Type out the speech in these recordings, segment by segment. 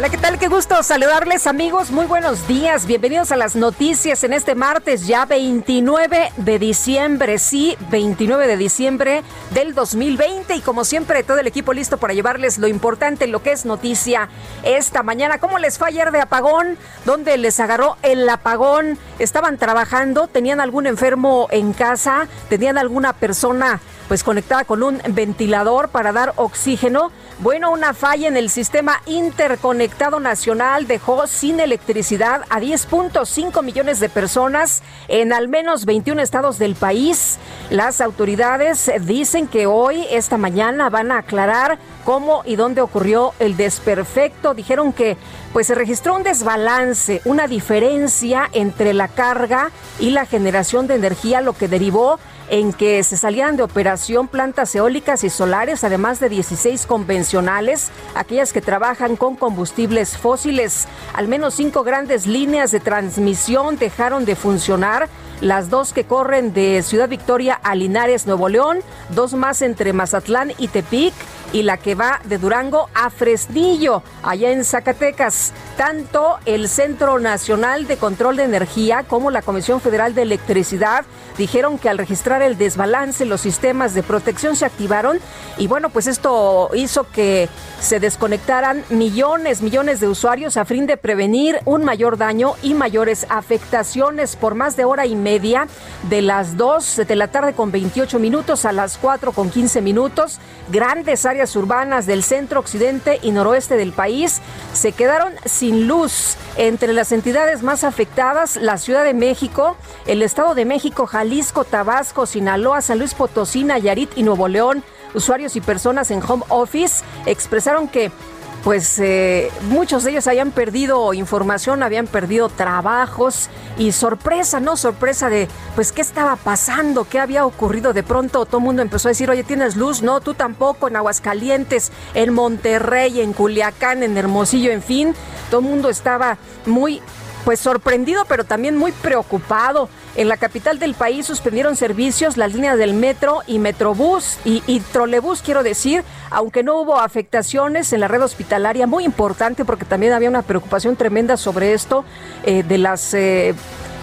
Hola, ¿qué tal? Qué gusto saludarles amigos. Muy buenos días. Bienvenidos a las noticias en este martes ya 29 de diciembre. Sí, 29 de diciembre del 2020 y como siempre todo el equipo listo para llevarles lo importante, lo que es noticia esta mañana. ¿Cómo les fue ayer de apagón? ¿Dónde les agarró el apagón? ¿Estaban trabajando? ¿Tenían algún enfermo en casa? ¿Tenían alguna persona pues conectada con un ventilador para dar oxígeno? Bueno, una falla en el sistema interconectado nacional dejó sin electricidad a 10.5 millones de personas en al menos 21 estados del país. Las autoridades dicen que hoy, esta mañana, van a aclarar cómo y dónde ocurrió el desperfecto. Dijeron que pues se registró un desbalance, una diferencia entre la carga y la generación de energía, lo que derivó en que se salían de operación plantas eólicas y solares, además de 16 convencionales, aquellas que trabajan con combustibles fósiles. Al menos cinco grandes líneas de transmisión dejaron de funcionar, las dos que corren de Ciudad Victoria a Linares, Nuevo León, dos más entre Mazatlán y Tepic y la que va de Durango a Fresnillo, allá en Zacatecas. Tanto el Centro Nacional de Control de Energía como la Comisión Federal de Electricidad dijeron que al registrar el desbalance los sistemas de protección se activaron y bueno, pues esto hizo que se desconectaran millones, millones de usuarios a fin de prevenir un mayor daño y mayores afectaciones por más de hora y media de las 2 de la tarde con 28 minutos a las 4 con 15 minutos. Grandes áreas urbanas del centro, occidente y noroeste del país se quedaron sin luz. Entre las entidades más afectadas, la Ciudad de México, el Estado de México, Jalisco, Tabasco, Sinaloa, San Luis Potosí, Nayarit y Nuevo León. Usuarios y personas en home office expresaron que pues eh, muchos de ellos habían perdido información, habían perdido trabajos y sorpresa, ¿no? Sorpresa de, pues, ¿qué estaba pasando? ¿Qué había ocurrido? De pronto todo el mundo empezó a decir, oye, ¿tienes luz? No, tú tampoco, en Aguascalientes, en Monterrey, en Culiacán, en Hermosillo, en fin, todo el mundo estaba muy pues sorprendido, pero también muy preocupado. En la capital del país suspendieron servicios las líneas del metro y metrobús y, y, trolebús, quiero decir, aunque no hubo afectaciones en la red hospitalaria, muy importante porque también había una preocupación tremenda sobre esto eh, de las... Eh,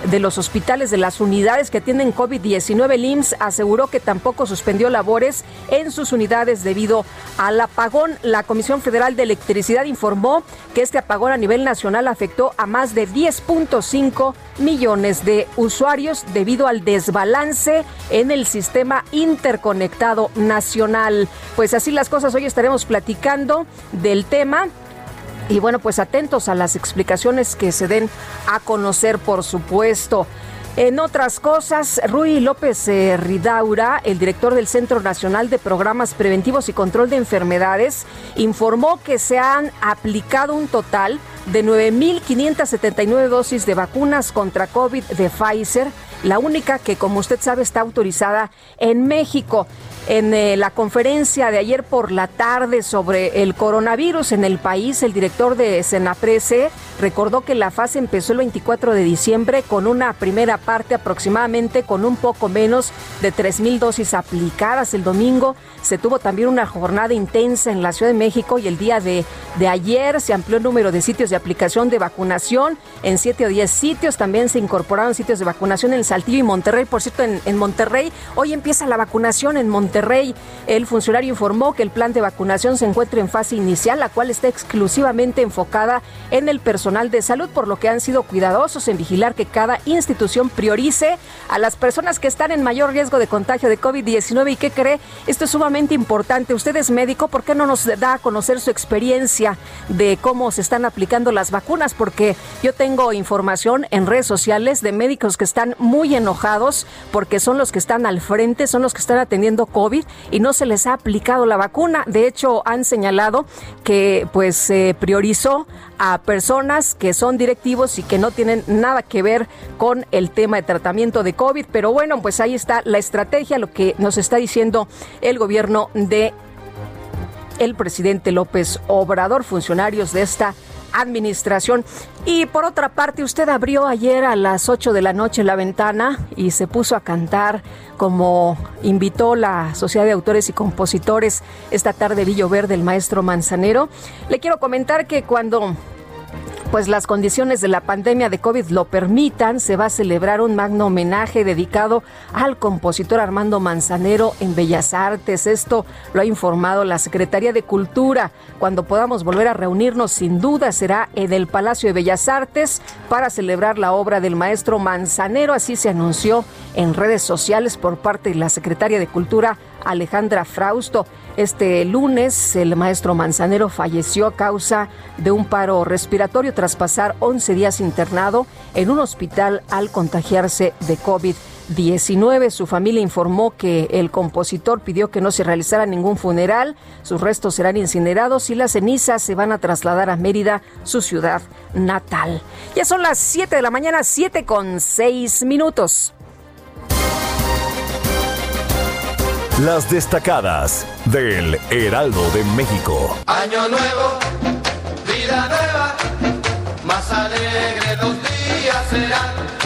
de los hospitales de las unidades que tienen COVID-19, el IMSS aseguró que tampoco suspendió labores en sus unidades debido al apagón. La Comisión Federal de Electricidad informó que este apagón a nivel nacional afectó a más de 10.5 millones de usuarios debido al desbalance en el sistema interconectado nacional. Pues así las cosas, hoy estaremos platicando del tema y bueno, pues atentos a las explicaciones que se den a conocer, por supuesto. En otras cosas, Rui López eh, Ridaura, el director del Centro Nacional de Programas Preventivos y Control de Enfermedades, informó que se han aplicado un total de 9.579 dosis de vacunas contra COVID de Pfizer, la única que, como usted sabe, está autorizada en México en eh, la conferencia de ayer por la tarde sobre el coronavirus en el país, el director de Senaprese recordó que la fase empezó el 24 de diciembre con una primera parte aproximadamente con un poco menos de 3.000 dosis aplicadas. El domingo se tuvo también una jornada intensa en la Ciudad de México y el día de, de ayer se amplió el número de sitios de aplicación de vacunación en 7 o 10 sitios. También se incorporaron sitios de vacunación en Saltillo y Monterrey. Por cierto, en, Monterrey hoy empieza la vacunación en Monterrey Rey, El funcionario informó que el plan de vacunación se encuentra en fase inicial, la cual está exclusivamente enfocada en el personal de salud, por lo que han sido cuidadosos en vigilar que cada institución priorice a las personas que están en mayor riesgo de contagio de COVID-19. ¿Y qué cree? Esto es sumamente importante. Usted es médico, ¿por qué no nos da a conocer su experiencia de cómo se están aplicando las vacunas? Porque yo tengo información en redes sociales de médicos que están muy enojados porque son los que están al frente, son los que están atendiendo COVID y no se les ha aplicado la vacuna. De hecho, han señalado que pues se priorizó a personas que son directivos y que no tienen nada que ver con el tema de tratamiento de COVID. Pero bueno, pues ahí está la estrategia, lo que nos está diciendo el gobierno de el presidente López Obrador, funcionarios de esta administración. Y por otra parte, usted abrió ayer a las 8 de la noche la ventana y se puso a cantar como invitó la Sociedad de Autores y Compositores esta tarde Verde el maestro Manzanero. Le quiero comentar que cuando pues las condiciones de la pandemia de COVID lo permitan, se va a celebrar un magno homenaje dedicado al compositor Armando Manzanero en Bellas Artes. Esto lo ha informado la Secretaría de Cultura. Cuando podamos volver a reunirnos, sin duda será en el Palacio de Bellas Artes para celebrar la obra del maestro Manzanero. Así se anunció en redes sociales por parte de la Secretaria de Cultura, Alejandra Frausto. Este lunes el maestro Manzanero falleció a causa de un paro respiratorio tras pasar 11 días internado en un hospital al contagiarse de COVID-19. Su familia informó que el compositor pidió que no se realizara ningún funeral, sus restos serán incinerados y las cenizas se van a trasladar a Mérida, su ciudad natal. Ya son las 7 de la mañana, 7 con 6 minutos. Las destacadas del Heraldo de México. Año nuevo, vida nueva, más alegre los días serán.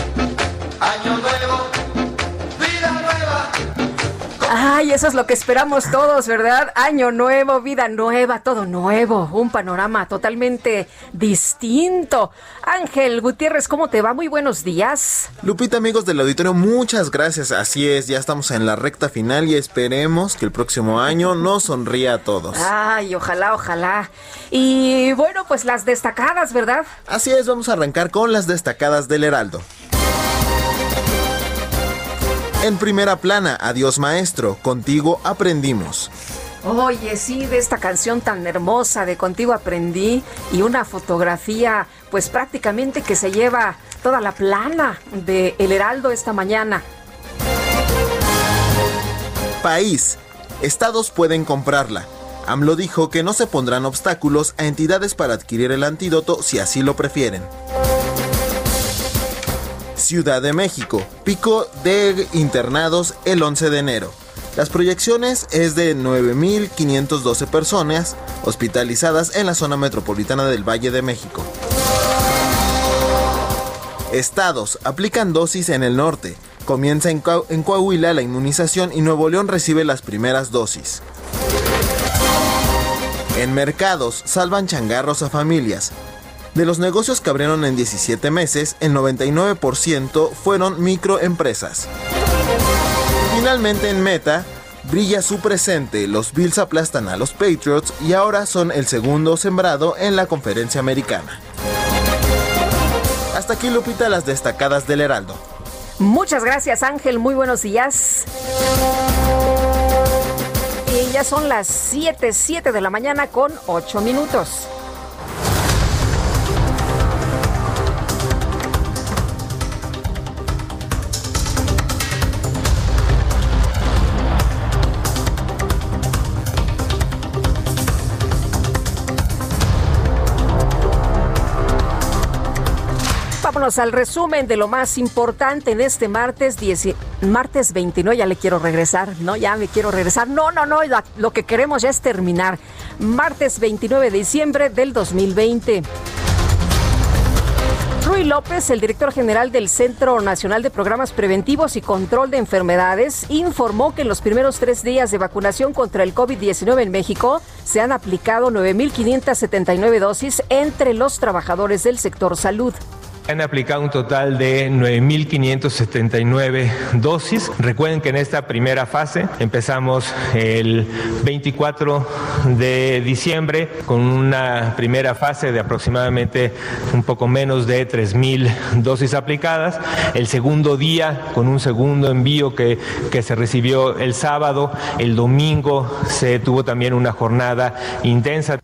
Ay, eso es lo que esperamos todos, ¿verdad? Año nuevo, vida nueva, todo nuevo, un panorama totalmente distinto. Ángel Gutiérrez, ¿cómo te va? Muy buenos días. Lupita, amigos del auditorio, muchas gracias. Así es, ya estamos en la recta final y esperemos que el próximo año nos sonría a todos. Ay, ojalá, ojalá. Y bueno, pues las destacadas, ¿verdad? Así es, vamos a arrancar con las destacadas del Heraldo. En primera plana, Adiós Maestro, contigo aprendimos. Oye, sí, de esta canción tan hermosa de Contigo aprendí y una fotografía pues prácticamente que se lleva toda la plana de El Heraldo esta mañana. País. Estados pueden comprarla. AMLO dijo que no se pondrán obstáculos a entidades para adquirir el antídoto si así lo prefieren. Ciudad de México, pico de internados el 11 de enero. Las proyecciones es de 9.512 personas hospitalizadas en la zona metropolitana del Valle de México. Estados aplican dosis en el norte. Comienza en, en, Coahuila la inmunización y Nuevo León recibe las primeras dosis. En mercados salvan changarros a familias. De los negocios que abrieron en 17 meses, el 99% fueron microempresas. Finalmente en Meta, brilla su presente, los Bills aplastan a los Patriots y ahora son el segundo sembrado en la conferencia americana. Hasta aquí Lupita las destacadas del Heraldo. Muchas gracias Ángel, muy buenos días. Y ya son las 7, 7 de la mañana con 8 minutos. Vámonos al resumen de lo más importante en este martes 10, martes 29. Ya le quiero regresar, ¿no? Ya me quiero regresar. No, no, no. Lo que queremos ya es terminar. Martes 29 de diciembre del 2020. Rui López, el director general del Centro Nacional de Programas Preventivos y Control de Enfermedades, informó que en los primeros tres días de vacunación contra el COVID-19 en México se han aplicado 9.579 dosis entre los trabajadores del sector salud. Han aplicado un total de 9.579 dosis. Recuerden que en esta primera fase empezamos el 24 de diciembre con una primera fase de aproximadamente un poco menos de 3.000 dosis aplicadas. El segundo día con un segundo envío que, que se recibió el sábado. El domingo se tuvo también una jornada intensa.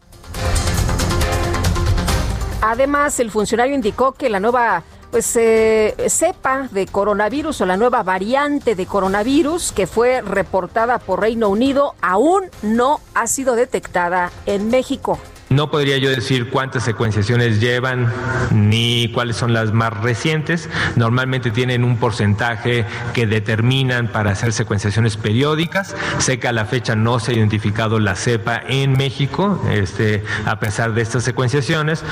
Además, el funcionario indicó que la nueva pues eh, cepa de coronavirus o la nueva variante de coronavirus que fue reportada por Reino Unido aún no ha sido detectada en México. No podría yo decir cuántas secuenciaciones llevan ni cuáles son las más recientes. Normalmente tienen un porcentaje que determinan para hacer secuenciaciones periódicas. Sé que a la fecha no se ha identificado la cepa en México, este, a pesar de estas secuenciaciones.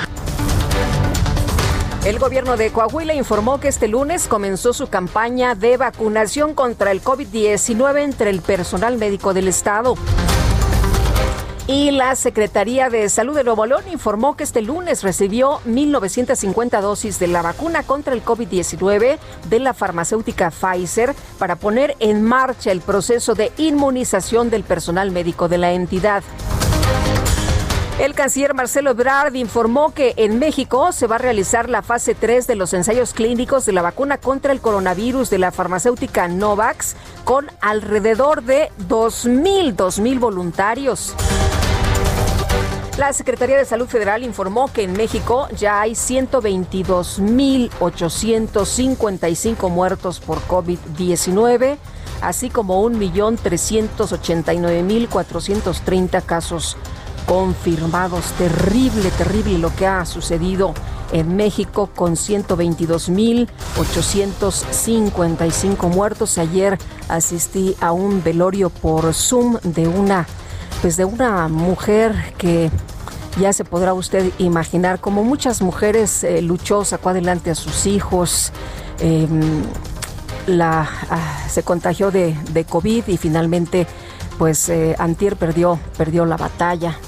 El gobierno de Coahuila informó que este lunes comenzó su campaña de vacunación contra el COVID-19 entre el personal médico del estado. Y la Secretaría de Salud de Nuevo León informó que este lunes recibió 1.950 dosis de la vacuna contra el COVID-19 de la farmacéutica Pfizer para poner en marcha el proceso de inmunización del personal médico de la entidad. El canciller Marcelo Ebrard informó que en México se va a realizar la fase 3 de los ensayos clínicos de la vacuna contra el coronavirus de la farmacéutica Novax con alrededor de 2.000, 2.000 voluntarios. La Secretaría de Salud Federal informó que en México ya hay 122.855 muertos por COVID-19, así como 1.389.430 casos confirmados. Terrible, terrible lo que ha sucedido en México con 122.855 muertos. Ayer asistí a un velorio por Zoom de una pues de una mujer que ya se podrá usted imaginar, como muchas mujeres eh, luchó, sacó adelante a sus hijos, em, la, ah, se contagió de, de, COVID y finalmente pues eh, Antier perdió, perdió la batalla.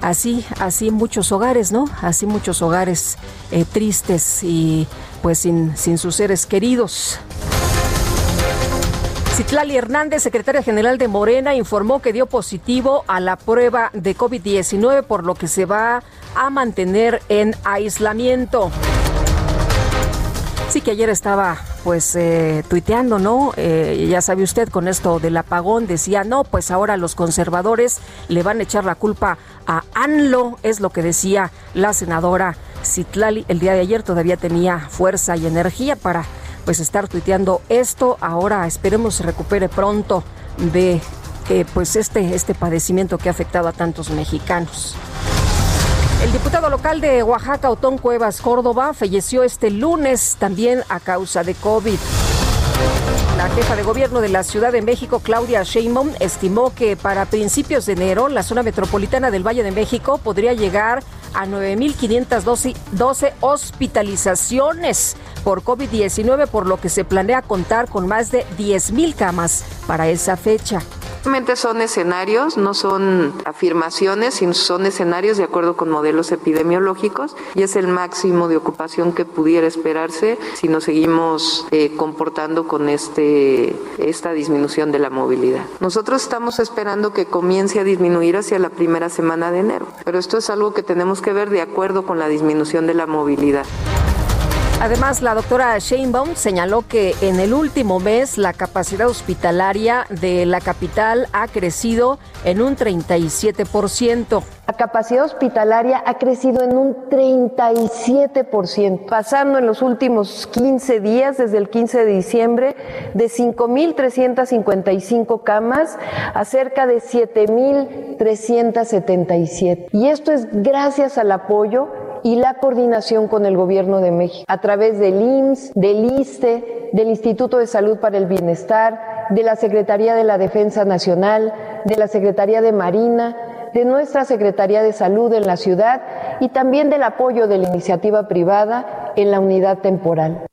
Así, así muchos hogares, ¿no? Así muchos hogares eh, tristes y pues sin, sin sus seres queridos. Citlali Hernández, secretaria general de Morena, informó que dio positivo a la prueba de COVID-19, por lo que se va a mantener en aislamiento. Sí que ayer estaba pues eh, tuiteando, ¿no? Eh, ya sabe usted con esto del apagón, decía, no, pues ahora los conservadores le van a echar la culpa a ANLO, es lo que decía la senadora Citlali. El día de ayer todavía tenía fuerza y energía para pues estar tuiteando esto. Ahora esperemos se recupere pronto de eh, pues este, este padecimiento que ha afectado a tantos mexicanos. El diputado local de Oaxaca, Otón Cuevas Córdoba, falleció este lunes también a causa de COVID. La jefa de gobierno de la Ciudad de México, Claudia Sheinbaum, estimó que para principios de enero la zona metropolitana del Valle de México podría llegar a 9.512 hospitalizaciones por COVID-19, por lo que se planea contar con más de 10.000 camas para esa fecha. Realmente son escenarios, no son afirmaciones, sino son escenarios de acuerdo con modelos epidemiológicos y es el máximo de ocupación que pudiera esperarse si nos seguimos eh, comportando con este, esta disminución de la movilidad. Nosotros estamos esperando que comience a disminuir hacia la primera semana de enero, pero esto es algo que tenemos que ver de acuerdo con la disminución de la movilidad. Además, la doctora Sheinbaum señaló que en el último mes la capacidad hospitalaria de la capital ha crecido en un 37%. La capacidad hospitalaria ha crecido en un 37%, pasando en los últimos 15 días, desde el 15 de diciembre, de 5.355 camas a cerca de 7.377. Y esto es gracias al apoyo y la coordinación con el Gobierno de México a través del IMSS, del ISTE, del Instituto de Salud para el Bienestar, de la Secretaría de la Defensa Nacional, de la Secretaría de Marina, de nuestra Secretaría de Salud en la ciudad y también del apoyo de la iniciativa privada en la unidad temporal.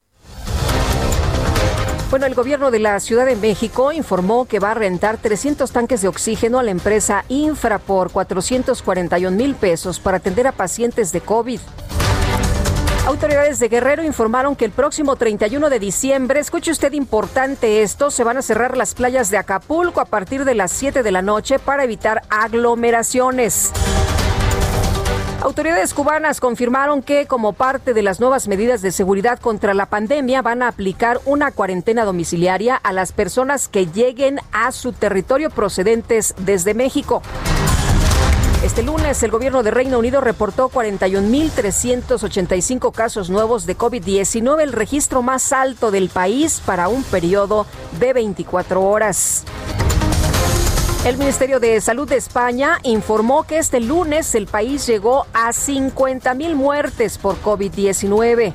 Bueno, el gobierno de la Ciudad de México informó que va a rentar 300 tanques de oxígeno a la empresa Infra por 441 mil pesos para atender a pacientes de COVID. Autoridades de Guerrero informaron que el próximo 31 de diciembre, escuche usted importante esto, se van a cerrar las playas de Acapulco a partir de las 7 de la noche para evitar aglomeraciones. Autoridades cubanas confirmaron que como parte de las nuevas medidas de seguridad contra la pandemia van a aplicar una cuarentena domiciliaria a las personas que lleguen a su territorio procedentes desde México. Este lunes el gobierno de Reino Unido reportó 41.385 casos nuevos de COVID-19, el registro más alto del país para un periodo de 24 horas. El Ministerio de Salud de España informó que este lunes el país llegó a 50 mil muertes por COVID-19.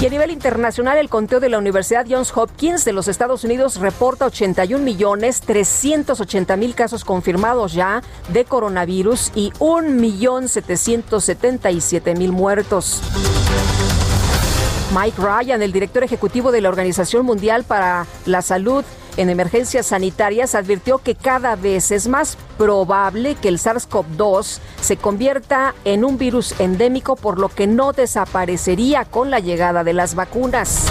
Y a nivel internacional, el conteo de la Universidad Johns Hopkins de los Estados Unidos reporta 81 millones 380 mil casos confirmados ya de coronavirus y 1 millón 777 mil muertos. Mike Ryan, el director ejecutivo de la Organización Mundial para la Salud, en emergencias sanitarias advirtió que cada vez es más probable que el SARS-CoV-2 se convierta en un virus endémico, por lo que no desaparecería con la llegada de las vacunas.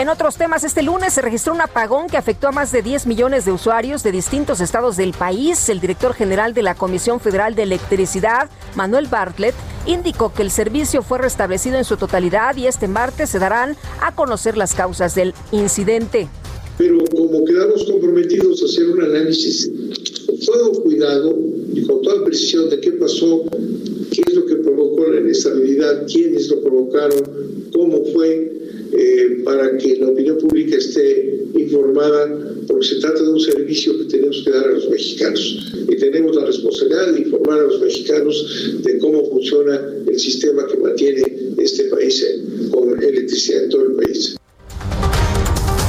En otros temas, este lunes se registró un apagón que afectó a más de 10 millones de usuarios de distintos estados del país. El director general de la Comisión Federal de Electricidad, Manuel Bartlett, indicó que el servicio fue restablecido en su totalidad y este martes se darán a conocer las causas del incidente. Pero como quedamos comprometidos a hacer un análisis con todo cuidado y con toda precisión de qué pasó, qué es lo que provocó la inestabilidad, quiénes lo provocaron, cómo fue, eh, para que la opinión pública esté informada, porque se trata de un servicio que tenemos que dar a los mexicanos. Y tenemos la responsabilidad de informar a los mexicanos de cómo funciona el sistema que mantiene este país con electricidad en todo el país.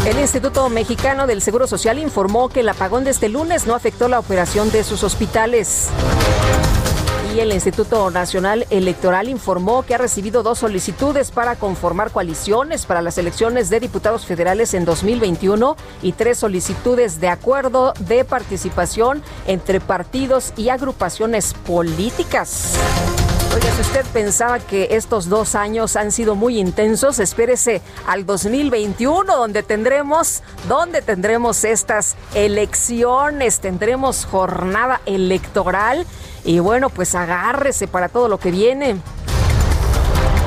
El Instituto Mexicano del Seguro Social informó que el apagón de este lunes no afectó la operación de sus hospitales y el Instituto Nacional Electoral informó que ha recibido dos solicitudes para conformar coaliciones para las elecciones de diputados federales en 2021 y tres solicitudes de acuerdo de participación entre partidos y agrupaciones políticas. Oiga, si usted pensaba que estos dos años han sido muy intensos, espérese al 2021, donde tendremos, donde tendremos estas elecciones, tendremos jornada electoral y bueno, pues agárrese para todo lo que viene.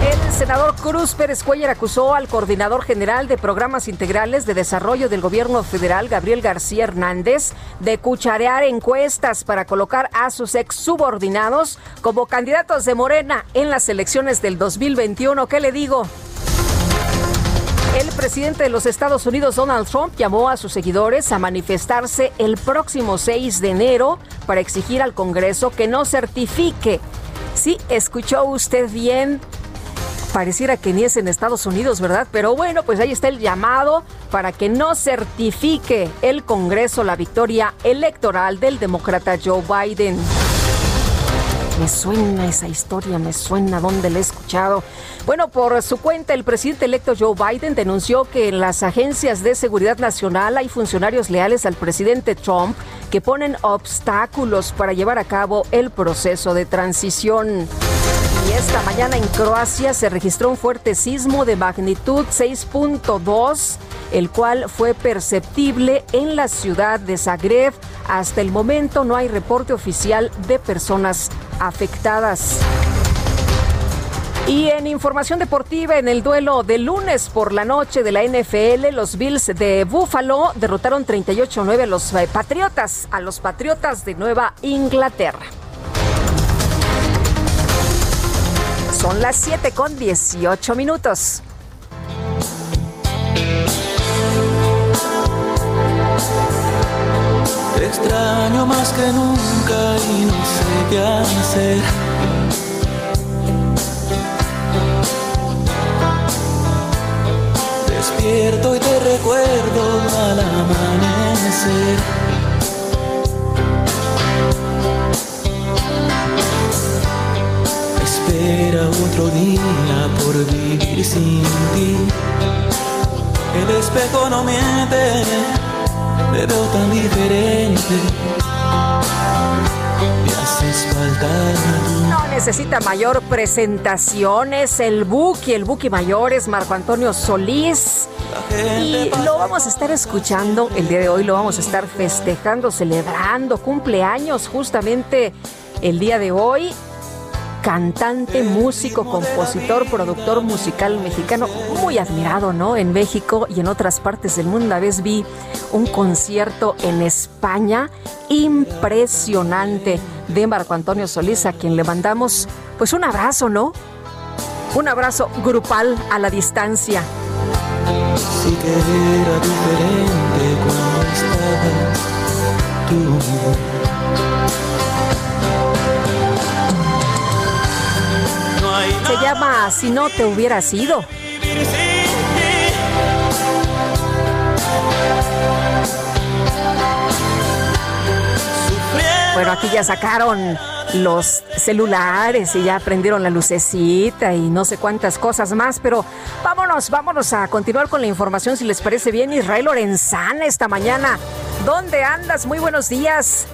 El senador Cruz Pérez Cuellar acusó al coordinador general de programas integrales de desarrollo del gobierno federal, Gabriel García Hernández, de cucharear encuestas para colocar a sus ex subordinados como candidatos de Morena en las elecciones del 2021. ¿Qué le digo? El presidente de los Estados Unidos, Donald Trump, llamó a sus seguidores a manifestarse el próximo 6 de enero para exigir al Congreso que no certifique. Sí, escuchó usted bien. Pareciera que ni es en Estados Unidos, ¿verdad? Pero bueno, pues ahí está el llamado para que no certifique el Congreso la victoria electoral del demócrata Joe Biden. Me suena esa historia, me suena dónde la he escuchado. Bueno, por su cuenta, el presidente electo Joe Biden denunció que en las agencias de seguridad nacional hay funcionarios leales al presidente Trump que ponen obstáculos para llevar a cabo el proceso de transición. Y esta mañana en Croacia se registró un fuerte sismo de magnitud 6.2, el cual fue perceptible en la ciudad de Zagreb. Hasta el momento no hay reporte oficial de personas afectadas. Y en información deportiva, en el duelo de lunes por la noche de la NFL, los Bills de Buffalo derrotaron 38-9 a los eh, Patriotas, a los Patriotas de Nueva Inglaterra. Son las 7 con 18 minutos. extraño más que nunca y no sé qué hacer. Despierto y te recuerdo al amanecer. Espera otro día por vivir sin ti. El espejo no miente me veo tan diferente. Me haces falta No necesita mayor presentación, es el Buki, el Buki mayor es Marco Antonio Solís. Y lo vamos a estar escuchando el día de hoy, lo vamos a estar festejando, celebrando, cumpleaños justamente el día de hoy cantante, músico, compositor, productor musical mexicano, muy admirado, ¿no? En México y en otras partes del mundo. Una vez vi un concierto en España impresionante de Marco Antonio Solís, a quien le mandamos pues un abrazo, ¿no? Un abrazo grupal a la distancia. Sí que era diferente cuando tú. Se llama Si no te hubiera sido. Bueno, aquí ya sacaron los celulares y ya prendieron la lucecita y no sé cuántas cosas más, pero vámonos, vámonos a continuar con la información si les parece bien. Israel Lorenzana esta mañana. ¿Dónde andas? Muy buenos días.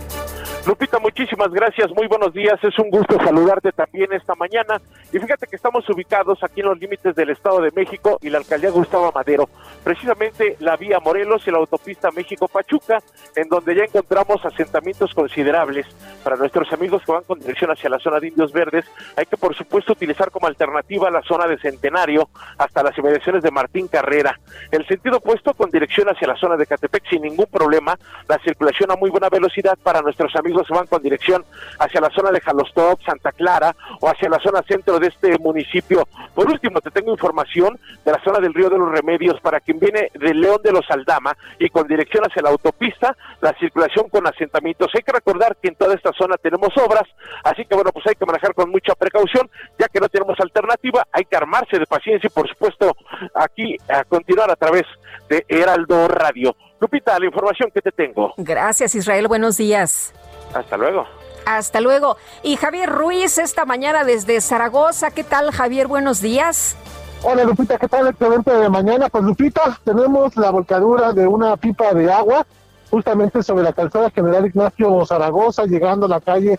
Lupita, muchísimas gracias, muy buenos días, es un gusto saludarte también esta mañana. Y fíjate que estamos ubicados aquí en los límites del Estado de México y la alcaldía Gustavo Madero, precisamente la vía Morelos y la autopista México-Pachuca, en donde ya encontramos asentamientos considerables para nuestros amigos que van con dirección hacia la zona de Indios Verdes. Hay que, por supuesto, utilizar como alternativa la zona de Centenario hasta las inmediaciones de Martín Carrera. El sentido opuesto con dirección hacia la zona de Catepec sin ningún problema, la circulación a muy buena velocidad para nuestros amigos se van con dirección hacia la zona de Jalostop, Santa Clara o hacia la zona centro de este municipio. Por último, te tengo información de la zona del Río de los Remedios para quien viene de León de los Aldama y con dirección hacia la autopista, la circulación con asentamientos. Hay que recordar que en toda esta zona tenemos obras, así que bueno, pues hay que manejar con mucha precaución, ya que no tenemos alternativa, hay que armarse de paciencia y por supuesto aquí a continuar a través de Heraldo Radio. Lupita, la información que te tengo. Gracias, Israel. Buenos días. Hasta luego. Hasta luego. Y Javier Ruiz esta mañana desde Zaragoza. ¿Qué tal, Javier? Buenos días. Hola Lupita, ¿qué tal? Excelente de mañana. Pues Lupita, tenemos la volcadura de una pipa de agua justamente sobre la calzada General Ignacio Zaragoza, llegando a la calle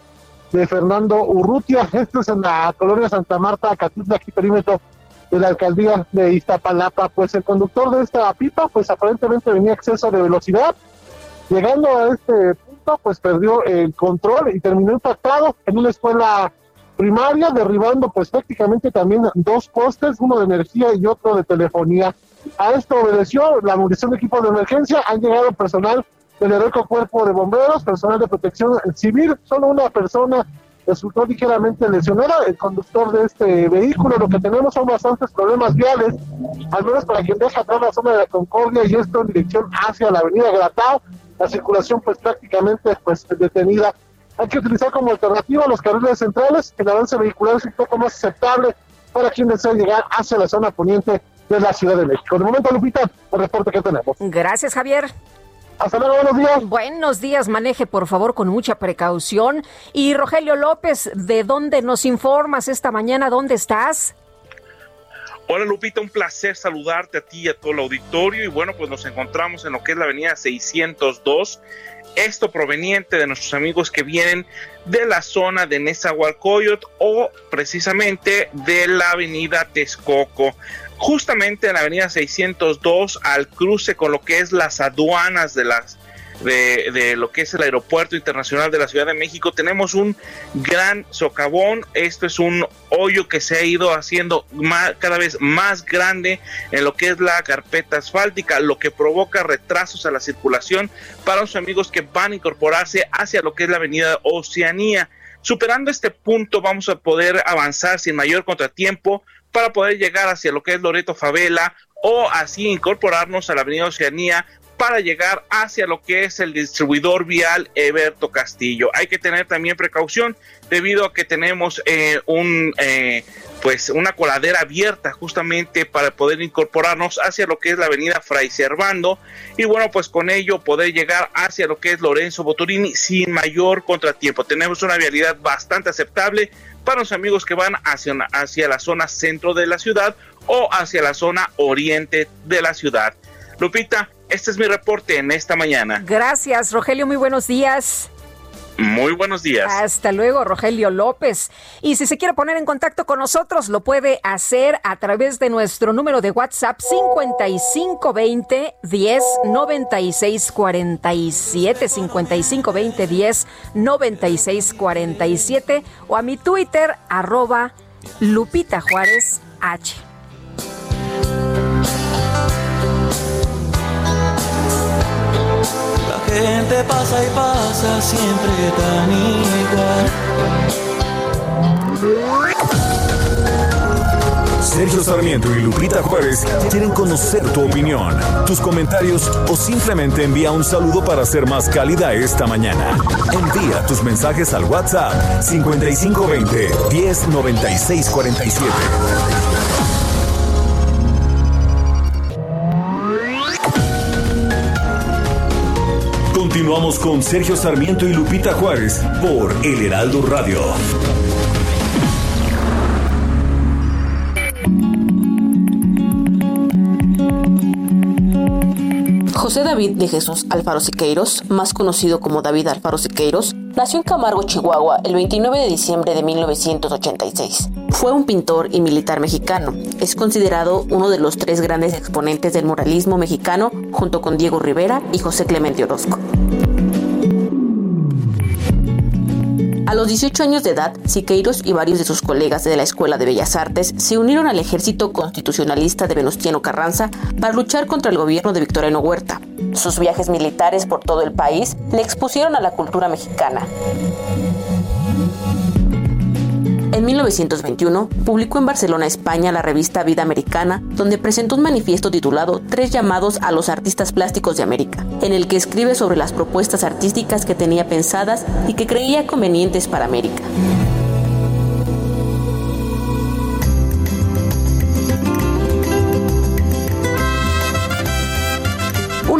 de Fernando Urrutia. Esto es en la colonia Santa Marta, Catitla, aquí perímetro de la alcaldía de Iztapalapa. Pues el conductor de esta pipa, pues aparentemente venía exceso de velocidad. Llegando a este pues perdió el control y terminó impactado en una escuela primaria, derribando pues prácticamente también dos postes, uno de energía y otro de telefonía. A esto obedeció la munición de equipos de emergencia, han llegado personal del heroico cuerpo de bomberos, personal de protección civil, solo una persona resultó ligeramente lesionada, el conductor de este vehículo. Lo que tenemos son bastantes problemas viales, al menos para quien deja atrás la zona de la Concordia y esto en dirección hacia la avenida Gratao la circulación pues prácticamente pues detenida. Hay que utilizar como alternativa los carriles centrales, el avance vehicular es un poco más aceptable para quien desea llegar hacia la zona poniente de la Ciudad de México. De momento, Lupita, el reporte que tenemos. Gracias, Javier. Hasta luego, buenos días. Buenos días, maneje por favor con mucha precaución. Y Rogelio López, ¿de dónde nos informas esta mañana? ¿Dónde estás? Hola Lupita, un placer saludarte a ti y a todo el auditorio. Y bueno, pues nos encontramos en lo que es la avenida 602. Esto proveniente de nuestros amigos que vienen de la zona de Nezahualcóyotl o precisamente de la avenida Texcoco. Justamente en la avenida 602 al cruce con lo que es las aduanas de las de, lo que es el Aeropuerto Internacional de la Ciudad de México, tenemos un gran socavón. Esto es un hoyo que se ha ido haciendo cada vez más grande en lo que es la carpeta asfáltica, lo que provoca retrasos a la circulación para los amigos que van a incorporarse hacia lo que es la avenida Oceanía. Superando este punto vamos a poder avanzar sin mayor contratiempo para poder llegar hacia lo que es Loreto Favela o así incorporarnos a la avenida Oceanía para llegar hacia lo que es el distribuidor vial Eberto Castillo. Hay que tener también precaución debido a que tenemos eh, un eh, pues una coladera abierta justamente para poder incorporarnos hacia lo que es la avenida Fray Servando y bueno pues con ello poder llegar hacia lo que es Lorenzo Boturini sin mayor contratiempo. Tenemos una vialidad bastante aceptable para los amigos que van hacia, hacia la zona centro de la ciudad o hacia la zona oriente de la ciudad. Lupita, este es mi reporte en esta mañana. Gracias, Rogelio. Muy buenos días. Muy buenos días. Hasta luego, Rogelio López. Y si se quiere poner en contacto con nosotros, lo puede hacer a través de nuestro número de WhatsApp 5520 10 96 47 5520 10 96 47 o a mi Twitter arroba Lupita Juárez H. gente pasa y pasa siempre tan igual. Sergio Sarmiento y Lupita Juárez quieren conocer tu opinión, tus comentarios o simplemente envía un saludo para ser más cálida esta mañana. Envía tus mensajes al WhatsApp 5520 109647. Continuamos con Sergio Sarmiento y Lupita Juárez por El Heraldo Radio. José David de Jesús Alfaro Siqueiros, más conocido como David Alfaro Siqueiros, nació en Camargo, Chihuahua, el 29 de diciembre de 1986. Fue un pintor y militar mexicano. Es considerado uno de los tres grandes exponentes del muralismo mexicano, junto con Diego Rivera y José Clemente Orozco. A los 18 años de edad, Siqueiros y varios de sus colegas de la Escuela de Bellas Artes se unieron al ejército constitucionalista de Venustiano Carranza para luchar contra el gobierno de Victoriano Huerta. Sus viajes militares por todo el país le expusieron a la cultura mexicana. En 1921, publicó en Barcelona, España, la revista Vida Americana, donde presentó un manifiesto titulado Tres llamados a los artistas plásticos de América, en el que escribe sobre las propuestas artísticas que tenía pensadas y que creía convenientes para América.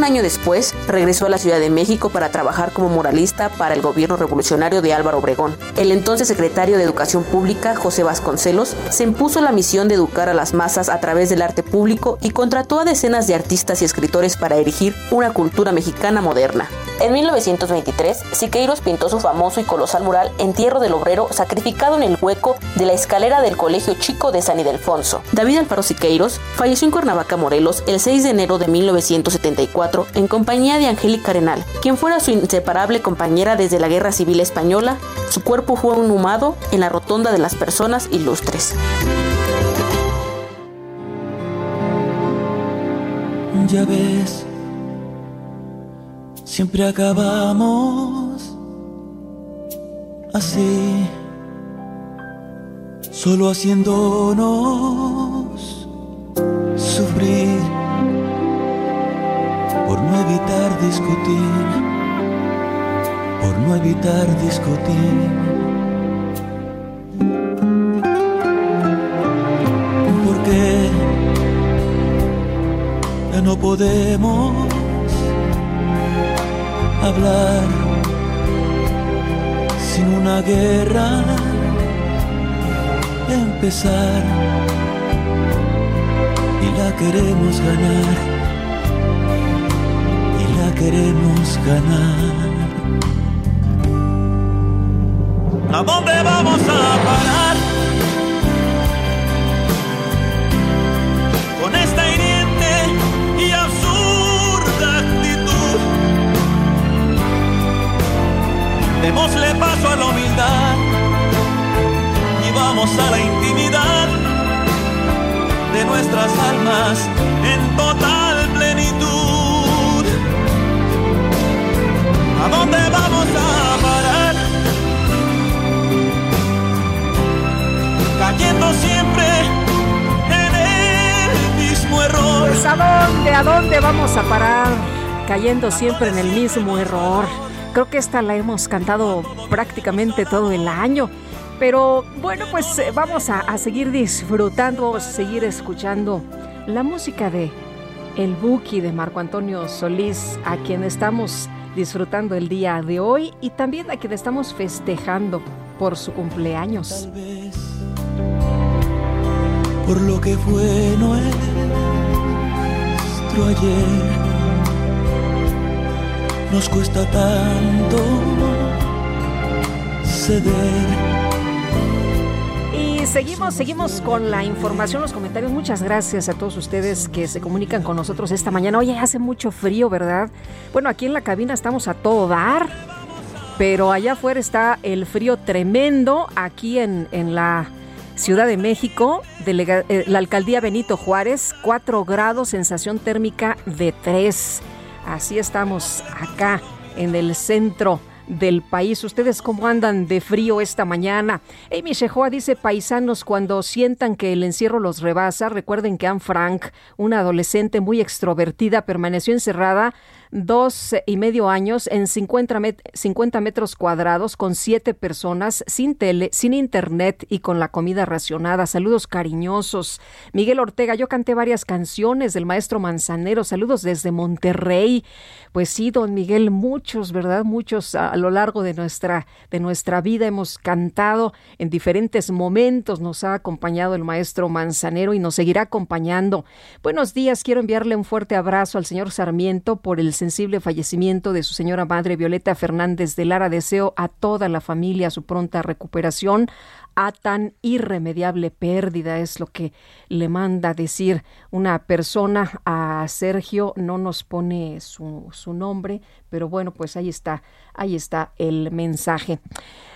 Un año después, regresó a la Ciudad de México para trabajar como muralista para el gobierno revolucionario de Álvaro Obregón. El entonces secretario de Educación Pública, José Vasconcelos, se impuso la misión de educar a las masas a través del arte público y contrató a decenas de artistas y escritores para erigir una cultura mexicana moderna. En 1923, Siqueiros pintó su famoso y colosal mural Entierro del Obrero sacrificado en el hueco de la escalera del Colegio Chico de San Ildefonso. David Alfaro Siqueiros falleció en Cuernavaca, Morelos, el 6 de enero de 1974 en compañía de Angélica Arenal, quien fuera su inseparable compañera desde la Guerra Civil Española. Su cuerpo fue inhumado en la Rotonda de las Personas Ilustres. Ya ves, siempre acabamos así, solo haciéndonos sufrir evitar discutir, por no evitar discutir. Porque ya no podemos hablar sin una guerra empezar. Y la queremos ganar queremos ganar. ¿A dónde vamos a parar? Con esta hiriente y absurda actitud. Démosle paso a la humildad y vamos a la intimidad de nuestras almas en total ¿A dónde vamos a parar? Cayendo siempre en el mismo error. Pues a dónde, a dónde vamos a parar? cayendo siempre en el mismo error. Creo que esta la hemos cantado prácticamente todo el año. Pero bueno, pues eh, vamos a, seguir disfrutando, seguir escuchando la música de El Buki de Marco Antonio Solís, a quien estamos disfrutando el día de hoy y también a quien estamos festejando por su cumpleaños. Tal vez por lo que fue nuestro ayer, nos cuesta tanto ceder. Seguimos, seguimos con la información, los comentarios. Muchas gracias a todos ustedes que se comunican con nosotros esta mañana. Oye, hace mucho frío, ¿verdad? Bueno, aquí en la cabina estamos a todo dar, pero allá afuera está el frío tremendo. Aquí en, en la Ciudad de México, eh, la alcaldía Benito Juárez, 4 grados, sensación térmica de 3. Así estamos acá en el centro del país. ¿Ustedes cómo andan de frío esta mañana? Amy Shehoa dice, paisanos, cuando sientan que el encierro los rebasa, recuerden que Anne Frank, una adolescente muy extrovertida, permaneció encerrada dos y medio años en 50, met- 50 metros cuadrados con siete personas, sin tele, sin internet y con la comida racionada. Saludos cariñosos. Miguel Ortega, yo canté varias canciones del maestro Manzanero. Saludos desde Monterrey. Pues sí, don Miguel, muchos, ¿verdad? Muchos a, a lo largo de nuestra, de nuestra vida hemos cantado en diferentes momentos. Nos ha acompañado el maestro Manzanero y nos seguirá acompañando. Buenos días, quiero enviarle un fuerte abrazo al señor Sarmiento por el sensible fallecimiento de su señora madre Violeta Fernández de Lara. Deseo a toda la familia su pronta recuperación a tan irremediable pérdida, es lo que le manda decir una persona a Sergio, no nos pone su, su nombre, pero bueno, pues ahí está, ahí está el mensaje.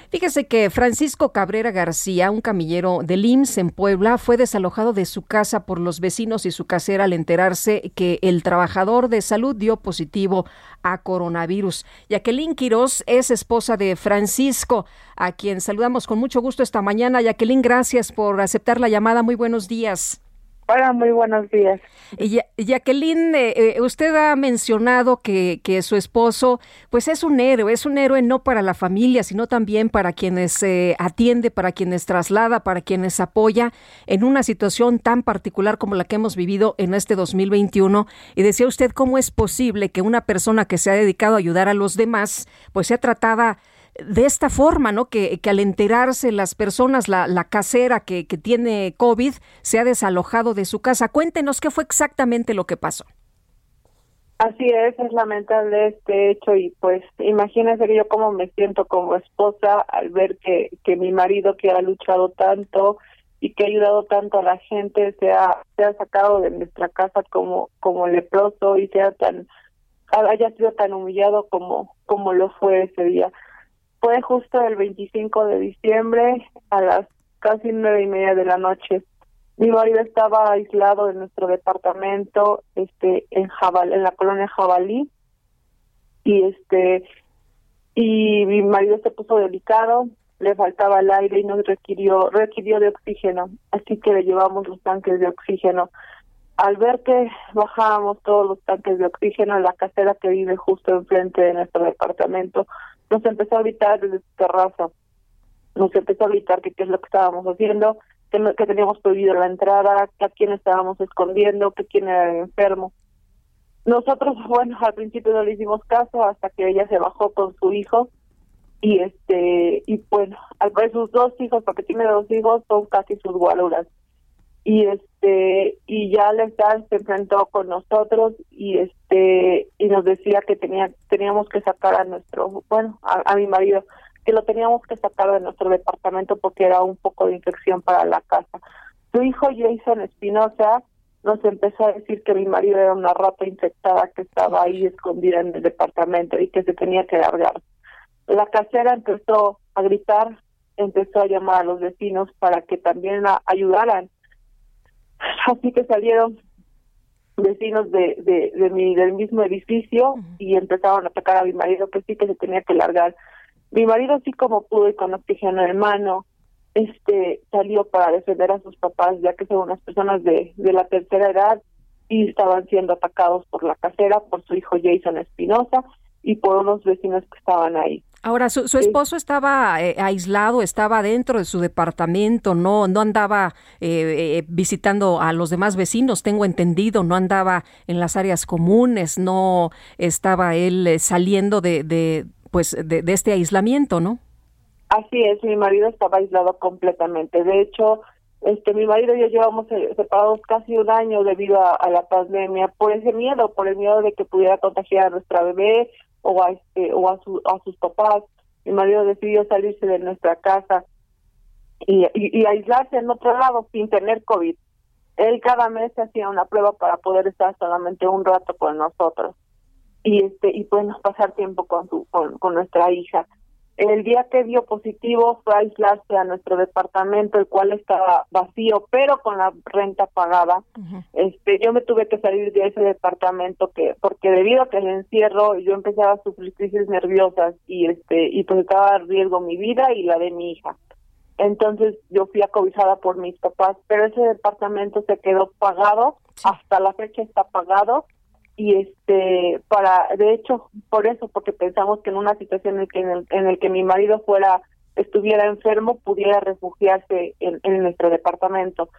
Fíjese que Francisco Cabrera García, un camillero del IMSS en Puebla, fue desalojado de su casa por los vecinos y su casera al enterarse que el trabajador de salud dio positivo a coronavirus. Jacqueline Quiroz es esposa de Francisco, a quien saludamos con mucho gusto esta mañana. Jacqueline, gracias por aceptar la llamada. Muy buenos días. Hola, muy buenos días. Ya- Jacqueline, eh, eh, usted ha mencionado que, que su esposo, pues es un héroe, es un héroe no para la familia, sino también para quienes eh, atiende, para quienes traslada, para quienes apoya en una situación tan particular como la que hemos vivido en este 2021. Y decía usted cómo es posible que una persona que se ha dedicado a ayudar a los demás, pues sea tratada de esta forma, ¿no? Que, que al enterarse las personas, la, la casera que, que tiene COVID, se ha desalojado de su casa. Cuéntenos qué fue exactamente lo que pasó. Así es, es lamentable este hecho y pues imagínense que yo cómo me siento como esposa al ver que, que mi marido que ha luchado tanto y que ha ayudado tanto a la gente se ha, se ha sacado de nuestra casa como, como leproso y sea tan haya sido tan humillado como, como lo fue ese día. Fue justo el 25 de diciembre a las casi nueve y media de la noche. Mi marido estaba aislado de nuestro departamento, este, en Jabal, en la colonia Jabalí, y este, y mi marido se puso delicado, le faltaba el aire y nos requirió, requirió de oxígeno, así que le llevamos los tanques de oxígeno. Al ver que bajábamos todos los tanques de oxígeno, la casera que vive justo enfrente de nuestro departamento nos empezó a gritar desde su terraza, nos empezó a gritar que qué es lo que estábamos haciendo, que, no- que teníamos prohibido la entrada, que a quién estábamos escondiendo, que quién era el enfermo. Nosotros, bueno, al principio no le hicimos caso hasta que ella se bajó con su hijo y este y bueno, al ver sus dos hijos, porque tiene dos hijos, son casi sus guaruras. Y este y ya Lestar se enfrentó con nosotros y este y nos decía que tenía teníamos que sacar a nuestro, bueno, a, a mi marido que lo teníamos que sacar de nuestro departamento porque era un poco de infección para la casa. Su hijo Jason Espinosa nos empezó a decir que mi marido era una rata infectada que estaba ahí escondida en el departamento y que se tenía que largar. La casera empezó a gritar, empezó a llamar a los vecinos para que también a- ayudaran. Así que salieron vecinos de, de, de mi, del mismo edificio y empezaron a atacar a mi marido que sí que se tenía que largar. Mi marido sí como pudo y con oxígeno en mano, este salió para defender a sus papás ya que son unas personas de, de la tercera edad y estaban siendo atacados por la casera, por su hijo Jason Espinosa y por unos vecinos que estaban ahí. Ahora, su, su esposo estaba eh, aislado, estaba dentro de su departamento, no, no andaba eh, eh, visitando a los demás vecinos, tengo entendido, no andaba en las áreas comunes, no estaba él saliendo de, de pues, de, de este aislamiento, ¿no? Así es, mi marido estaba aislado completamente. De hecho, este, mi marido y yo llevamos separados casi un año debido a, la pandemia por ese miedo, por el miedo de que pudiera contagiar a nuestra bebé o a este o a, su, a sus papás. Mi marido decidió salirse de nuestra casa y, y, aislarse en otro lado sin tener COVID. Él cada mes hacía una prueba para poder estar solamente un rato con nosotros y este y pues pasar tiempo con su con nuestra hija el día que dio positivo fue aislarse a nuestro departamento, el cual estaba vacío, pero con la renta pagada. Este, yo me tuve que salir de ese departamento que, porque debido a que el encierro, yo empezaba a sufrir crisis nerviosas y este, y pues estaba a riesgo mi vida y la de mi hija. Entonces yo fui acobijada por mis papás, pero ese departamento se quedó pagado, hasta la fecha está pagado y este para de hecho por eso porque pensamos que en una situación en el que en el, que mi marido fuera estuviera enfermo pudiera refugiarse en, en, nuestro departamento.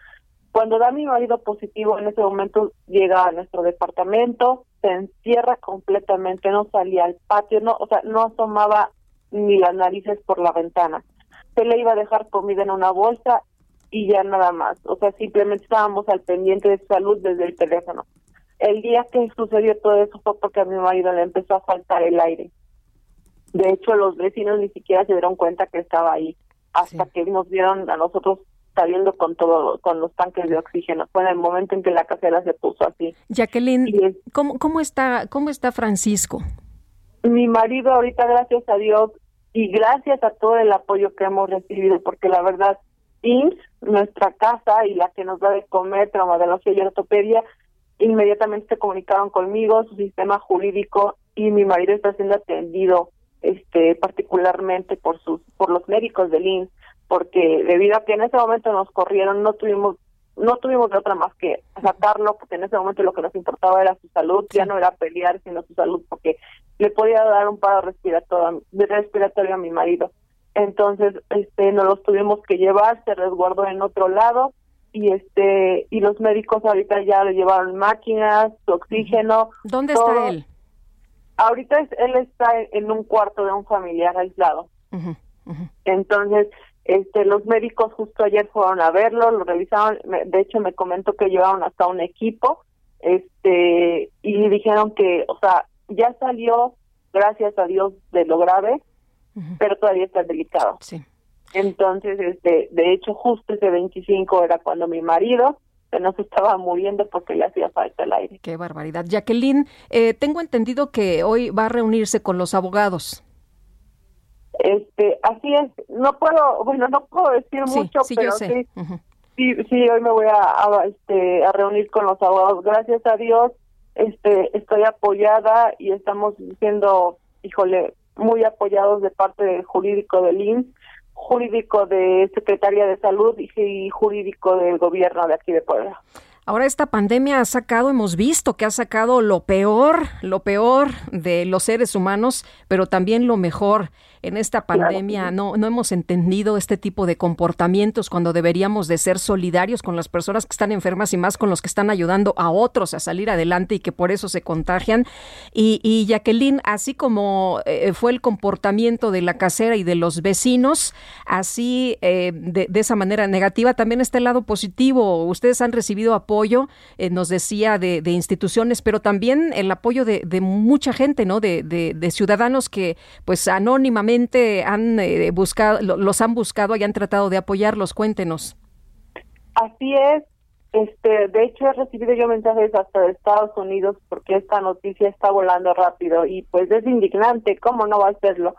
Cuando da mi marido positivo en ese momento llega a nuestro departamento se encierra completamente no salía al patio no o sea no asomaba ni las narices por la ventana. Se le iba a dejar comida en una bolsa y ya nada más. O sea simplemente estábamos al pendiente de su salud desde el teléfono el día que sucedió todo eso fue porque a mi marido le empezó a faltar el aire. De hecho, los vecinos ni siquiera se dieron cuenta que estaba ahí hasta que nos vieron a nosotros saliendo con todo, con los tanques de oxígeno. Fue en el momento en que la casera se puso así. Jacqueline, ¿cómo, ¿cómo, está, ¿cómo está Francisco? Mi marido ahorita, gracias a Dios y gracias a todo el apoyo que hemos recibido, porque la verdad, INS, nuestra casa y la que nos da de comer, traumatología y ortopedia, inmediatamente se comunicaron conmigo, su sistema jurídico y mi marido está siendo atendido este particularmente por sus por los médicos del INS porque debido a que en ese momento nos corrieron no tuvimos no tuvimos de otra más que sacarlo porque en ese momento lo que nos importaba era su salud ya no era pelear sino su salud porque le podía dar un paro respiratorio respiratorio a mi marido. Entonces este nos los tuvimos que llevar se resguardó en otro lado y este y los médicos ahorita ya le llevaron máquinas, su oxígeno. ¿Dónde está él? Ahorita él está en un cuarto de un familiar aislado. Entonces, este los médicos justo ayer fueron a verlo, lo revisaron, de hecho me comentó que llevaron hasta un equipo, este y dijeron que, o sea, ya salió gracias a Dios de lo grave, pero todavía está delicado. Sí. Entonces, este, de hecho, justo ese 25 era cuando mi marido se nos estaba muriendo porque le hacía falta el aire. Qué barbaridad. Jacqueline, eh, tengo entendido que hoy va a reunirse con los abogados. Este, así es. No puedo, bueno, no puedo decir mucho, pero sí, sí, sí, hoy me voy a, este, a reunir con los abogados. Gracias a Dios, este, estoy apoyada y estamos siendo, híjole, muy apoyados de parte del jurídico del INS jurídico de Secretaría de Salud y jurídico del gobierno de aquí de Puebla. Ahora esta pandemia ha sacado, hemos visto que ha sacado lo peor, lo peor de los seres humanos, pero también lo mejor en esta pandemia no, no hemos entendido este tipo de comportamientos cuando deberíamos de ser solidarios con las personas que están enfermas y más con los que están ayudando a otros a salir adelante y que por eso se contagian. Y, Jacqueline, así como eh, fue el comportamiento de la casera y de los vecinos, así eh, de, esa manera negativa, también está el lado positivo. Ustedes han recibido apoyo, eh, nos decía, de, instituciones, pero también el apoyo de, mucha gente, ¿no? De, de ciudadanos que, pues, anónimamente han eh, buscado, los han buscado y han tratado de apoyarlos. Cuéntenos. Así es. Este, de hecho, he recibido yo mensajes hasta de Estados Unidos porque esta noticia está volando rápido y pues es indignante. ¿Cómo no va a serlo?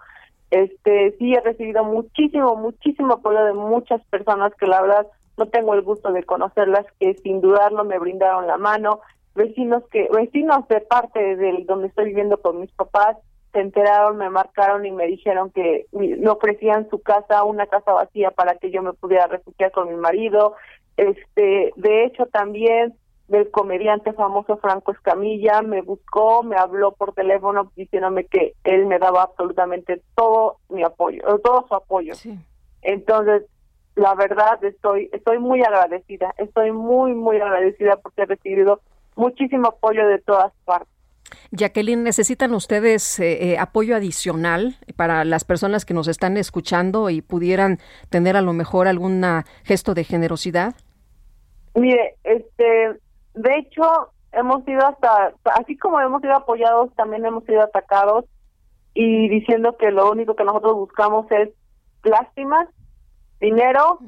Este, sí he recibido muchísimo, muchísimo apoyo de muchas personas que la verdad no tengo el gusto de conocerlas, que sin dudarlo me brindaron la mano, vecinos que, vecinos de parte del donde estoy viviendo con mis papás, se enteraron, me marcaron y me dijeron que me ofrecían su casa, una casa vacía para que yo me pudiera refugiar con mi marido. Este, de hecho también del comediante famoso Franco Escamilla, me buscó, me habló por teléfono diciéndome que él me daba absolutamente todo mi apoyo, eh, todo su apoyo. Entonces, la verdad estoy estoy muy agradecida, estoy muy muy agradecida porque he recibido muchísimo apoyo de todas partes. Jacqueline, ¿necesitan ustedes eh, eh, apoyo adicional para las personas que nos están escuchando y pudieran tener a lo mejor algún gesto de generosidad? Mire, este, de hecho, hemos sido hasta, así como hemos sido apoyados, también hemos sido atacados y diciendo que lo único que nosotros buscamos es lástimas, dinero,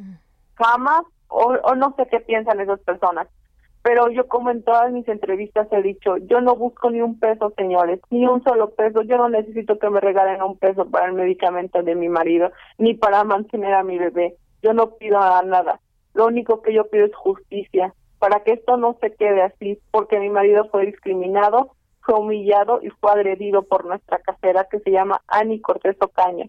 fama o, o no sé qué piensan esas personas. Pero yo como en todas mis entrevistas he dicho, yo no busco ni un peso, señores, ni un solo peso. Yo no necesito que me regalen un peso para el medicamento de mi marido, ni para mantener a mi bebé. Yo no pido nada. Lo único que yo pido es justicia, para que esto no se quede así, porque mi marido fue discriminado, fue humillado y fue agredido por nuestra casera que se llama Ani Cortés Ocaña.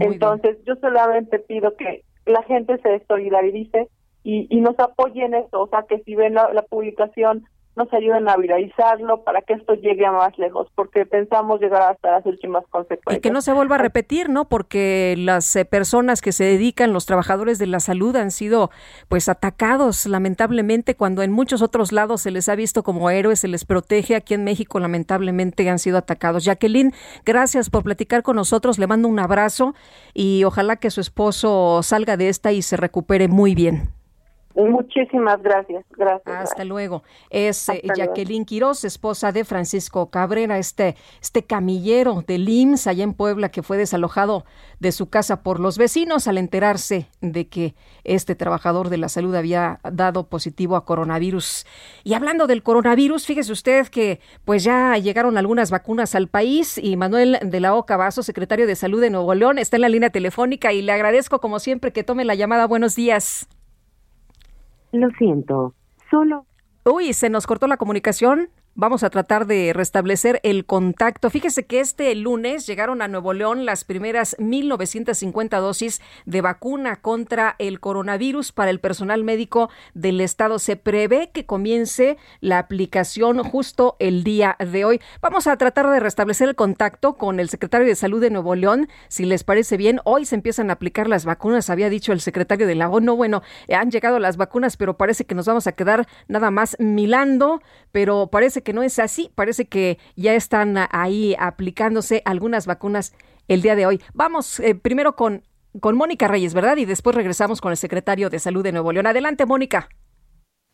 Entonces, yo solamente pido que la gente se solidarice y, nos apoyen eso, o sea, que si ven la, publicación nos ayuden a viralizarlo para que esto llegue a más lejos, porque pensamos llegar hasta las últimas consecuencias. Y que no se vuelva a repetir, ¿no? Porque las eh, personas que se dedican, los trabajadores de la salud han sido pues atacados lamentablemente cuando en muchos otros lados se les ha visto como héroes, se les protege, aquí en México lamentablemente han sido atacados. Jacqueline, gracias por platicar con nosotros, le mando un abrazo y ojalá que su esposo salga de esta y se recupere muy bien. Muchísimas gracias, gracias. Hasta luego. Es eh, Jacqueline Quiroz, esposa de Francisco Cabrera, este, este camillero de IMSS allá en Puebla que fue desalojado de su casa por los vecinos al enterarse de que este trabajador de la salud había dado positivo a coronavirus. Y hablando del coronavirus, fíjese usted que pues ya llegaron algunas vacunas al país y Manuel de la Oca Vaso, secretario de Salud de Nuevo León, está en la línea telefónica y le agradezco como siempre que tome la llamada. Buenos días. Lo siento, solo... Uy, se nos cortó la comunicación. Vamos a tratar de restablecer el contacto. Fíjese que este lunes llegaron a Nuevo León las primeras 1.950 dosis de vacuna contra el coronavirus para el personal médico del estado. Se prevé que comience la aplicación justo el día de hoy. Vamos a tratar de restablecer el contacto con el secretario de Salud de Nuevo León. Si les parece bien, hoy se empiezan a aplicar las vacunas, había dicho el secretario de la ONU. Bueno, han llegado las vacunas, pero parece que nos vamos a quedar nada más milando, pero parece que no es así. Parece que ya están ahí aplicándose algunas vacunas el día de hoy. Vamos eh, primero con, con Mónica Reyes, ¿verdad? Y después regresamos con el secretario de Salud de Nuevo León. Adelante, Mónica.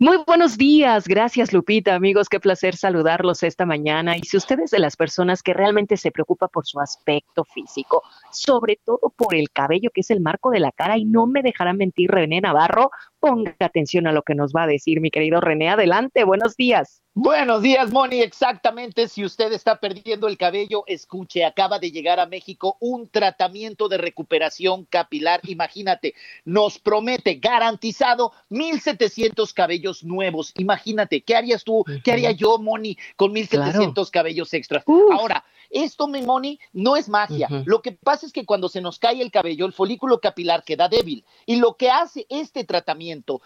Muy buenos días, gracias Lupita, amigos, qué placer saludarlos esta mañana. Y si ustedes de las personas que realmente se preocupa por su aspecto físico, sobre todo por el cabello que es el marco de la cara, y no me dejará mentir René Navarro, ponga atención a lo que nos va a decir mi querido René. Adelante, buenos días. Buenos días, Moni. Exactamente, si usted está perdiendo el cabello, escuche, acaba de llegar a México un tratamiento de recuperación capilar. Imagínate, nos promete garantizado 1.700 cabellos nuevos. Imagínate, ¿qué harías tú? ¿Qué haría yo, Moni, con 1.700 cabellos extras? Ahora, esto, mi Moni, no es magia. Lo que pasa es que cuando se nos cae el cabello, el folículo capilar queda débil. Y lo que hace este tratamiento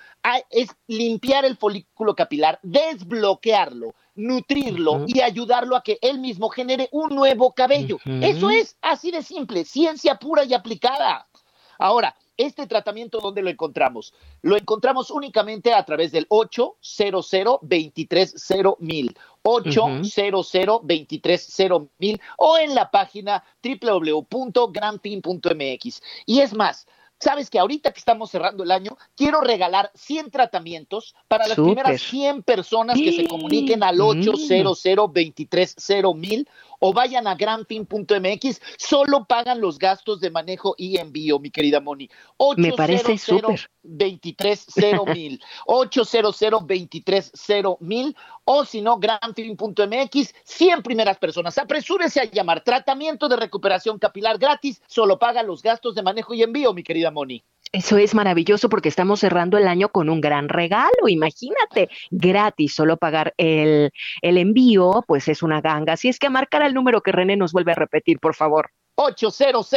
es limpiar el folículo capilar, desbloquearlo, nutrirlo y ayudarlo a que él mismo genere un nuevo cabello. Eso es así de simple, ciencia pura y aplicada. Ahora, este tratamiento, ¿dónde lo encontramos? Lo encontramos únicamente a través del 800 230 mil. 800 230 mil o en la página www.granpin.mx. Y es más, Sabes que ahorita que estamos cerrando el año, quiero regalar 100 tratamientos para las primeras 100 personas que se comuniquen al 800 230 mil o vayan a granfin.mx, solo pagan los gastos de manejo y envío, mi querida Moni. 800 Me parece súper. 230 mil, 800 230 mil o si no, granfin.mx, 100 primeras personas. Apresúrese a llamar. Tratamiento de recuperación capilar gratis, solo paga los gastos de manejo y envío, mi querida Moni. Eso es maravilloso porque estamos cerrando el año con un gran regalo, imagínate, gratis, solo pagar el, el envío, pues es una ganga. Así es que a marcar el número que René nos vuelve a repetir, por favor. 800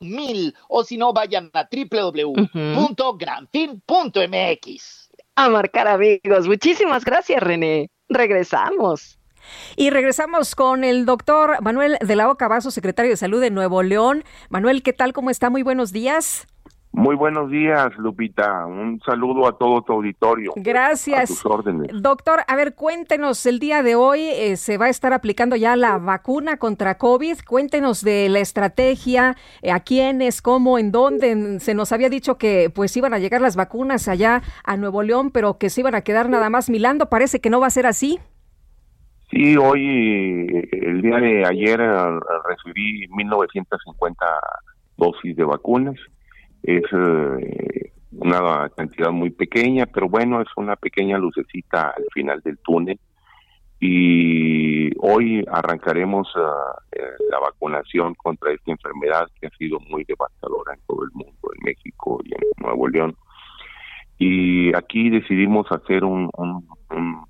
mil o si no vayan a www.granfin.mx. a marcar amigos. Muchísimas gracias, René. Regresamos. Y regresamos con el doctor Manuel de la Oca Vaso, secretario de Salud de Nuevo León. Manuel, ¿qué tal? ¿Cómo está? Muy buenos días. Muy buenos días, Lupita. Un saludo a todo tu auditorio. Gracias. A tus órdenes. Doctor, a ver, cuéntenos, el día de hoy eh, se va a estar aplicando ya la vacuna contra COVID. Cuéntenos de la estrategia, eh, a quiénes, cómo, en dónde. Se nos había dicho que pues iban a llegar las vacunas allá a Nuevo León, pero que se iban a quedar nada más milando. Parece que no va a ser así. Sí, hoy, el día de ayer, recibí 1950 dosis de vacunas es eh, una cantidad muy pequeña, pero bueno, es una pequeña lucecita al final del túnel. Y hoy arrancaremos eh, la vacunación contra esta enfermedad que ha sido muy devastadora en todo el mundo, en México y en Nuevo León. Y aquí decidimos hacer un, un,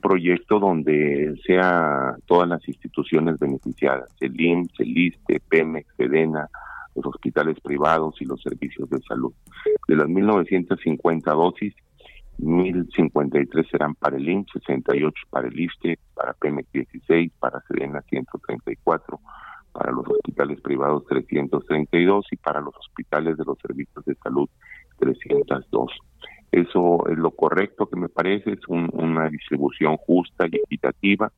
proyecto donde sea todas las instituciones beneficiadas, el IMSS, el ISTE, PEMEX, SEDENA, los hospitales privados y los servicios de salud. De las 1.950 dosis, 1.053 serán para el IMSS, 68 para el ISTE, para PEMEX 16, para Sedena 134, para los hospitales privados 332 y para los hospitales de los servicios de salud 302. Eso es lo correcto que me parece, es una distribución justa y equitativa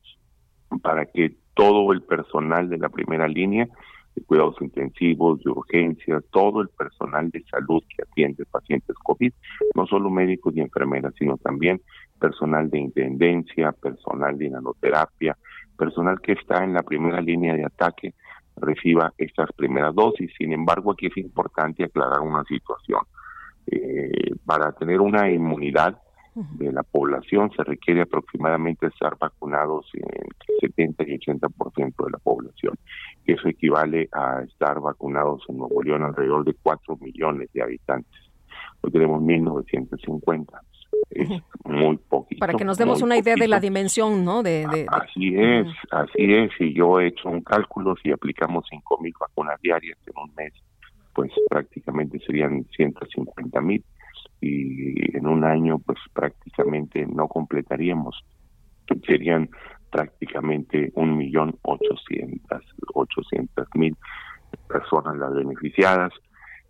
para que todo el personal de la primera línea de cuidados intensivos, de urgencias, todo el personal de salud que atiende pacientes COVID, no solo médicos y enfermeras, sino también personal de intendencia, personal de nanoterapia, personal que está en la primera línea de ataque, reciba estas primeras dosis. Sin embargo, aquí es importante aclarar una situación. Eh, para tener una inmunidad de la población se requiere aproximadamente estar vacunados en 70 y 80% de la población. Eso equivale a estar vacunados en Nuevo León alrededor de 4 millones de habitantes. Hoy tenemos 1950. Es muy poquito. Para que nos demos una idea de la dimensión, ¿no? De, Así es, así es. Y yo he hecho un cálculo, si aplicamos 5 mil vacunas diarias en un mes, pues prácticamente serían 150 mil y en un año pues prácticamente no completaríamos serían prácticamente un millón ochocientas ochocientas mil personas las beneficiadas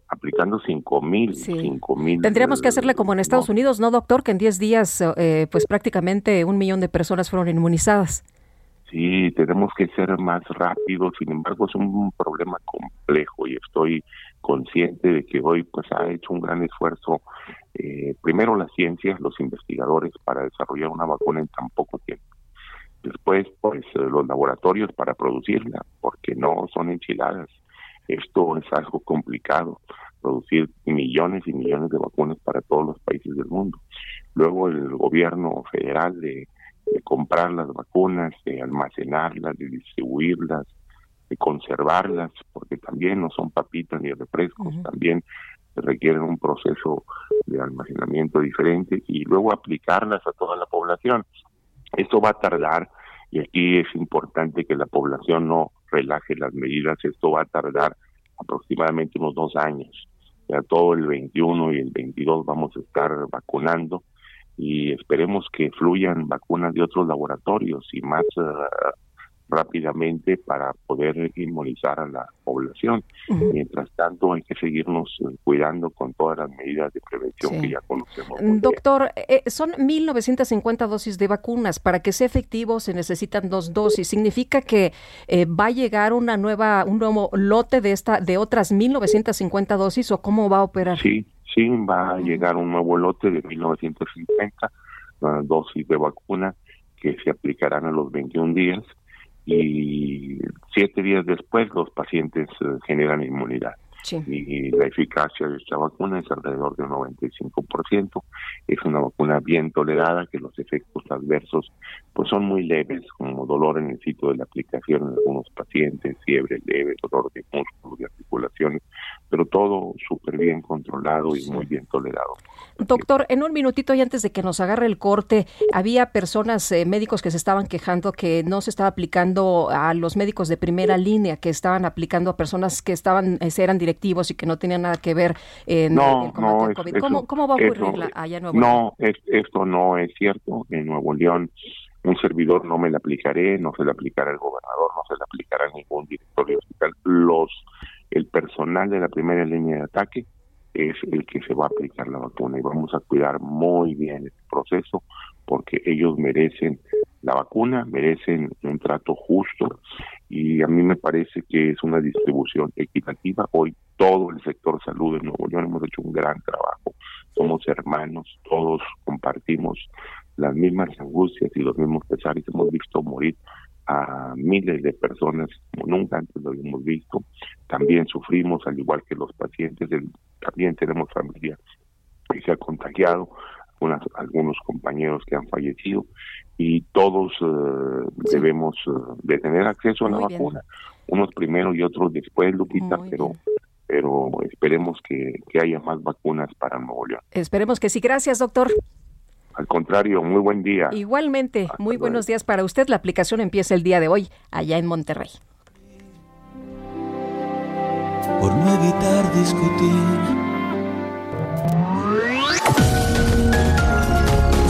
aplicando cinco mil cinco mil tendríamos que hacerle como en Estados Unidos no doctor que en 10 días eh, pues prácticamente un millón de personas fueron inmunizadas Sí, tenemos que ser más rápidos, sin embargo es un problema complejo y estoy consciente de que hoy pues ha hecho un gran esfuerzo eh, primero las ciencias, los investigadores para desarrollar una vacuna en tan poco tiempo. Después pues eh, los laboratorios para producirla, porque no son enchiladas. Esto es algo complicado, producir millones y millones de vacunas para todos los países del mundo. Luego el gobierno federal de de comprar las vacunas, de almacenarlas, de distribuirlas, de conservarlas, porque también no son papitas ni refrescos, también requieren un proceso de almacenamiento diferente y luego aplicarlas a toda la población. Esto va a tardar y aquí es importante que la población no relaje las medidas, esto va a tardar aproximadamente unos dos años. Ya todo el 21 y el 22 vamos a estar vacunando y esperemos que fluyan vacunas de otros laboratorios y más eh, rápidamente para poder inmunizar a la población. Mientras tanto, hay que seguirnos eh, cuidando con todas las medidas de prevención que ya conocemos. Doctor, eh, son 1.950 dosis de vacunas. Para que sea efectivo se necesitan dos dosis. ¿Significa que va a llegar una nueva, un nuevo lote de, esta, de otras 1.950 dosis o cómo va a operar? Sí, sí, va a llegar un nuevo lote de 1950 dosis de vacuna que se aplicarán a los 21 días y siete días después los pacientes eh, generan inmunidad. Y la eficacia de esta vacuna es alrededor del 95%. Es una vacuna bien tolerada, que los efectos adversos pues son muy leves, como dolor en el sitio de la aplicación en algunos pacientes, fiebre leve, dolor de músculos y articulaciones, pero todo súper bien controlado y muy bien tolerado. Doctor, en un minutito y antes de que nos agarre el corte, había personas, eh, médicos que se estaban quejando que no se estaba aplicando a los médicos de primera línea, que estaban aplicando a personas que estaban eh, eran y que no tenían nada que ver en no, el combate no, COVID. eso- ¿Cómo, cómo va a ocurrir eso- la- allá en Nuevo León? No, es- esto no es cierto. En Nuevo León, un servidor no me la aplicaré, no se la aplicará el gobernador, no se la aplicará ningún director de hospital. Los, el personal de la primera línea de ataque es el que se va a aplicar la vacuna y vamos a cuidar muy bien este proceso porque ellos merecen la vacuna, merecen un trato justo y a mí me parece que es una distribución equitativa. Hoy todo el sector salud de Nuevo León hemos hecho un gran trabajo, somos hermanos, todos compartimos las mismas angustias y los mismos pesares, hemos visto morir a miles de personas como nunca antes lo habíamos visto, también sufrimos al igual que los pacientes, también tenemos familia que se ha contagiado, unas- algunos compañeros que han fallecido y todos eh, debemos eh, de tener acceso a la Muy bien. vacuna, unos primero y otros después, Lupita, pero pero esperemos que, que haya más vacunas para Nuevo León. Esperemos que sí. Gracias, doctor. Al contrario, muy buen día. Igualmente, muy buenos días para usted. La aplicación empieza el día de hoy allá en Monterrey. por no evitar discutir.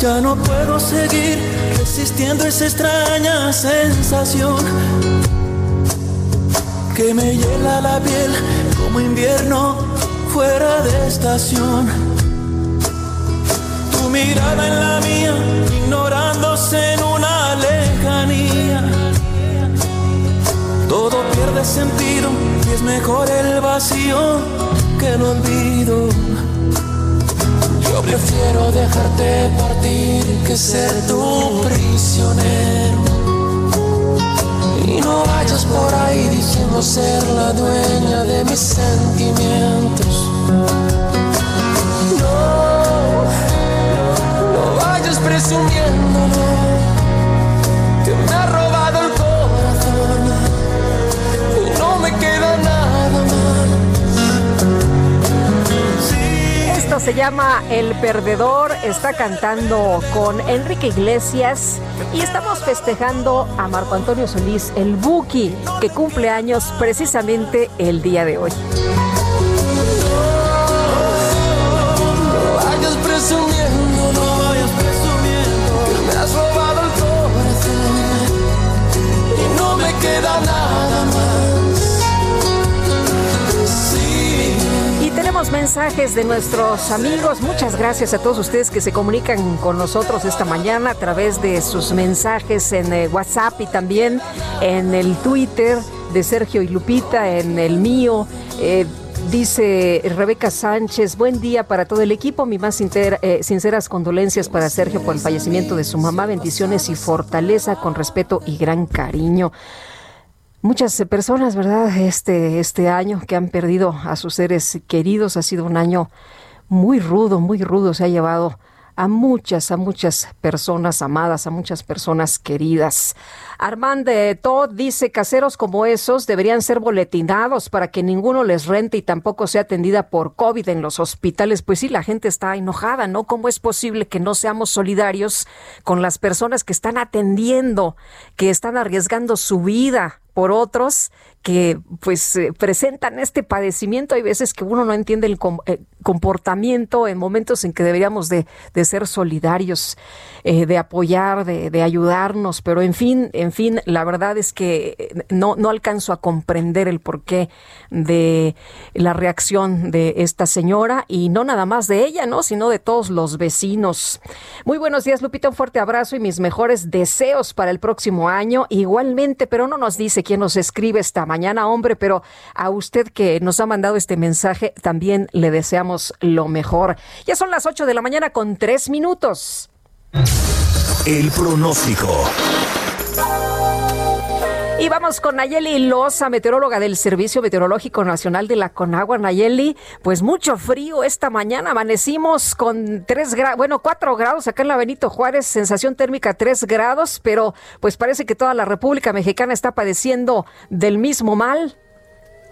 Ya no puedo seguir resistiendo esa extraña sensación que me hiela la piel como invierno fuera de estación. Tu mirada en la mía, ignorándose en una lejanía. Todo pierde sentido y es mejor el vacío que el olvido. Yo prefiero dejarte partir que ser tu prisionero. Y no vayas por ahí diciendo ser la dueña de mis sentimientos. No, no vayas presumiendo, Esto se llama El Perdedor, está cantando con Enrique Iglesias y estamos festejando a Marco Antonio Solís, el Buki, que cumple años precisamente el día de hoy. Mensajes de nuestros amigos. Muchas gracias a todos ustedes que se comunican con nosotros esta mañana a través de sus mensajes en eh, WhatsApp y también en el Twitter de Sergio y Lupita, en el mío. Eh, Dice Rebeca Sánchez, buen día para todo el equipo, mi más eh, sinceras condolencias para Sergio por el fallecimiento de su mamá, bendiciones y fortaleza con respeto y gran cariño. Muchas eh, personas, ¿verdad? Este, este año que han perdido a sus seres queridos ha sido un año muy rudo, muy rudo. Se ha llevado a muchas, a muchas personas amadas, a muchas personas queridas. Armand de Todd dice, caseros como esos deberían ser boletinados para que ninguno les rente y tampoco sea atendida por COVID en los hospitales. Pues sí, la gente está enojada, ¿no? ¿Cómo es posible que no seamos solidarios con las personas que están atendiendo, que están arriesgando su vida por otros que pues eh, presentan este padecimiento. Hay veces que uno no entiende el eh, comportamiento en momentos en que deberíamos de, ser solidarios, eh, de apoyar, de, de ayudarnos, pero en fin, en fin, la verdad es que eh, no, no alcanzo a comprender el porqué de la reacción de esta señora y no nada más de ella, ¿no? sino de todos los vecinos. Muy buenos días, Lupita, un fuerte abrazo y mis mejores deseos para el próximo año. Igualmente, pero no nos dice quien nos escribe esta mañana, hombre, pero a usted que nos ha mandado este mensaje también le deseamos lo mejor. Ya son las 8 de la mañana con 3 minutos. El pronóstico. Y vamos con Nayeli Loza, meteoróloga del Servicio Meteorológico Nacional de la Conagua. Nayeli, pues mucho frío esta mañana. Amanecimos con 3 grados, bueno, 4 grados acá en la Benito Juárez, sensación térmica 3 grados, pero pues parece que toda la República Mexicana está padeciendo del mismo mal.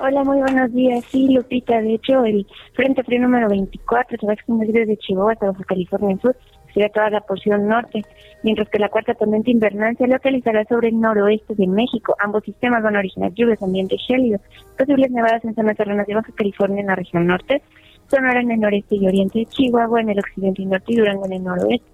Hola, muy buenos días. Sí, Lupita, de hecho, el Frente Frío número 24 se va a extender desde Chihuahua hasta Baja California Sur sería toda la porción norte, mientras que la cuarta tormenta invernal se localizará sobre el noroeste de México. Ambos sistemas van a originar lluvias ambiente gélido, posibles nevadas en zonas terrenas de Baja California en la región norte, Sonora en el noreste y oriente de Chihuahua en el occidente y norte y Durango en el noroeste.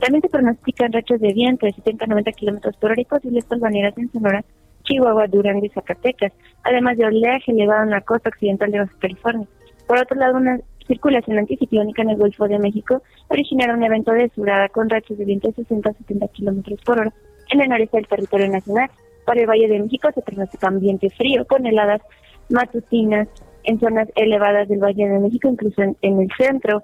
También se pronostican rachas de viento de 70 a 90 kilómetros por hora y posibles polvaneras en Sonora, Chihuahua, Durango y Zacatecas, además de oleaje elevado en la costa occidental de Baja California. Por otro lado, una circulación anticiclónica en el Golfo de México originará un evento de surada con rachas de viento de 60 a 70 kilómetros por hora en el noreste del territorio nacional. Para el Valle de México se pronostica ambiente frío con heladas matutinas en zonas elevadas del Valle de México, incluso en, el centro.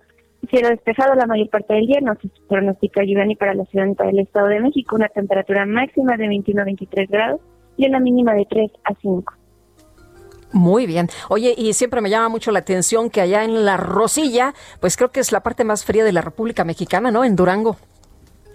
Cielo despejado la mayor parte del día, no se pronostica lluvia ni para la ciudad ni para el Estado de México, una temperatura máxima de 21 a 23 grados y una mínima de 3 a 5. Muy bien. Oye, y siempre me llama mucho la atención que allá en La Rosilla, pues creo que es la parte más fría de la República Mexicana, ¿no? En Durango.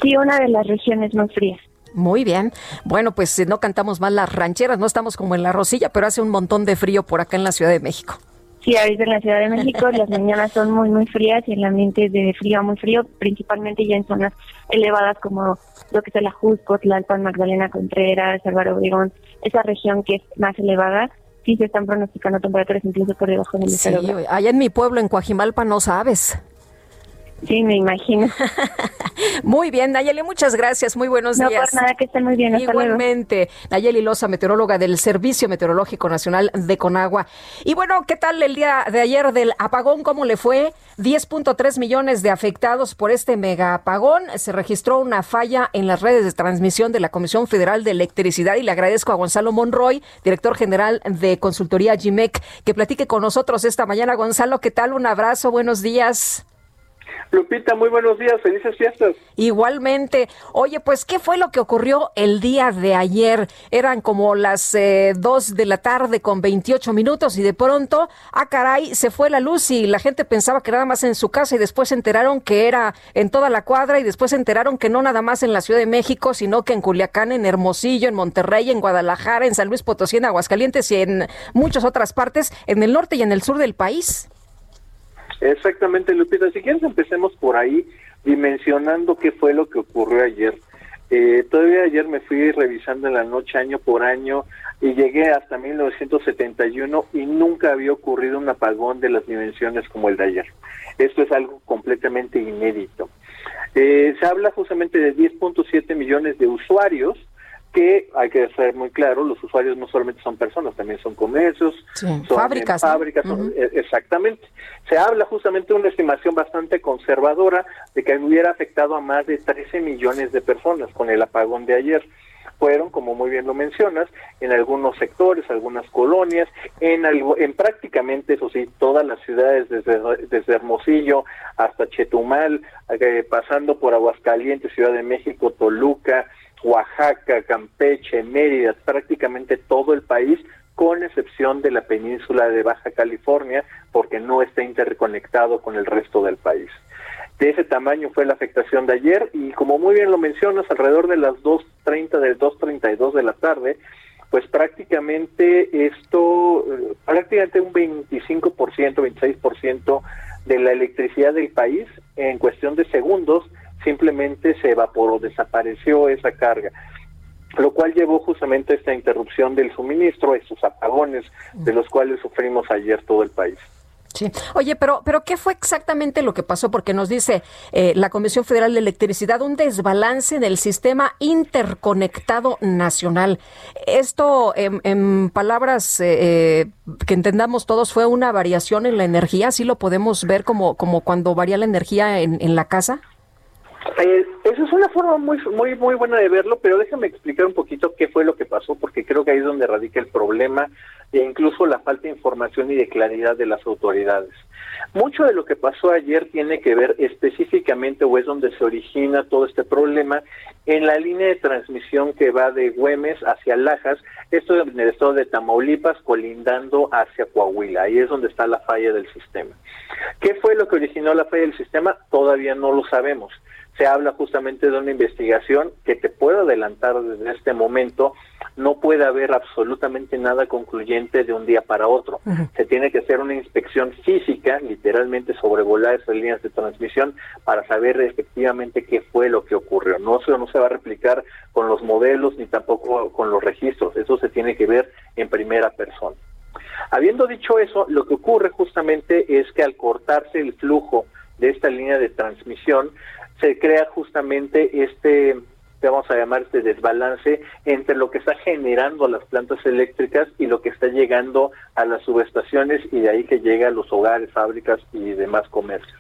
Sí, una de las regiones más frías. Muy bien. Bueno, pues eh, no cantamos mal las rancheras, no estamos como en La Rosilla, pero hace un montón de frío por acá en la Ciudad de México. Sí, ahorita en la Ciudad de México las mañanas son muy, muy frías y el ambiente es de frío a muy frío, principalmente ya en zonas elevadas como lo que es la Jusco, Tlalpan, Magdalena Contreras, Álvaro Obregón, esa región que es más elevada sí se están pronosticando temperaturas incluso por debajo del sí, allá en mi pueblo, en Coajimalpa, no sabes. Sí, me imagino. muy bien, Nayeli, muchas gracias. Muy buenos días. No, por nada, que estén muy bien. Igualmente, Nayeli Loza, meteoróloga del Servicio Meteorológico Nacional de Conagua. Y bueno, ¿qué tal el día de ayer del apagón? ¿Cómo le fue? 10.3 millones de afectados por este mega apagón. Se registró una falla en las redes de transmisión de la Comisión Federal de Electricidad y le agradezco a Gonzalo Monroy, director general de consultoría GIMEC, que platique con nosotros esta mañana. Gonzalo, ¿qué tal? Un abrazo, buenos días. Lupita, muy buenos días, felices fiestas. Igualmente. Oye, pues, ¿qué fue lo que ocurrió el día de ayer? Eran como las eh, 2 de la tarde con 28 minutos y de pronto, ah, caray, se fue la luz y la gente pensaba que nada más en su casa y después se enteraron que era en toda la cuadra y después se enteraron que no nada más en la Ciudad de México, sino que en Culiacán, en Hermosillo, en Monterrey, en Guadalajara, en San Luis Potosí, en Aguascalientes y en muchas otras partes, en el norte y en el sur del país. Exactamente, Lupita. Si quieres, empecemos por ahí, dimensionando qué fue lo que ocurrió ayer. Eh, todavía ayer me fui revisando en la noche año por año y llegué hasta 1971 y nunca había ocurrido un apagón de las dimensiones como el de ayer. Esto es algo completamente inédito. Eh, se habla justamente de 10.7 millones de usuarios que hay que ser muy claro, los usuarios no solamente son personas, también son comercios, son fábricas. fábricas e, exactamente. Se habla justamente de una estimación bastante conservadora de que hubiera afectado a más de 13 millones de personas con el apagón de ayer. Fueron, como muy bien lo mencionas, en algunos sectores, algunas colonias, en, algo, en prácticamente, eso sí, todas las ciudades, desde, desde Hermosillo hasta Chetumal, eh, pasando por Aguascalientes, Ciudad de México, Toluca, Oaxaca, Campeche, Mérida, prácticamente todo el país, con excepción de la península de Baja California, porque no está interconectado con el resto del país. De ese tamaño fue la afectación de ayer y como muy bien lo mencionas, alrededor de las 2.30 del 2.32 de la tarde, pues prácticamente esto, eh, prácticamente un 25%, 26% de la electricidad del país en cuestión de segundos simplemente se evaporó, desapareció esa carga lo cual llevó justamente a esta interrupción del suministro, estos apagones de los cuales sufrimos ayer todo el país. Sí. Oye, pero, pero ¿qué fue exactamente lo que pasó? Porque nos dice eh, la Comisión Federal de Electricidad un desbalance en el sistema interconectado nacional. Esto, en, palabras eh, eh, que entendamos todos, fue una variación en la energía. ¿Sí lo podemos ver como, como cuando varía la energía en, en la casa? Eh, Pues es una forma muy, muy, muy buena de verlo, pero déjame explicar un poquito qué fue lo que pasó, porque creo que ahí es donde radica el problema e incluso la falta de información y de claridad de las autoridades. Mucho de lo que pasó ayer tiene que ver específicamente, o es donde se origina todo este problema, en la línea de transmisión que va de Güemes hacia Lajas, esto en el estado de Tamaulipas, colindando hacia Coahuila. Ahí es donde está la falla del sistema. ¿Qué fue lo que originó la falla del sistema? Todavía no lo sabemos. Se habla justamente de una investigación que te puedo adelantar desde este momento no puede haber absolutamente nada concluyente de un día para otro. Se tiene que hacer una inspección física, literalmente sobrevolar esas líneas de transmisión para saber efectivamente qué fue lo que ocurrió. No, eso no se va a replicar con los modelos ni tampoco con los registros. Eso se tiene que ver en primera persona. Habiendo dicho eso, lo que ocurre justamente es que al cortarse el flujo de esta línea de transmisión, se crea justamente este vamos a llamar este desbalance entre lo que está generando las plantas eléctricas y lo que está llegando a las subestaciones y de ahí que llega a los hogares, fábricas y demás comercios.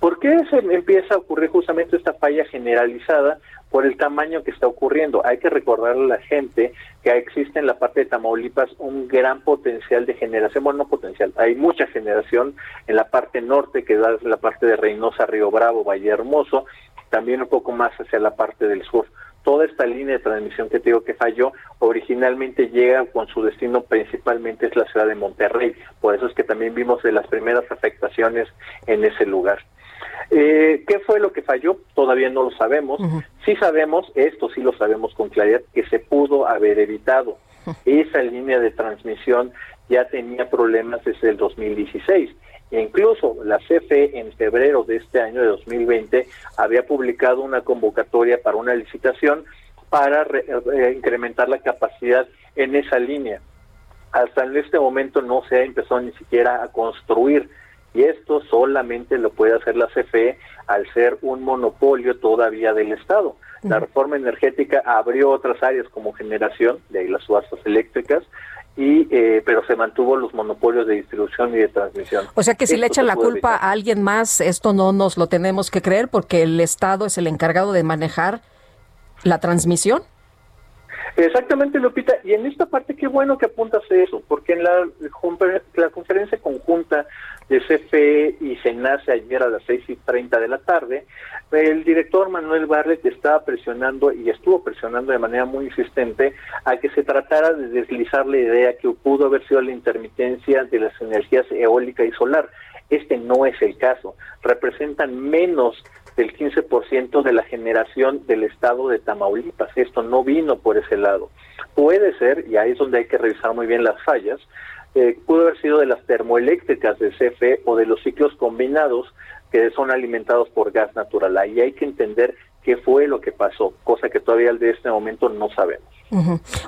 ¿Por qué se empieza a ocurrir justamente esta falla generalizada? Por el tamaño que está ocurriendo. Hay que recordarle a la gente que existe en la parte de Tamaulipas un gran potencial de generación, bueno, no potencial, hay mucha generación en la parte norte, que da la parte de Reynosa, Río Bravo, Valle Hermoso, también un poco más hacia la parte del sur. Toda esta línea de transmisión que te digo que falló, originalmente llega con su destino principalmente es la ciudad de Monterrey, por eso es que también vimos de las primeras afectaciones en ese lugar. Eh, ¿Qué fue lo que falló? Todavía no lo sabemos. Sí sabemos, esto sí lo sabemos con claridad, que se pudo haber evitado. Esa línea de transmisión ya tenía problemas desde el 2016 incluso la CFE en febrero de este año de 2020 había publicado una convocatoria para una licitación para eh, incrementar la capacidad en esa línea. Hasta en este momento no se ha empezado ni siquiera a construir y esto solamente lo puede hacer la CFE al ser un monopolio todavía del Estado. La reforma energética abrió otras áreas como generación, de ahí las subastas eléctricas, y eh, pero se mantuvo los monopolios de distribución y de transmisión. O sea que si le echan la culpa a alguien más, esto no nos lo tenemos que creer porque el Estado es el encargado de manejar la transmisión. Exactamente, Lupita. Y en esta parte, qué bueno que apuntas eso, porque en la, la conferencia conjunta de CFE y nace ayer a las seis y treinta de la tarde, el director Manuel Barlet estaba presionando y estuvo presionando de manera muy insistente a que se tratara de deslizar la idea que pudo haber sido la intermitencia de las energías eólica y solar. Este no es el caso. Representan menos del 15% de la generación del estado de Tamaulipas. Esto no vino por ese lado. Puede ser, y ahí es donde hay que revisar muy bien las fallas, eh, pudo haber sido de las termoeléctricas de CFE o de los ciclos combinados que son alimentados por gas natural. Ahí hay que entender qué fue lo que pasó, cosa que todavía de este momento no sabemos.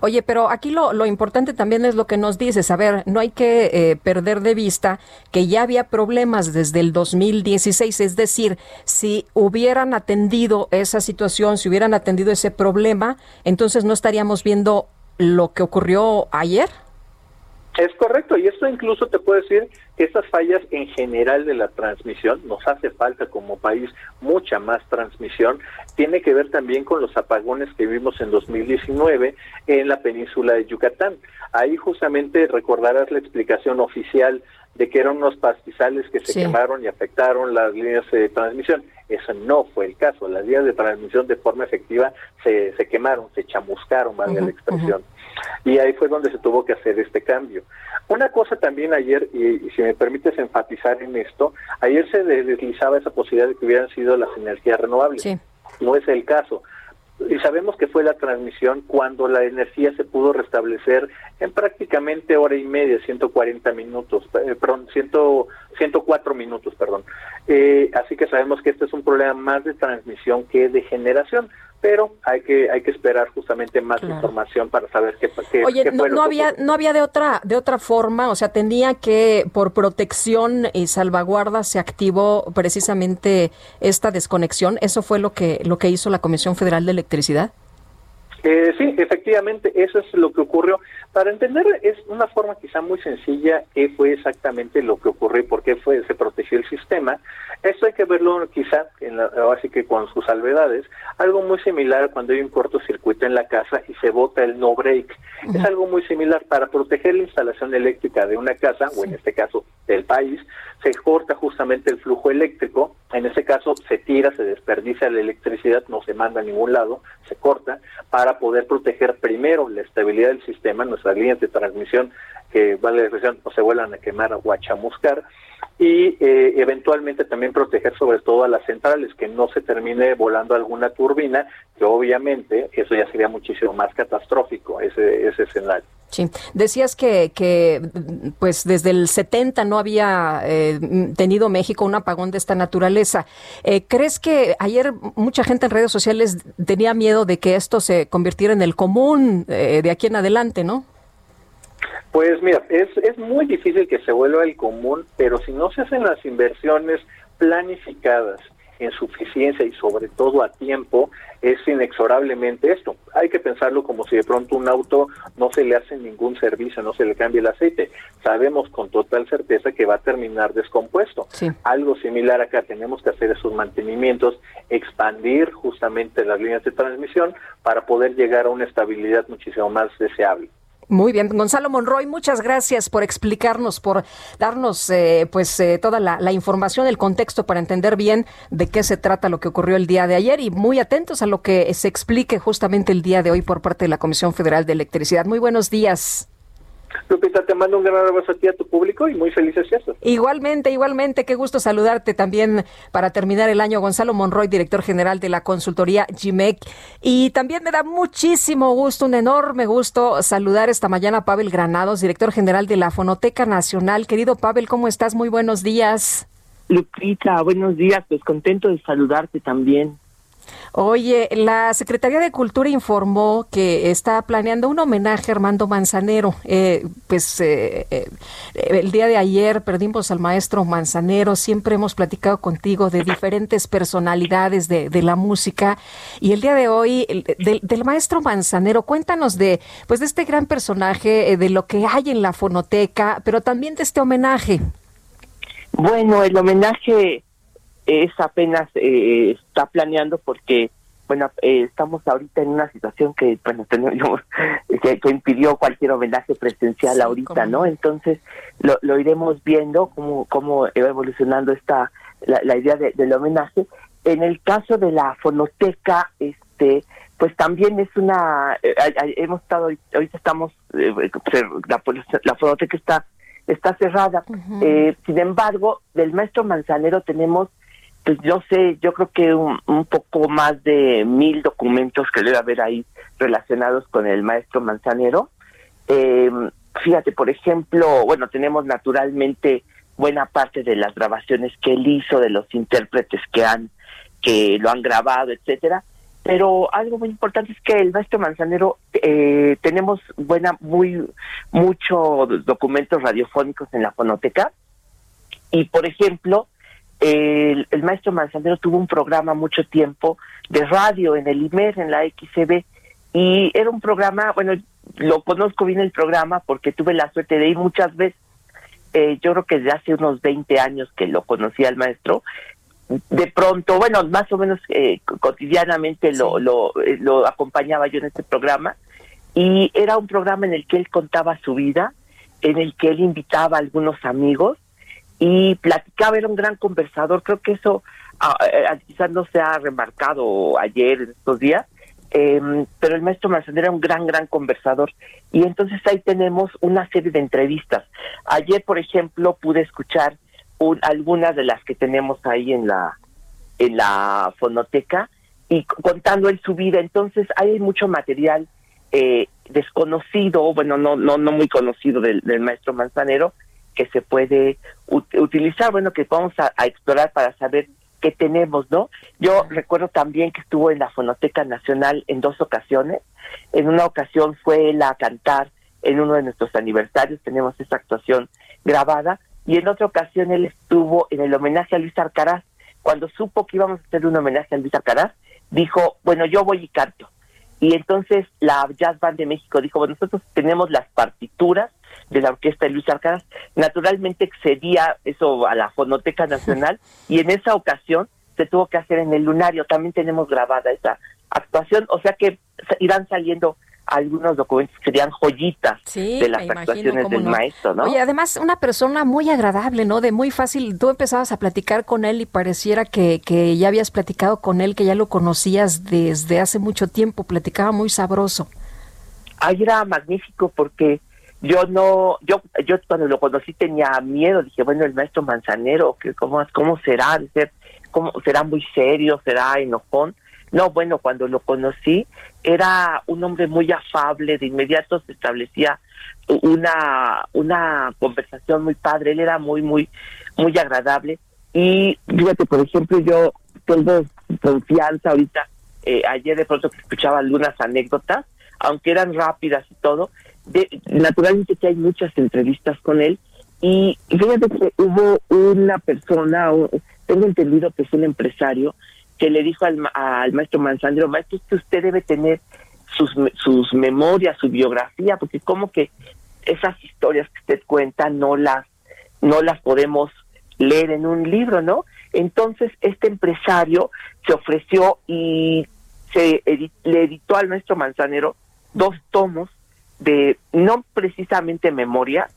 Oye, pero aquí lo, lo, importante también es lo que nos dices. A ver, no hay que eh, perder de vista que ya había problemas desde el 2016. Es decir, si hubieran atendido esa situación, si hubieran atendido ese problema, entonces no estaríamos viendo lo que ocurrió ayer. Es correcto, y esto incluso te puedo decir que estas fallas en general de la transmisión, nos hace falta como país mucha más transmisión, tiene que ver también con los apagones que vimos en 2019 en la península de Yucatán. Ahí justamente recordarás la explicación oficial de que eran unos pastizales que se quemaron y afectaron las líneas de transmisión. Eso no fue el caso. Las líneas de transmisión de forma efectiva se, se quemaron, se chamuscaron, valga la expresión. Y ahí fue donde se tuvo que hacer este cambio. Una cosa también ayer, y, si me permites enfatizar en esto, ayer se deslizaba esa posibilidad de que hubieran sido las energías renovables. No es el caso. Y sabemos que fue la transmisión cuando la energía se pudo restablecer en prácticamente hora y media, 140 minutos, eh, perdón, 100, 104 minutos, perdón. Eh, así que sabemos que este es un problema más de transmisión que de generación pero hay que hay que esperar justamente más información para saber qué, qué Oye, no, había no había de otra de otra forma, o sea, tenía que por protección y salvaguarda se activó precisamente esta desconexión. Eso fue lo que lo que hizo la Comisión Federal de Electricidad. Eh, sí, efectivamente, eso es lo que ocurrió. Para entender, es una forma quizá muy sencilla qué fue exactamente lo que ocurrió y por qué fue, se protegió el sistema. Esto hay que verlo quizá, en la, así que con sus salvedades, algo muy similar cuando hay un cortocircuito en la casa y se bota el no break. Es algo muy similar para proteger la instalación eléctrica de una casa, o en este caso del país, se corta justamente el flujo eléctrico, en ese caso se tira, se desperdicia la electricidad, no se manda a ningún lado, se corta, para poder proteger primero la estabilidad del sistema, nuestras líneas de transmisión, que vale la expresión, no se vuelvan a quemar o a chamuscar, y eh, eventualmente también proteger sobre todo a las centrales, que no se termine volando alguna turbina, que obviamente eso ya sería muchísimo más catastrófico, ese, ese escenario. Sí, decías que, que pues desde el 70 no había eh, tenido México un apagón de esta naturaleza. Eh, ¿Crees que ayer mucha gente en redes sociales tenía miedo de que esto se convirtiera en el común eh, de aquí en adelante, no? Pues mira, es, es muy difícil que se vuelva el común, pero si no se hacen las inversiones planificadas en suficiencia y sobre todo a tiempo, es inexorablemente esto. Hay que pensarlo como si de pronto un auto no se le hace ningún servicio, no se le cambia el aceite. Sabemos con total certeza que va a terminar descompuesto. Algo similar acá, tenemos que hacer esos mantenimientos, expandir justamente las líneas de transmisión para poder llegar a una estabilidad muchísimo más deseable. Muy bien, Gonzalo Monroy, muchas gracias por explicarnos, por darnos eh, pues eh, toda la, la, información, el contexto para entender bien de qué se trata lo que ocurrió el día de ayer y muy atentos a lo que se explique justamente el día de hoy por parte de la Comisión Federal de Electricidad. Muy buenos días. Lupita, te mando un gran abrazo a ti, a tu público y muy felices fiestas. Igualmente, igualmente, qué gusto saludarte también para terminar el año. Gonzalo Monroy, director general de la consultoría GIMEC. Y también me da muchísimo gusto, un enorme gusto saludar esta mañana a Pavel Granados, director general de la Fonoteca Nacional. Querido Pavel, ¿cómo estás? Muy buenos días. Lupita, buenos días, pues contento de saludarte también. Oye, la Secretaría de Cultura informó que está planeando un homenaje a Armando Manzanero. Eh, pues eh, eh, el día de ayer perdimos al maestro Manzanero. Siempre hemos platicado contigo de diferentes personalidades de, la música. Y el día de hoy, del, del, maestro Manzanero, cuéntanos de, pues, de este gran personaje, de lo que hay en la fonoteca, pero también de este homenaje. Bueno, el homenaje es apenas eh, está planeando porque bueno eh, estamos ahorita en una situación que bueno tenemos, que, impidió cualquier homenaje presencial ahorita no entonces lo, lo, iremos viendo cómo cómo va evolucionando esta la, idea del homenaje. En el caso de la fonoteca este pues también es una eh, hemos estado ahorita estamos la, la fonoteca está está cerrada. Sin embargo del maestro manzanero tenemos pues yo sé, yo creo que un, poco más de mil documentos que debe haber ahí relacionados con el maestro Manzanero. Eh, fíjate, por ejemplo, bueno, tenemos naturalmente buena parte de las grabaciones que él hizo, de los intérpretes que han, que lo han grabado, etcétera. Pero algo muy importante es que el maestro Manzanero eh, tenemos buena, muy, muchos documentos radiofónicos en la fonoteca. Y por ejemplo, el, maestro Manzanero tuvo un programa mucho tiempo de radio en el IMER, en la XCB, y era un programa, bueno, lo conozco bien el programa porque tuve la suerte de ir muchas veces. Eh, yo creo que desde hace unos 20 años que lo conocí al maestro. De pronto, bueno, más o menos eh, cotidianamente lo, lo, eh, lo acompañaba yo en este programa. Y era un programa en el que él contaba su vida, en el que él invitaba a algunos amigos y platicaba, era un gran conversador, creo que eso ah, eh, quizás no se ha remarcado ayer, en estos días, em, pero el maestro Manzanero era un gran, gran conversador. Y entonces ahí tenemos una serie de entrevistas. Ayer, por ejemplo, pude escuchar algunas de las que tenemos ahí en la, en la fonoteca y contando él su vida. Entonces hay mucho material eh, desconocido, bueno, no, no, no muy conocido del, del maestro Manzanero, que se puede utilizar, bueno, que vamos a, explorar para saber qué tenemos, ¿no? Yo recuerdo también que estuvo en la Fonoteca Nacional en dos ocasiones. En una ocasión fue él a cantar en uno de nuestros aniversarios, tenemos esa actuación grabada, y en otra ocasión él estuvo en el homenaje a Luis Alcaraz. Cuando supo que íbamos a hacer un homenaje a Luis Alcaraz, dijo, bueno, yo voy y canto. Y entonces la Jazz Band de México dijo, bueno, nosotros tenemos las partituras de la orquesta de Luis Arcaraz. Naturalmente excedía eso a la Fonoteca Nacional y en esa ocasión se tuvo que hacer en el Lunario. También tenemos grabada esa actuación, o sea que irán saliendo algunos documentos que serían joyitas de las actuaciones del maestro, ¿no? Oye, además una persona muy agradable, ¿no? De muy fácil, tú empezabas a platicar con él y pareciera que, que ya habías platicado con él, que ya lo conocías desde hace mucho tiempo, platicaba muy sabroso. Ay, era magnífico porque yo no, yo, yo cuando lo conocí tenía miedo, dije, bueno, el maestro Manzanero, que cómo, cómo será, ser, cómo será muy serio, será enojón. No, bueno, cuando lo conocí era un hombre muy afable, de inmediato se establecía una, una conversación muy padre, él era muy, muy, muy agradable. Y fíjate, por ejemplo, yo tengo confianza ahorita, eh, ayer de pronto escuchaba algunas anécdotas, aunque eran rápidas y todo, de, naturalmente que hay muchas entrevistas con él, y fíjate que hubo una persona, tengo entendido que es un empresario, que le dijo al, al maestro Manzanero, maestro, que usted debe tener sus, sus memorias, su biografía, porque como que esas historias que usted cuenta no las, no las podemos leer en un libro, ¿no? Entonces este empresario se ofreció y se le editó al maestro Manzanero dos tomos de no precisamente memoria,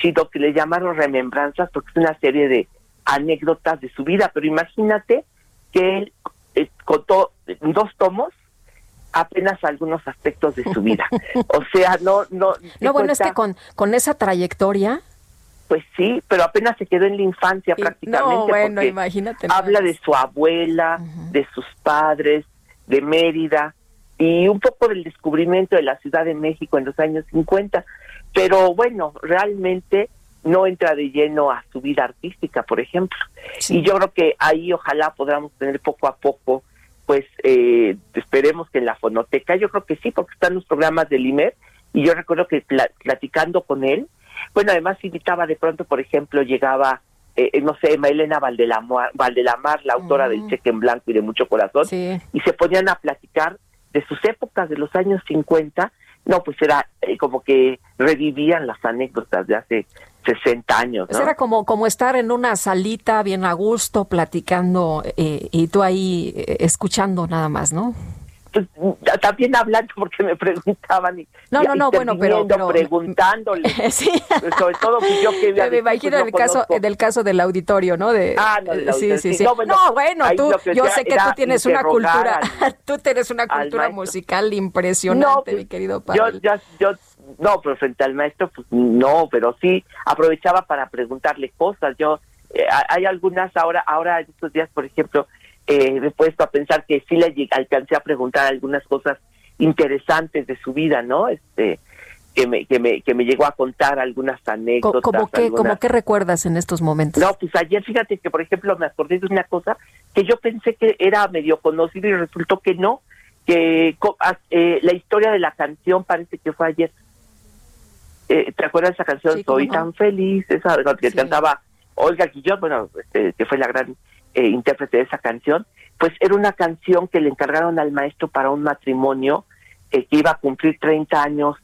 sino que le llamaron remembranzas porque es una serie de anécdotas de su vida, pero imagínate que él eh, contó dos tomos apenas algunos aspectos de su vida. O sea, no no No, bueno, es que con con esa trayectoria pues sí, pero apenas se quedó en la infancia prácticamente. No, bueno, imagínate. Habla de su abuela, de sus padres, de Mérida y un poco del descubrimiento de la Ciudad de México en los años 50. Pero bueno, realmente no entra de lleno a su vida artística, por ejemplo. Y yo creo que ahí ojalá podamos tener poco a poco, pues eh, esperemos que en la fonoteca, yo creo que sí, porque están los programas del IMER, y yo recuerdo que platicando con él, bueno, además invitaba de pronto, por ejemplo, llegaba, eh, eh no sé, Maelena Valdelamar, Valdelamar la autora del Cheque en Blanco y de Mucho Corazón, y se ponían a platicar de sus épocas de los años 50, no, pues era eh, como que revivían las anécdotas de hace 60 años. Pues era como, como estar en una salita bien a gusto, platicando eh, y tú ahí eh, escuchando nada más, ¿no? Pues, también hablando porque me preguntaban y no no no bueno pero, preguntándole. Sí. Pues, sobre todo pues, yo que me imagino en el caso del caso del auditorio no de ah, no, sí, sí sí. no bueno, tú yo sé que tú tienes una cultura tú tienes una cultura musical impresionante mi querido Pablo yo, yo no, pero frente al maestro, pues no, pero sí aprovechaba para preguntarle cosas. Yo, eh, hay algunas ahora, ahora estos días, por ejemplo, eh, me he puesto a pensar que sí le alcancé a preguntar algunas cosas interesantes de su vida, ¿no? Este, que me, que me, que me llegó a contar algunas anécdotas. ¿Cómo qué, algunas... qué recuerdas en estos momentos? No, pues ayer fíjate que, por ejemplo, me acordé de una cosa que yo pensé que era medio conocido y resultó que no, que ah, eh, la historia de la canción parece que fue ayer. Eh, ¿Te acuerdas de esa canción? Soy tan feliz, esa que cantaba Olga Guillot, bueno, este, que fue la gran eh, intérprete de esa canción, pues era una canción que le encargaron al maestro para un matrimonio eh, que iba a cumplir 30 años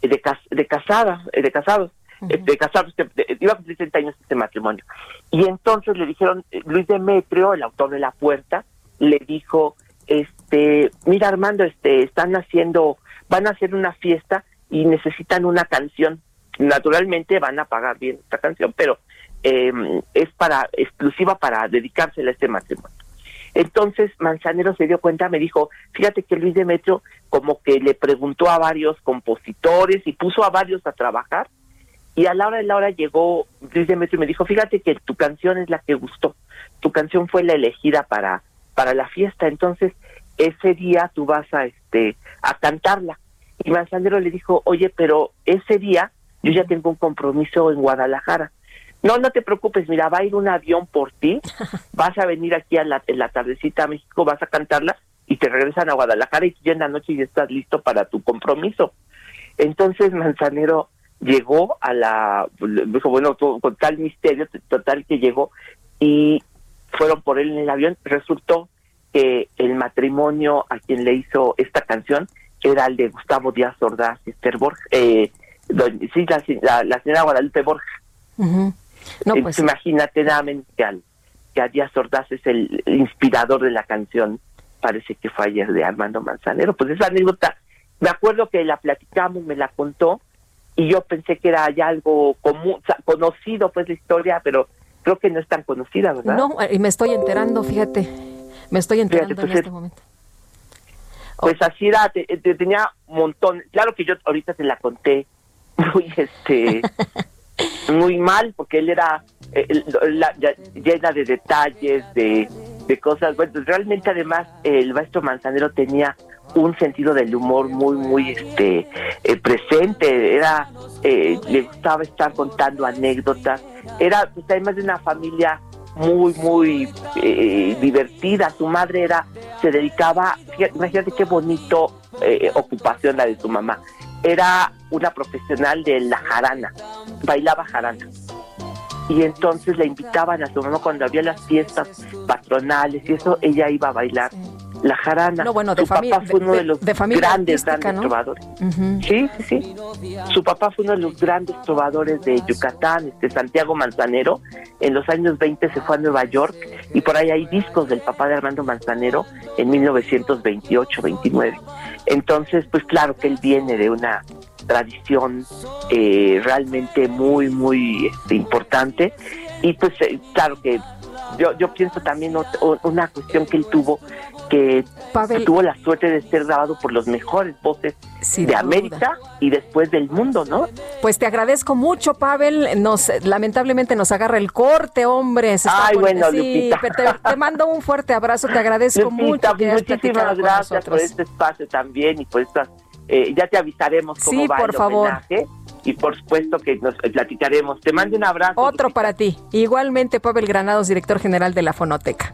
de, de casada, de casados, de casados, iba a cumplir 30 años este matrimonio. Y entonces le dijeron, Luis Demetrio, el autor de La Puerta, le dijo, este, mira Armando, este, están haciendo, van a hacer una fiesta y necesitan una canción. Naturalmente van a pagar bien esta canción, pero eh, es para exclusiva para dedicársela a este matrimonio. Entonces Manzanero se dio cuenta, me dijo, fíjate que Luis Demetrio como que le preguntó a varios compositores y puso a varios a trabajar y a la hora de la hora llegó Luis Demetrio y me dijo, fíjate que tu canción es la que gustó, tu canción fue la elegida para para la fiesta, entonces ese día tú vas a este a cantarla. Y Manzanero le dijo, oye, pero ese día yo ya tengo un compromiso en Guadalajara. No, no te preocupes, mira, va a ir un avión por ti, vas a venir aquí a la, en la tardecita a México, vas a cantarla y te regresan a Guadalajara y ya en la noche ya estás listo para tu compromiso. Entonces Manzanero llegó a la, dijo, bueno, con tal misterio, total que llegó y fueron por él en el avión. Resultó que el matrimonio a quien le hizo esta canción era el de Gustavo Díaz Ordaz Esther Borges, eh, sí, la, la, señora Guadalupe Borges. no, pues, imagínate nada que, al, que a Díaz Ordaz es el, inspirador de la canción, parece que fue ayer de Armando Manzanero. Pues esa anécdota, me acuerdo que la platicamos, me la contó, y yo pensé que era ya algo común, conocido pues la historia, pero creo que no es tan conocida, ¿verdad? No, y me estoy enterando, fíjate, me estoy enterando en pues, este momento. Pues así era, tenía un montón, claro que yo ahorita te la conté muy, este, muy mal, porque él era eh, llena de detalles, de, de cosas, bueno, realmente además el maestro Manzanero tenía un sentido del humor muy muy este eh, presente. Era eh, le gustaba estar contando anécdotas. Era pues, además de una familia muy muy eh, divertida. Su madre era se dedicaba imagínate qué bonito ocupación la de su mamá. Era una profesional de la jarana bailaba jarana. Y entonces la invitaban a su mamá cuando había las fiestas patronales y eso ella iba a bailar la jarana. No, bueno, de Su papá fue uno de, los grandes, grandes trovadores. Sí, sí, sí. Su papá fue uno de los grandes trovadores de Yucatán, este Santiago Manzanero. En los años 20 se fue a Nueva York y por ahí hay discos del papá de Armando Manzanero en 1928-29. Entonces, pues claro que él viene de una tradición eh, realmente muy, muy este, importante. Y pues eh, claro que yo, yo pienso también una cuestión que él tuvo que tuvo la suerte de ser grabado por los mejores voces de América y después del mundo, ¿no? Pues te agradezco mucho, Pavel. Nos lamentablemente nos agarra el corte, hombre. Ay, bueno, Lupita. Te, mando un fuerte abrazo, te agradezco mucho. Que muchísimas gracias por este espacio también y por estas. Eh, ya te avisaremos cómo sí, va por el favor. Y por supuesto que nos platicaremos. Te mando un abrazo. Otro para ti. Igualmente, Pavel Granados, director general de la Fonoteca.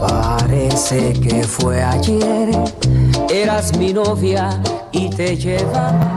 Parece que fue ayer, eras mi novia y te llevaba.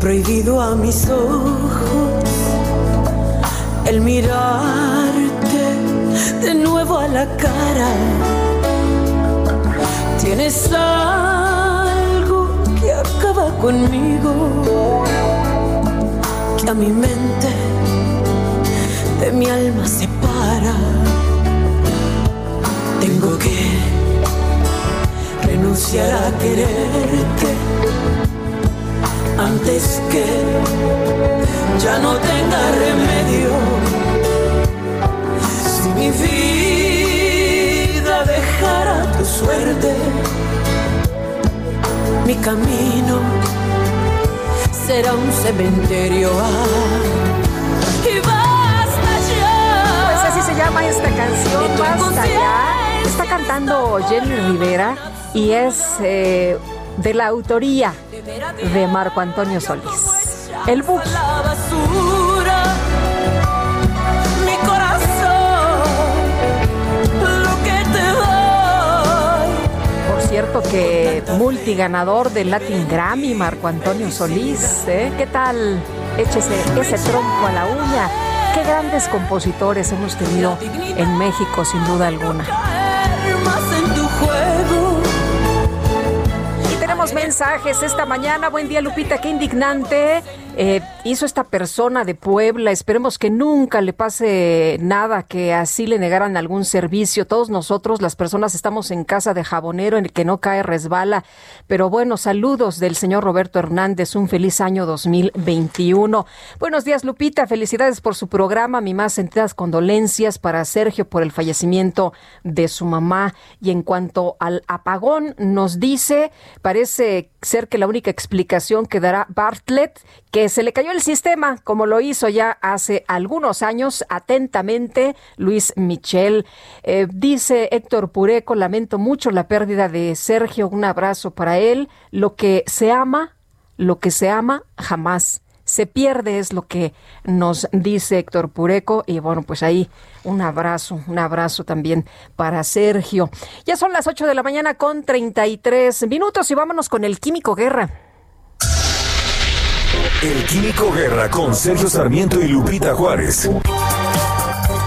Prohibido a mis ojos el mirarte de nuevo a la cara. Tienes algo que acaba conmigo a mi mente de mi alma separa. Tengo que renunciar a quererte antes que ya no tenga remedio. Si mi vida dejara tu suerte, mi camino será un cementerio. y basta ya. Pues así se llama esta canción, Basta ya. Está cantando Jenny Rivera y es eh, de la autoría de Marco Antonio Solís. El bus. Cierto que multiganador del Latin Grammy, Marco Antonio Solís. ¿eh? ¿Qué tal? Échese ese tronco a la uña. Qué grandes compositores hemos tenido en México, sin duda alguna. Mensajes esta mañana. Buen día, Lupita. Qué indignante eh, hizo esta persona de Puebla. Esperemos que nunca le pase nada, que así le negaran algún servicio. Todos nosotros, las personas, estamos en casa de jabonero en el que no cae resbala. Pero bueno, saludos del señor Roberto Hernández. Un feliz año 2021. Buenos días, Lupita. Felicidades por su programa. Mi más sentidas condolencias para Sergio por el fallecimiento de su mamá. Y en cuanto al apagón, nos dice, parece ser que la única explicación que dará Bartlett, que se le cayó el sistema, como lo hizo ya hace algunos años, atentamente Luis Michel. Eh, dice Héctor Pureco, lamento mucho la pérdida de Sergio, un abrazo para él. Lo que se ama, lo que se ama, jamás se pierde, es lo que nos dice Héctor Pureco. Y bueno, pues ahí un abrazo, un abrazo también para Sergio. Ya son las 8 de la mañana con 33 minutos y vámonos con el Químico Guerra. El Químico Guerra con Sergio Sarmiento y Lupita Juárez.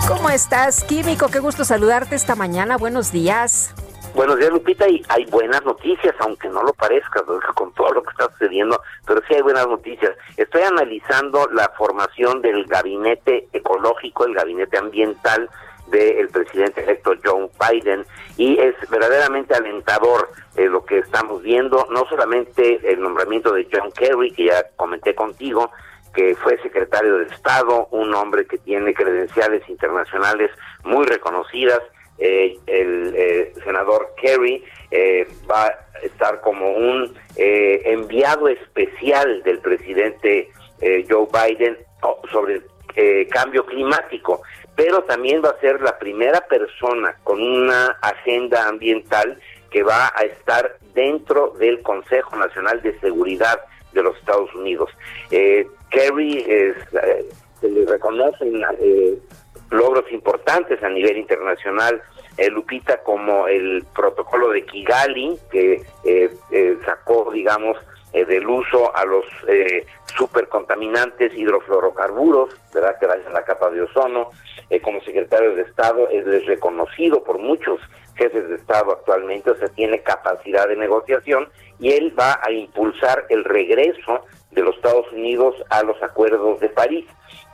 ¿Cómo estás, Químico? Qué gusto saludarte esta mañana. Buenos días. Buenos días, Lupita, y hay buenas noticias, aunque no lo parezca, con todo lo que está sucediendo, pero sí hay buenas noticias. Estoy analizando la formación del gabinete ecológico, el gabinete ambiental del presidente electo Joe Biden y es verdaderamente alentador eh, lo que estamos viendo, no solamente el nombramiento de John Kerry, que ya comenté contigo, que fue secretario de Estado, un hombre que tiene credenciales internacionales muy reconocidas, eh, el eh, senador Kerry eh, va a estar como un enviado especial del presidente Joe Biden oh, sobre el cambio climático, pero también va a ser la primera persona con una agenda ambiental que va a estar dentro del Consejo Nacional de Seguridad de los Estados Unidos. Kerry es, se le reconocen logros importantes a nivel internacional, eh, Lupita, como el protocolo de Kigali, que eh, eh, sacó, digamos, del uso a los supercontaminantes hidrofluorocarburos, ¿verdad? que dañan la capa de ozono. como secretario de Estado es reconocido por muchos jefes de Estado actualmente, o sea, tiene capacidad de negociación y él va a impulsar el regreso de los Estados Unidos a los acuerdos de París.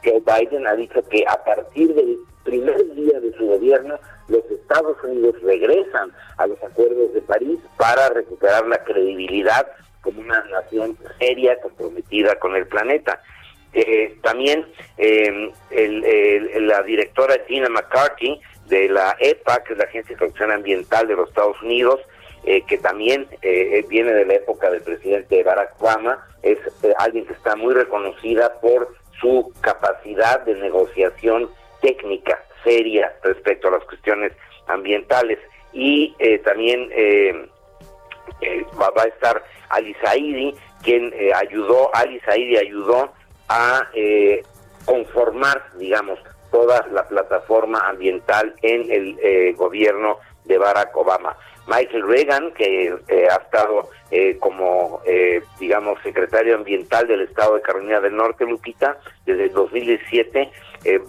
Joe Biden ha dicho que a partir del primer día de su gobierno, los Estados Unidos regresan a los acuerdos de París para recuperar la credibilidad como una nación seria, comprometida con el planeta. Eh, también eh, la directora Gina McCarthy de la EPA, que es la Agencia de Protección Ambiental de los Estados Unidos, eh, que también viene de la época del presidente Barack Obama, es alguien que está muy reconocida por su capacidad de negociación técnica seria respecto a las cuestiones ambientales y eh, también eh, eh, va, a estar Ali Saidi quien ayudó Ali Saidi ayudó a conformar digamos toda la plataforma ambiental en el gobierno de Barack Obama. Michael Reagan, que ha estado como, digamos, secretario ambiental del estado de Carolina del Norte, Lupita, desde el 2017,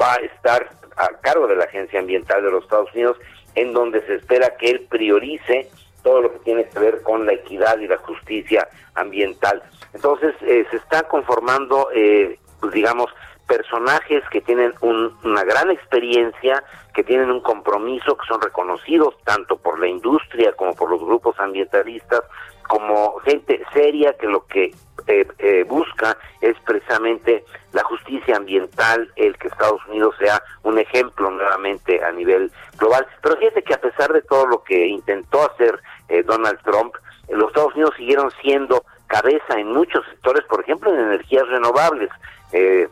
va a estar a cargo de la Agencia Ambiental de los Estados Unidos, en donde se espera que él priorice todo lo que tiene que ver con la equidad y la justicia ambiental. Entonces, eh, se está conformando, eh, pues, digamos, personajes que tienen una gran experiencia, que tienen un compromiso, que son reconocidos tanto por la industria como por los grupos ambientalistas, como gente seria que lo que eh, eh, busca es precisamente la justicia ambiental, el que Estados Unidos sea un ejemplo nuevamente a nivel global. Pero fíjate que a pesar de todo lo que intentó hacer eh, Donald Trump, los Estados Unidos siguieron siendo cabeza en muchos sectores, por ejemplo en energías renovables.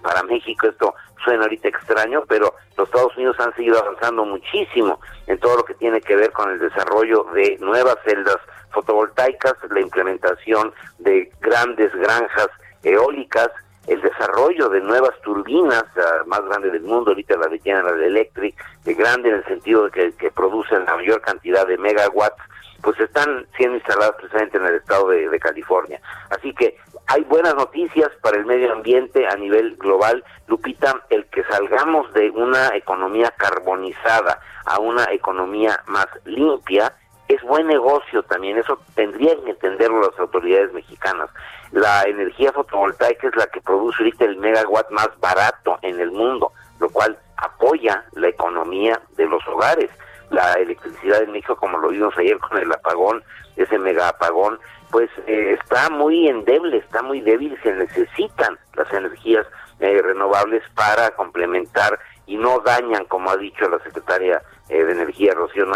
para México esto suena ahorita extraño, pero los Estados Unidos han seguido avanzando muchísimo en todo lo que tiene que ver con el desarrollo de nuevas celdas fotovoltaicas, la implementación de grandes granjas eólicas, el desarrollo de nuevas turbinas, más grande del mundo, ahorita la de General Electric, de grande en el sentido de que, producen la mayor cantidad de megawatts, pues están siendo instaladas precisamente en el estado de, California. Así que hay buenas noticias para el medio ambiente a nivel global. Lupita, el que salgamos de una economía carbonizada a una economía más limpia, es buen negocio también, eso tendrían que entenderlo las autoridades mexicanas. La energía fotovoltaica es la que produce ahorita el megawatt más barato en el mundo, lo cual apoya la economía de los hogares. La electricidad en México, como lo vimos ayer con el apagón, ese mega apagón, pues eh, está muy endeble, está muy débil, se necesitan las energías eh, renovables para complementar y no dañan, como ha dicho la secretaria eh, de Energía Rocío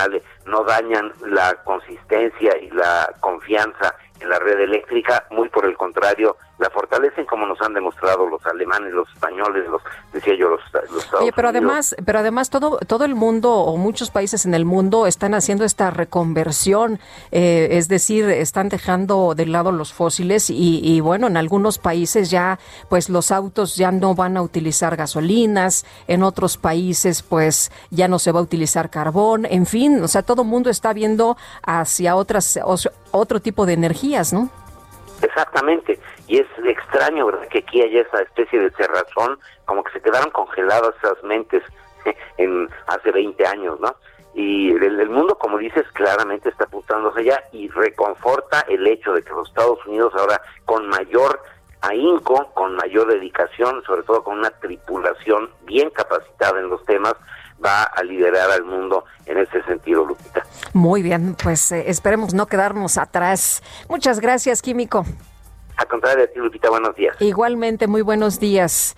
no dañan la consistencia y la confianza en la red eléctrica, muy por el contrario, la fortalecen como nos han demostrado los alemanes, los españoles, los decía yo los, los Estados Oye, pero Unidos. además, pero además todo todo el mundo o muchos países en el mundo están haciendo esta reconversión, eh, es decir, están dejando de lado los fósiles y, y bueno, en algunos países ya pues los autos ya no van a utilizar gasolinas, en otros países pues ya no se va a utilizar carbón, en fin, o sea, todo el mundo está viendo hacia otras otro tipo de energías, ¿no? Exactamente, y es extraño, ¿verdad? Que aquí haya esa especie de cerrazón, como que se quedaron congeladas esas mentes en hace 20 años, ¿no? Y el, el mundo, como dices, claramente está apuntándose allá y reconforta el hecho de que los Estados Unidos ahora con mayor ahínco, con mayor dedicación, sobre todo con una tripulación bien capacitada en los temas, va a liderar al mundo en ese sentido, Lupita. Muy bien, pues eh, esperemos no quedarnos atrás. Muchas gracias, Químico. Al contrario de ti, Lupita, buenos días. Igualmente, muy buenos días.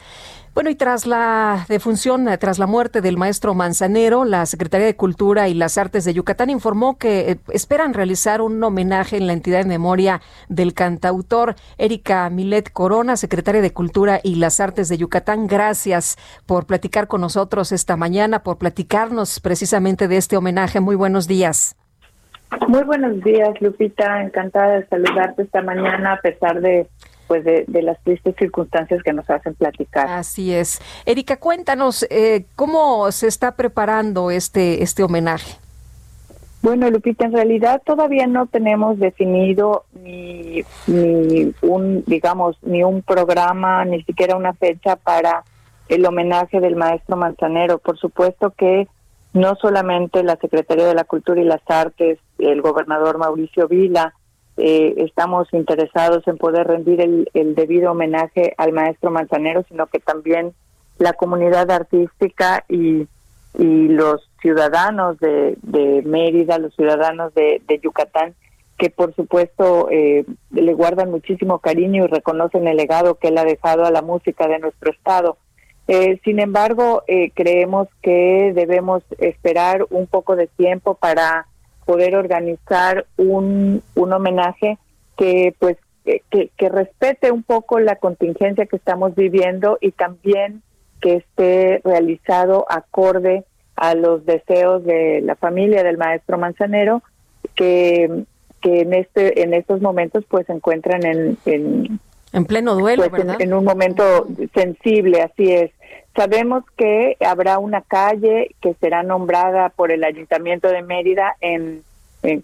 Bueno, y tras la defunción, tras la muerte del maestro Manzanero, la Secretaría de Cultura y las Artes de Yucatán informó que eh, esperan realizar un homenaje en la entidad en memoria del cantautor Erika Milet Corona, secretaria de Cultura y las Artes de Yucatán. Gracias por platicar con nosotros esta mañana, por platicarnos precisamente de este homenaje. Muy buenos días. Muy buenos días, Lupita. Encantada de saludarte esta mañana a pesar de pues de, de las tristes circunstancias que nos hacen platicar. Así es. Erika, cuéntanos eh, cómo se está preparando este este homenaje. Bueno, Lupita, en realidad todavía no tenemos definido ni, ni un, digamos, ni un programa, ni siquiera una fecha para el homenaje del maestro Manzanero. Por supuesto que no solamente la Secretaría de la Cultura y las Artes, el gobernador Mauricio Vila, eh, estamos interesados en poder rendir el, el debido homenaje al maestro Manzanero, sino que también la comunidad artística y, y los ciudadanos de, Mérida, los ciudadanos de, de Yucatán, que por supuesto eh, le guardan muchísimo cariño y reconocen el legado que él ha dejado a la música de nuestro estado. Eh, sin embargo, eh, creemos que debemos esperar un poco de tiempo para poder organizar un, un homenaje que pues que, que, respete un poco la contingencia que estamos viviendo y también que esté realizado acorde a los deseos de la familia del maestro Manzanero que, que en este en estos momentos pues se encuentran en, en En pleno duelo, pues, en un momento sensible, así es. Sabemos que habrá una calle que será nombrada por el Ayuntamiento de Mérida en,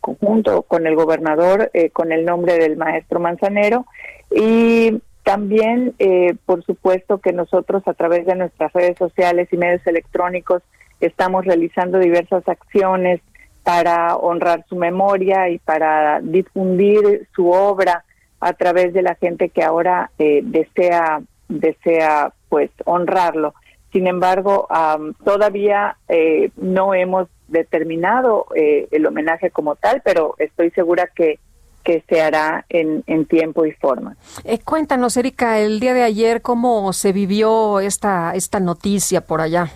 conjunto con el gobernador, eh, con el nombre del maestro Manzanero. Y también, eh, por supuesto, que nosotros a través de nuestras redes sociales y medios electrónicos estamos realizando diversas acciones para honrar su memoria y para difundir su obra a través de la gente que ahora eh, desea desea pues honrarlo. Sin embargo, um, todavía eh, no hemos determinado eh, el homenaje como tal, pero estoy segura que que se hará en, en tiempo y forma. Eh, cuéntanos, Erika, el día de ayer, ¿cómo se vivió esta, esta noticia por allá?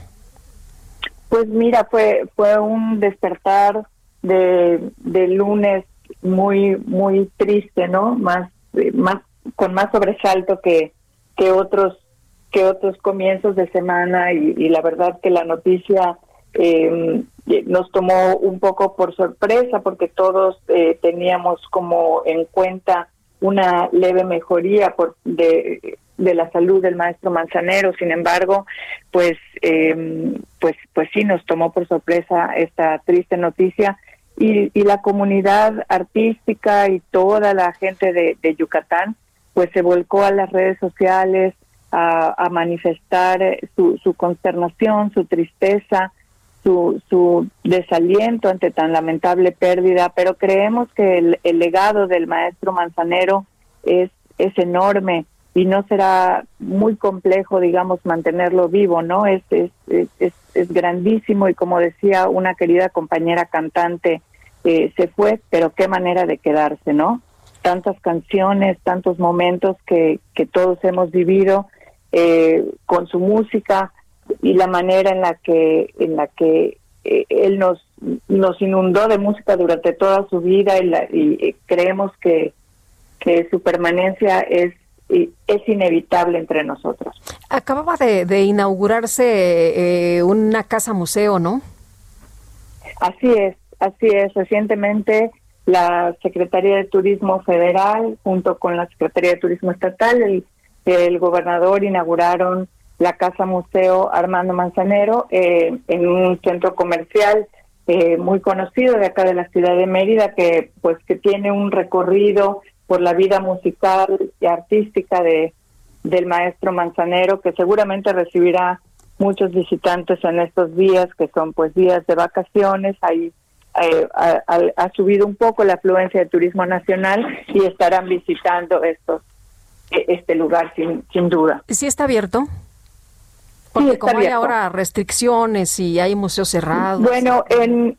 Pues mira, fue fue un despertar de, de lunes muy muy triste, ¿no? Más más con más sobresalto que que otros que otros comienzos de semana y, y la verdad que la noticia eh, nos tomó un poco por sorpresa porque todos eh, teníamos como en cuenta una leve mejoría por de, de la salud del maestro Manzanero. Sin embargo pues eh, pues pues sí nos tomó por sorpresa esta triste noticia. Y, y la comunidad artística y toda la gente de, de Yucatán pues se volcó a las redes sociales a, manifestar su, su consternación su tristeza su, desaliento ante tan lamentable pérdida, pero creemos que el, el legado del maestro Manzanero es, es enorme y no será muy complejo, digamos, mantenerlo vivo, ¿no? Es, es, es, es grandísimo y como decía una querida compañera cantante, eh, se fue, pero qué manera de quedarse, ¿no? Tantas canciones, tantos momentos que, que todos hemos vivido eh, con su música, y la manera en la que en la que eh, él nos nos inundó de música durante toda su vida y, la, y eh, creemos que que su permanencia es es inevitable entre nosotros. Acababa de, inaugurarse eh, una casa museo, ¿no? Así es, así es. Recientemente la Secretaría de Turismo Federal, junto con la Secretaría de Turismo Estatal, el, el gobernador inauguraron la Casa Museo Armando Manzanero eh, en un centro comercial eh, muy conocido de acá de la ciudad de Mérida que pues que tiene un recorrido por la vida musical y artística de del maestro Manzanero que seguramente recibirá muchos visitantes en estos días que son pues días de vacaciones. Ahí eh, ha, subido un poco la afluencia de turismo nacional y estarán visitando estos este lugar sin sin duda. ¿Sí está abierto? Porque como hay ahora restricciones y hay museos cerrados. Bueno, en,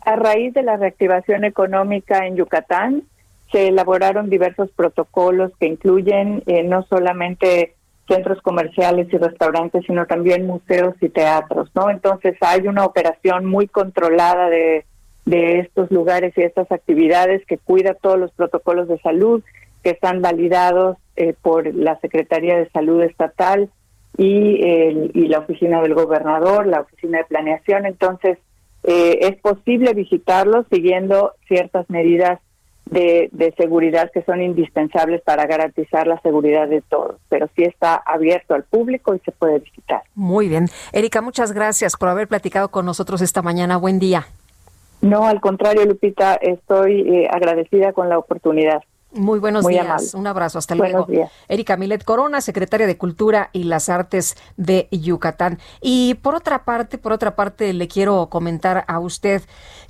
a raíz de la reactivación económica en Yucatán, se elaboraron diversos protocolos que incluyen eh, no solamente centros comerciales y restaurantes, sino también museos y teatros, ¿no? Entonces hay una operación muy controlada de, de estos lugares y estas actividades que cuida todos los protocolos de salud que están validados eh, por la Secretaría de Salud Estatal y, y la oficina del gobernador, la oficina de planeación. Entonces, eh, es posible visitarlos siguiendo ciertas medidas de, de, seguridad que son indispensables para garantizar la seguridad de todos, pero sí está abierto al público y se puede visitar. Muy bien. Erika, muchas gracias por haber platicado con nosotros esta mañana. Buen día. No, al contrario, Lupita, estoy eh, agradecida con la oportunidad. Muy buenos días. Un abrazo. Hasta luego. Erika Milet Corona, secretaria de Cultura y las Artes de Yucatán. Y por otra parte, por otra parte, le quiero comentar a usted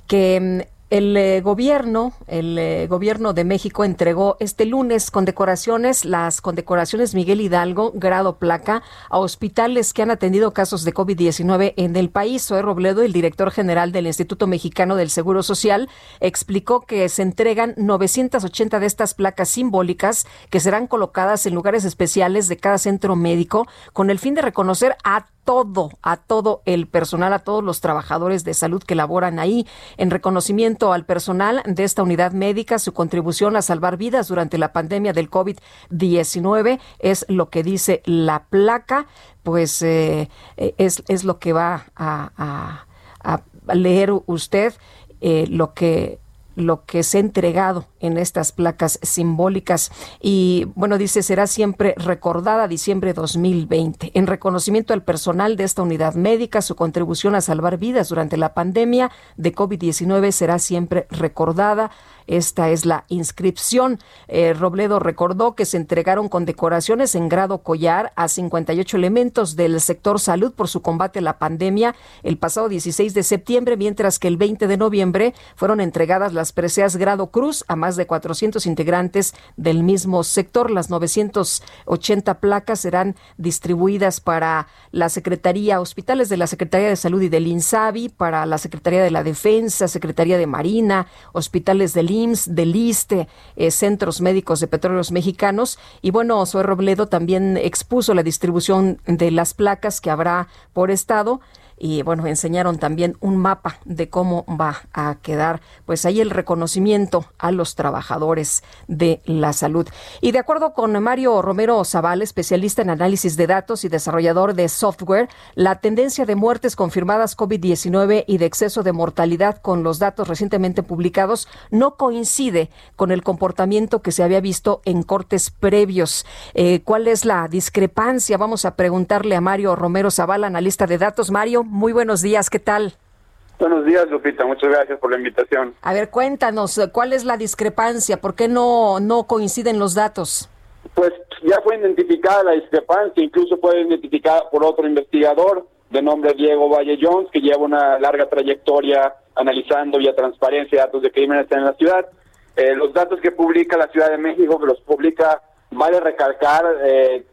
que mm, el eh, gobierno, el eh, gobierno de México entregó este lunes condecoraciones, las condecoraciones Miguel Hidalgo, grado placa, a hospitales que han atendido casos de COVID-19 en el país. Zoe Robledo, el director general del Instituto Mexicano del Seguro Social, explicó que se entregan 980 de estas placas simbólicas que serán colocadas en lugares especiales de cada centro médico con el fin de reconocer a todo, a todo el personal, a todos los trabajadores de salud que laboran ahí, en reconocimiento al personal de esta unidad médica, su contribución a salvar vidas durante la pandemia del COVID-19 es lo que dice la placa, pues eh, es, es, lo que va a, leer usted, eh, lo que lo que se ha entregado en estas placas simbólicas. Y bueno, dice, será siempre recordada diciembre 2020. En reconocimiento al personal de esta unidad médica, su contribución a salvar vidas durante la pandemia de COVID-19 será siempre recordada. Esta es la inscripción. Eh, Robledo recordó que se entregaron condecoraciones en grado collar a 58 elementos del sector salud por su combate a la pandemia el pasado 16 de septiembre, mientras que el 20 de noviembre fueron entregadas las preseas grado cruz a más de 400 integrantes del mismo sector. Las 980 placas serán distribuidas para la Secretaría, hospitales de la Secretaría de Salud y del INSABI, para la Secretaría de la Defensa, Secretaría de Marina, hospitales del IMSS, del eh, centros médicos de petróleos mexicanos. Y bueno, Zoe Robledo también expuso la distribución de las placas que habrá por estado y bueno, enseñaron también un mapa de cómo va a quedar pues ahí el reconocimiento a los trabajadores de la salud. Y de acuerdo con Mario Romero Zaval, especialista en análisis de datos y desarrollador de software, la tendencia de muertes confirmadas COVID-19 y de exceso de mortalidad con los datos recientemente publicados no coincide con el comportamiento que se había visto en cortes previos. Eh, ¿Cuál es la discrepancia? Vamos a preguntarle a Mario Romero Zaval, analista de datos. Mario, muy buenos días, ¿qué tal? Buenos días, Lupita. Muchas gracias por la invitación. A ver, cuéntanos, ¿cuál es la discrepancia? ¿Por qué no, no coinciden los datos? Pues ya fue identificada la discrepancia, incluso fue identificada por otro investigador de nombre Diego Valle Jones, que lleva una larga trayectoria analizando vía transparencia datos de crímenes en la ciudad. Eh, los datos que publica la Ciudad de México, que los publica, vale recalcar, eh,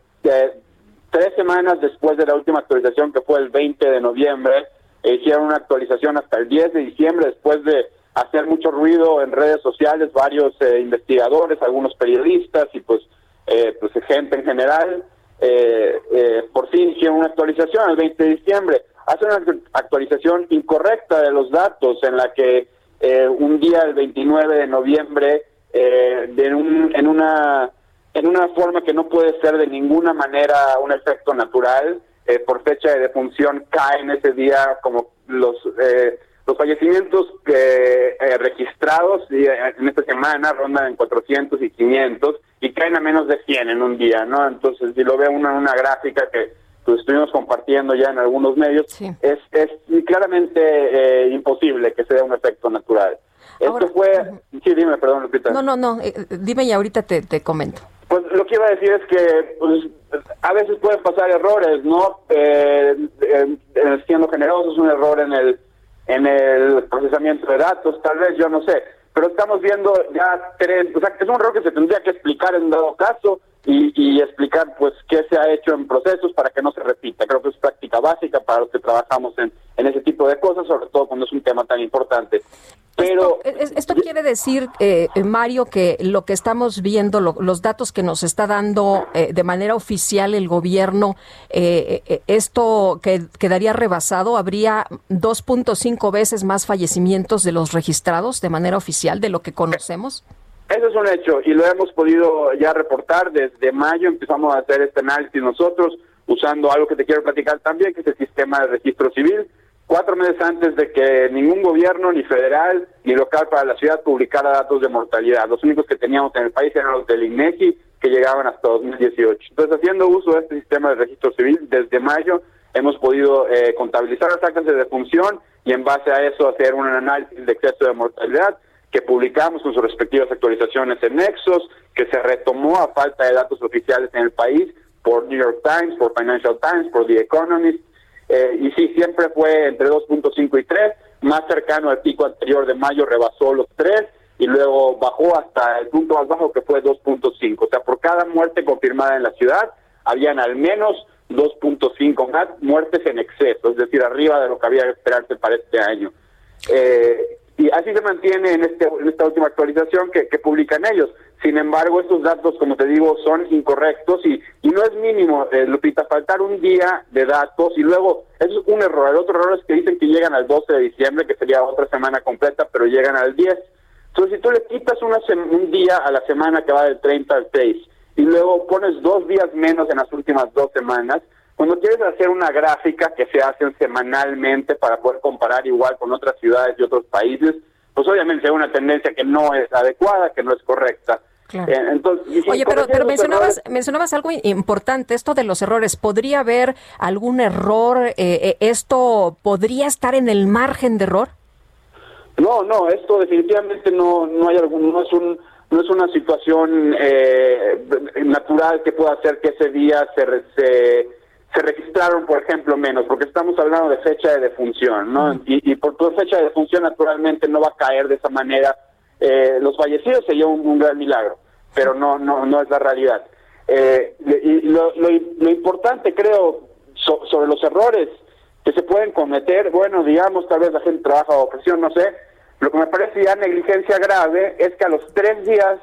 tres semanas después de la última actualización, que fue el 20 de noviembre, eh, hicieron una actualización hasta el 10 de diciembre, después de hacer mucho ruido en redes sociales, varios eh, investigadores, algunos periodistas y pues, eh, pues gente en general, por fin hicieron una actualización el 20 de diciembre. Hace una actualización incorrecta de los datos en la que un día, el 29 de noviembre, eh, de un, en una en una forma que no puede ser de ninguna manera un efecto natural. Eh, por fecha de defunción caen ese día como los eh, los fallecimientos que eh, registrados y, eh, en esta semana rondan en 400 y 500 y caen a menos de 100 en un día, ¿no? Entonces, si lo veo en una gráfica que pues, estuvimos compartiendo ya en algunos medios, es, es claramente eh, imposible que sea un efecto natural. Esto fue... Sí, dime, perdón, Lupita. No, no, no, dime y ahorita te, te comento. Pues lo que iba a decir es que pues, a veces pueden pasar errores, ¿no? Eh, siendo generosos, un error en el en el procesamiento de datos, tal vez, yo no sé. Pero estamos viendo ya tres, o sea, es un error que se tendría que explicar en dado caso y, y explicar pues qué se ha hecho en procesos para que no se repita. Creo que es práctica básica para los que trabajamos en, en ese tipo de cosas, sobre todo cuando es un tema tan importante. Pero esto, quiere decir, eh, Mario, que lo que estamos viendo, los datos que nos está dando eh, de manera oficial el gobierno, eh, eh, esto que, quedaría rebasado, habría 2.5 veces más fallecimientos de los registrados de manera oficial de lo que conocemos. Eso es un hecho y lo hemos podido ya reportar desde mayo. Empezamos a hacer este análisis nosotros usando algo que te quiero platicar también, que es el sistema de registro civil cuatro meses antes de que ningún gobierno, ni federal, ni local para la ciudad publicara datos de mortalidad. Los únicos que teníamos en el país eran los del INEGI, que llegaban hasta 2018. Entonces, haciendo uso de este sistema de registro civil, desde mayo hemos podido eh, contabilizar las actas de defunción y en base a eso hacer un análisis de exceso de mortalidad que publicamos con sus respectivas actualizaciones en Nexos, que se retomó a falta de datos oficiales en el país por New York Times, por Financial Times, por The Economist, eh, y sí, siempre fue entre 2.5 y 3, más cercano al pico anterior de mayo rebasó los 3 y luego bajó hasta el punto más bajo que fue 2.5. O sea, por cada muerte confirmada en la ciudad, habían al menos 2.5 más muertes en exceso, es decir, arriba de lo que había que esperarse para este año. Eh, y así se mantiene en, este, en esta última actualización que, publican ellos. Sin embargo, estos datos, como te digo, son incorrectos y, y no es mínimo, eh, Lupita, faltar un día de datos y luego, es un error. El otro error es que dicen que llegan al 12 de diciembre, que sería otra semana completa, pero llegan al 10. Entonces, si tú le quitas una un día a la semana que va del 30 al 6 y luego pones dos días menos en las últimas dos semanas, cuando quieres hacer una gráfica que se hacen semanalmente para poder comparar igual con otras ciudades y otros países, pues obviamente hay una tendencia que no es adecuada, que no es correcta. Eh, Oye, pero, pero mencionabas, mencionabas algo importante, esto de los errores. ¿Podría haber algún error? Eh, eh, ¿Esto podría estar en el margen de error? No, no, esto definitivamente no, no hay algún, no es un, no es una situación natural que pueda hacer que ese día se, se, se registraron, por ejemplo, menos, porque estamos hablando de fecha de defunción, ¿no? y, y, por tu fecha de defunción naturalmente no va a caer de esa manera eh, los fallecidos sería un, un, gran milagro, pero no, no, no es la realidad. Eh, y lo, lo, lo, importante, creo, sobre los errores que se pueden cometer, bueno, digamos, tal vez la gente trabaja bajo presión, no sé, lo que me parece ya negligencia grave es que a los tres días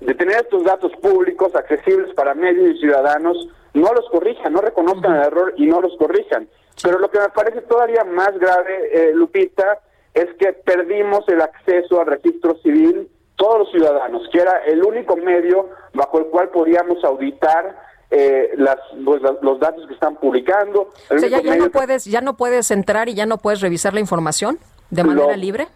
de tener estos datos públicos accesibles para medios y ciudadanos, no los corrijan, no reconozcan el error y no los corrijan. Pero lo que me parece todavía más grave, eh, Lupita, es que perdimos el acceso al registro civil todos los ciudadanos, que era el único medio bajo el cual podíamos auditar eh, las, pues, los datos que están publicando. O sea, ya, no puedes, ya no puedes entrar y ya no puedes revisar la información de manera libre.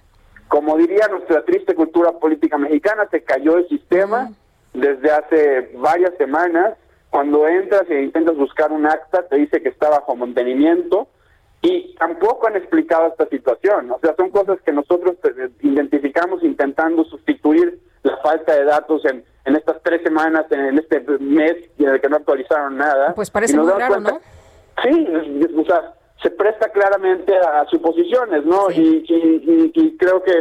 Como diría nuestra triste cultura política mexicana, se cayó el sistema desde hace varias semanas. Cuando entras e intentas buscar un acta, te dice que está bajo mantenimiento y tampoco han explicado esta situación. O sea, son cosas que nosotros eh, identificamos intentando sustituir la falta de datos en, en estas tres semanas, en este mes en el que no actualizaron nada. Pues parece muy raro, ¿no? Sí, o sea, se presta claramente a suposiciones, ¿no? Y, y, y, creo que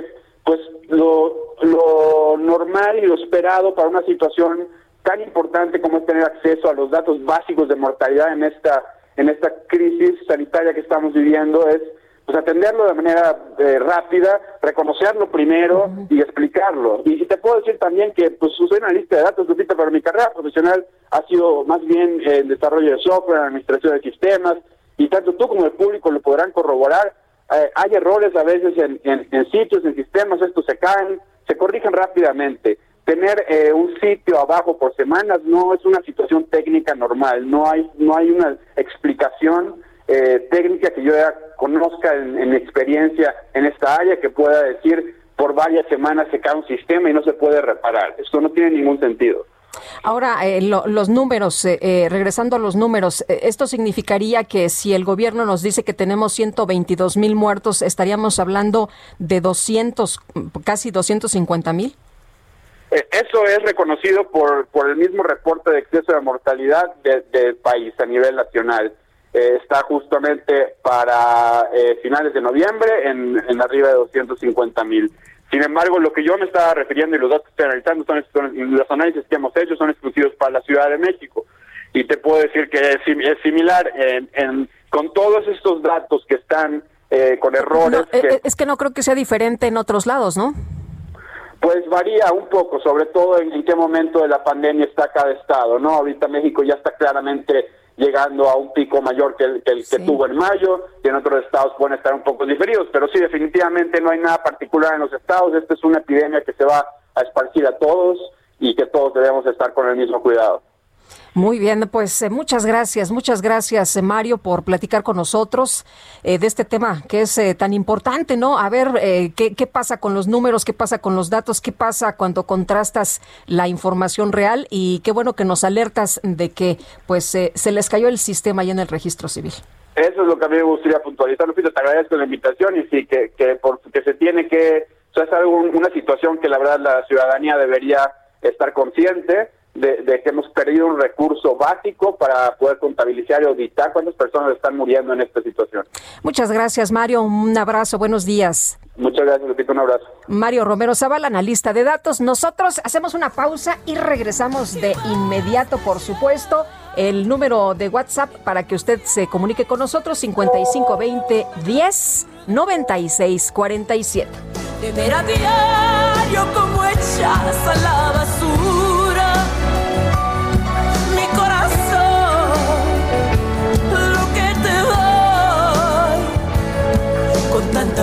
pues lo, lo normal y lo esperado para una situación tan importante como es tener acceso a los datos básicos de mortalidad en esta en esta crisis sanitaria que estamos viviendo es pues atenderlo de manera eh, rápida, reconocerlo primero y explicarlo. Y, te puedo decir también que pues soy analista de datos, Lupita, pero mi carrera profesional ha sido más bien el desarrollo de software, administración de sistemas, y tanto tú como el público lo podrán corroborar. Eh, hay errores a veces en, en, en sitios, en sistemas, estos se caen, se corrigen rápidamente tener eh, un sitio abajo por semanas no es una situación técnica normal, no hay, no hay una explicación eh, técnica que yo ya conozca en, experiencia en esta área que pueda decir por varias semanas se cae un sistema y no se puede reparar. Esto no tiene ningún sentido. Ahora, eh, los números, regresando a los números, ¿esto significaría que si el gobierno nos dice que tenemos 122 mil muertos, estaríamos hablando de 200, casi 250 mil? Eh, eso es reconocido por, por el mismo reporte de exceso de mortalidad del país a nivel nacional. Eh, está justamente para eh, finales de noviembre en, en arriba de 250 mil. Sin embargo, lo que yo me estaba refiriendo y los datos que estoy analizando son, los análisis que hemos hecho son exclusivos para la Ciudad de México. Y te puedo decir que es, es similar en, con todos estos datos que están con errores. Es que no creo que sea diferente en otros lados, ¿no? Pues varía un poco, sobre todo en, qué momento de la pandemia está cada estado, ¿no? Ahorita México ya está claramente llegando a un pico mayor que el, que, tuvo en mayo, y en otros estados pueden estar un poco diferidos, pero sí, definitivamente no hay nada particular en los estados, esta es una epidemia que se va a esparcir a todos y que todos debemos estar con el mismo cuidado. Muy bien, pues eh, muchas gracias, muchas gracias eh, Mario por platicar con nosotros eh, de este tema que es tan importante, ¿no? A ver ¿qué, qué, pasa con los números, qué pasa con los datos, qué pasa cuando contrastas la información real y qué bueno que nos alertas de que pues se les cayó el sistema ahí en el registro civil. Eso es lo que a mí me gustaría puntualizar, Lupita, te agradezco la invitación y sí, que, que, por, que se tiene que, o sea, es algo, una situación que la verdad la ciudadanía debería estar consciente de, que hemos perdido un recurso básico para poder contabilizar y auditar cuántas personas están muriendo en esta situación. Muchas gracias, Mario. Un abrazo. Buenos días. Muchas gracias, Lupita. Un abrazo. Mario Romero Zavala, analista de datos. Nosotros hacemos una pausa y regresamos de inmediato, por supuesto. El número de WhatsApp para que usted se comunique con nosotros, 5520 10 96 47. De ver a diario como echas a la basura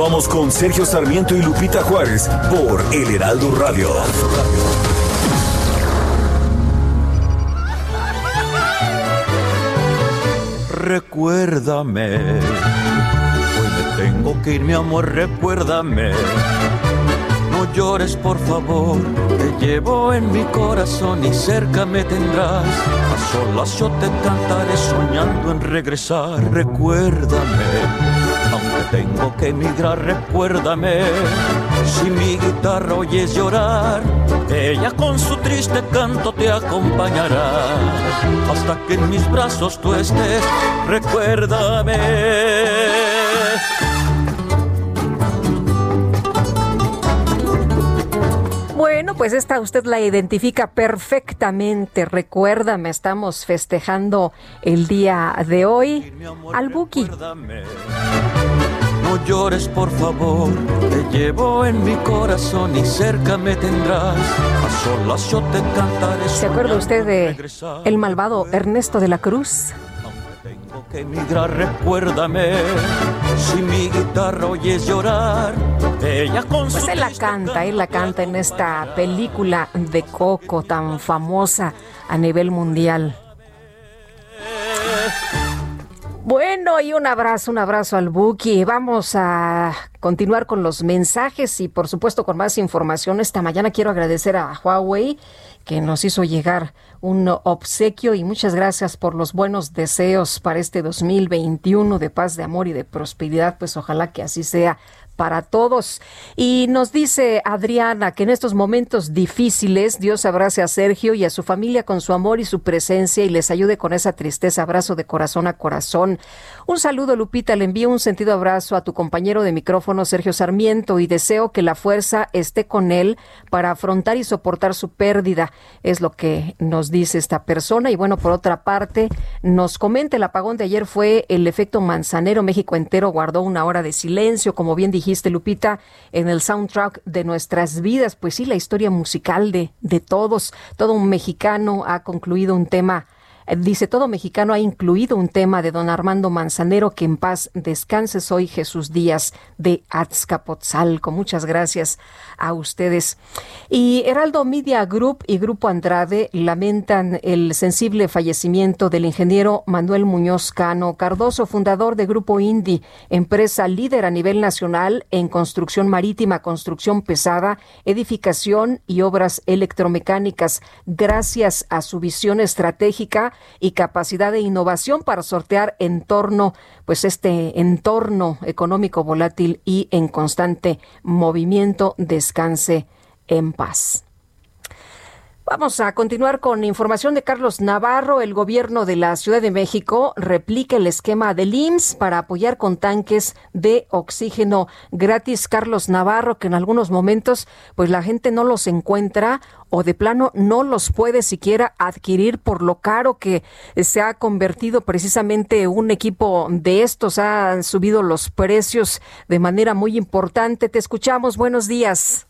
Vamos con Sergio Sarmiento y Lupita Juárez por El Heraldo Radio. Recuérdame, hoy me tengo que ir, mi amor, recuérdame. No llores, por favor, te llevo en mi corazón y cerca me tendrás. A solas yo te cantaré soñando en regresar. Recuérdame tengo que emigrar, recuérdame. Si mi guitarra oyes llorar, ella con su triste canto te acompañará. Hasta que en mis brazos tú estés, recuérdame. Bueno, pues esta usted la identifica perfectamente. Recuérdame, estamos festejando el día de hoy al Buki. No llores, por favor, te llevo en mi corazón y cerca me tendrás. A solas yo te cantaré. ¿Se acuerda usted de el malvado Ernesto de la Cruz? Tengo que emigrar, recuérdame. Si mi guitarra oyes llorar, ella con Pues él la canta, él la canta en esta película de Coco tan famosa a nivel mundial. Bueno, y un abrazo, un abrazo al Buki. Vamos a continuar con los mensajes y por supuesto con más información. Esta mañana quiero agradecer a Huawei que nos hizo llegar un obsequio y muchas gracias por los buenos deseos para este 2021 de paz, de amor y de prosperidad. Pues ojalá que así sea para todos. Y nos dice Adriana que en estos momentos difíciles Dios abrace a Sergio y a su familia con su amor y su presencia y les ayude con esa tristeza. Abrazo de corazón a corazón. Un saludo, Lupita. Le envío un sentido abrazo a tu compañero de micrófono, Sergio Sarmiento, y deseo que la fuerza esté con él para afrontar y soportar su pérdida. Es lo que nos dice esta persona. Y bueno, por otra parte, nos comenta el apagón de ayer fue el efecto manzanero. México entero guardó una hora de silencio, como bien dijiste, Lupita, en el soundtrack de nuestras vidas. Pues sí, la historia musical de, de todos. Todo un mexicano ha concluido un tema Dice, todo mexicano ha incluido un tema de don Armando Manzanero, que en paz descanse. Soy Jesús Díaz de Azcapotzalco. Muchas gracias a ustedes. Y Heraldo Media Group y Grupo Andrade lamentan el sensible fallecimiento del ingeniero Manuel Muñoz Cano Cardoso, fundador de Grupo Indi, empresa líder a nivel nacional en construcción marítima, construcción pesada, edificación y obras electromecánicas. Gracias a su visión estratégica, y capacidad de innovación para sortear entorno, pues este entorno económico volátil y en constante movimiento, descanse en paz. Vamos a continuar con información de Carlos Navarro. El gobierno de la Ciudad de México replica el esquema del IMSS para apoyar con tanques de oxígeno gratis. Carlos Navarro, que en algunos momentos pues la gente no los encuentra o de plano no los puede siquiera adquirir por lo caro que se ha convertido precisamente un equipo de estos. Han subido los precios de manera muy importante. Te escuchamos. Buenos días.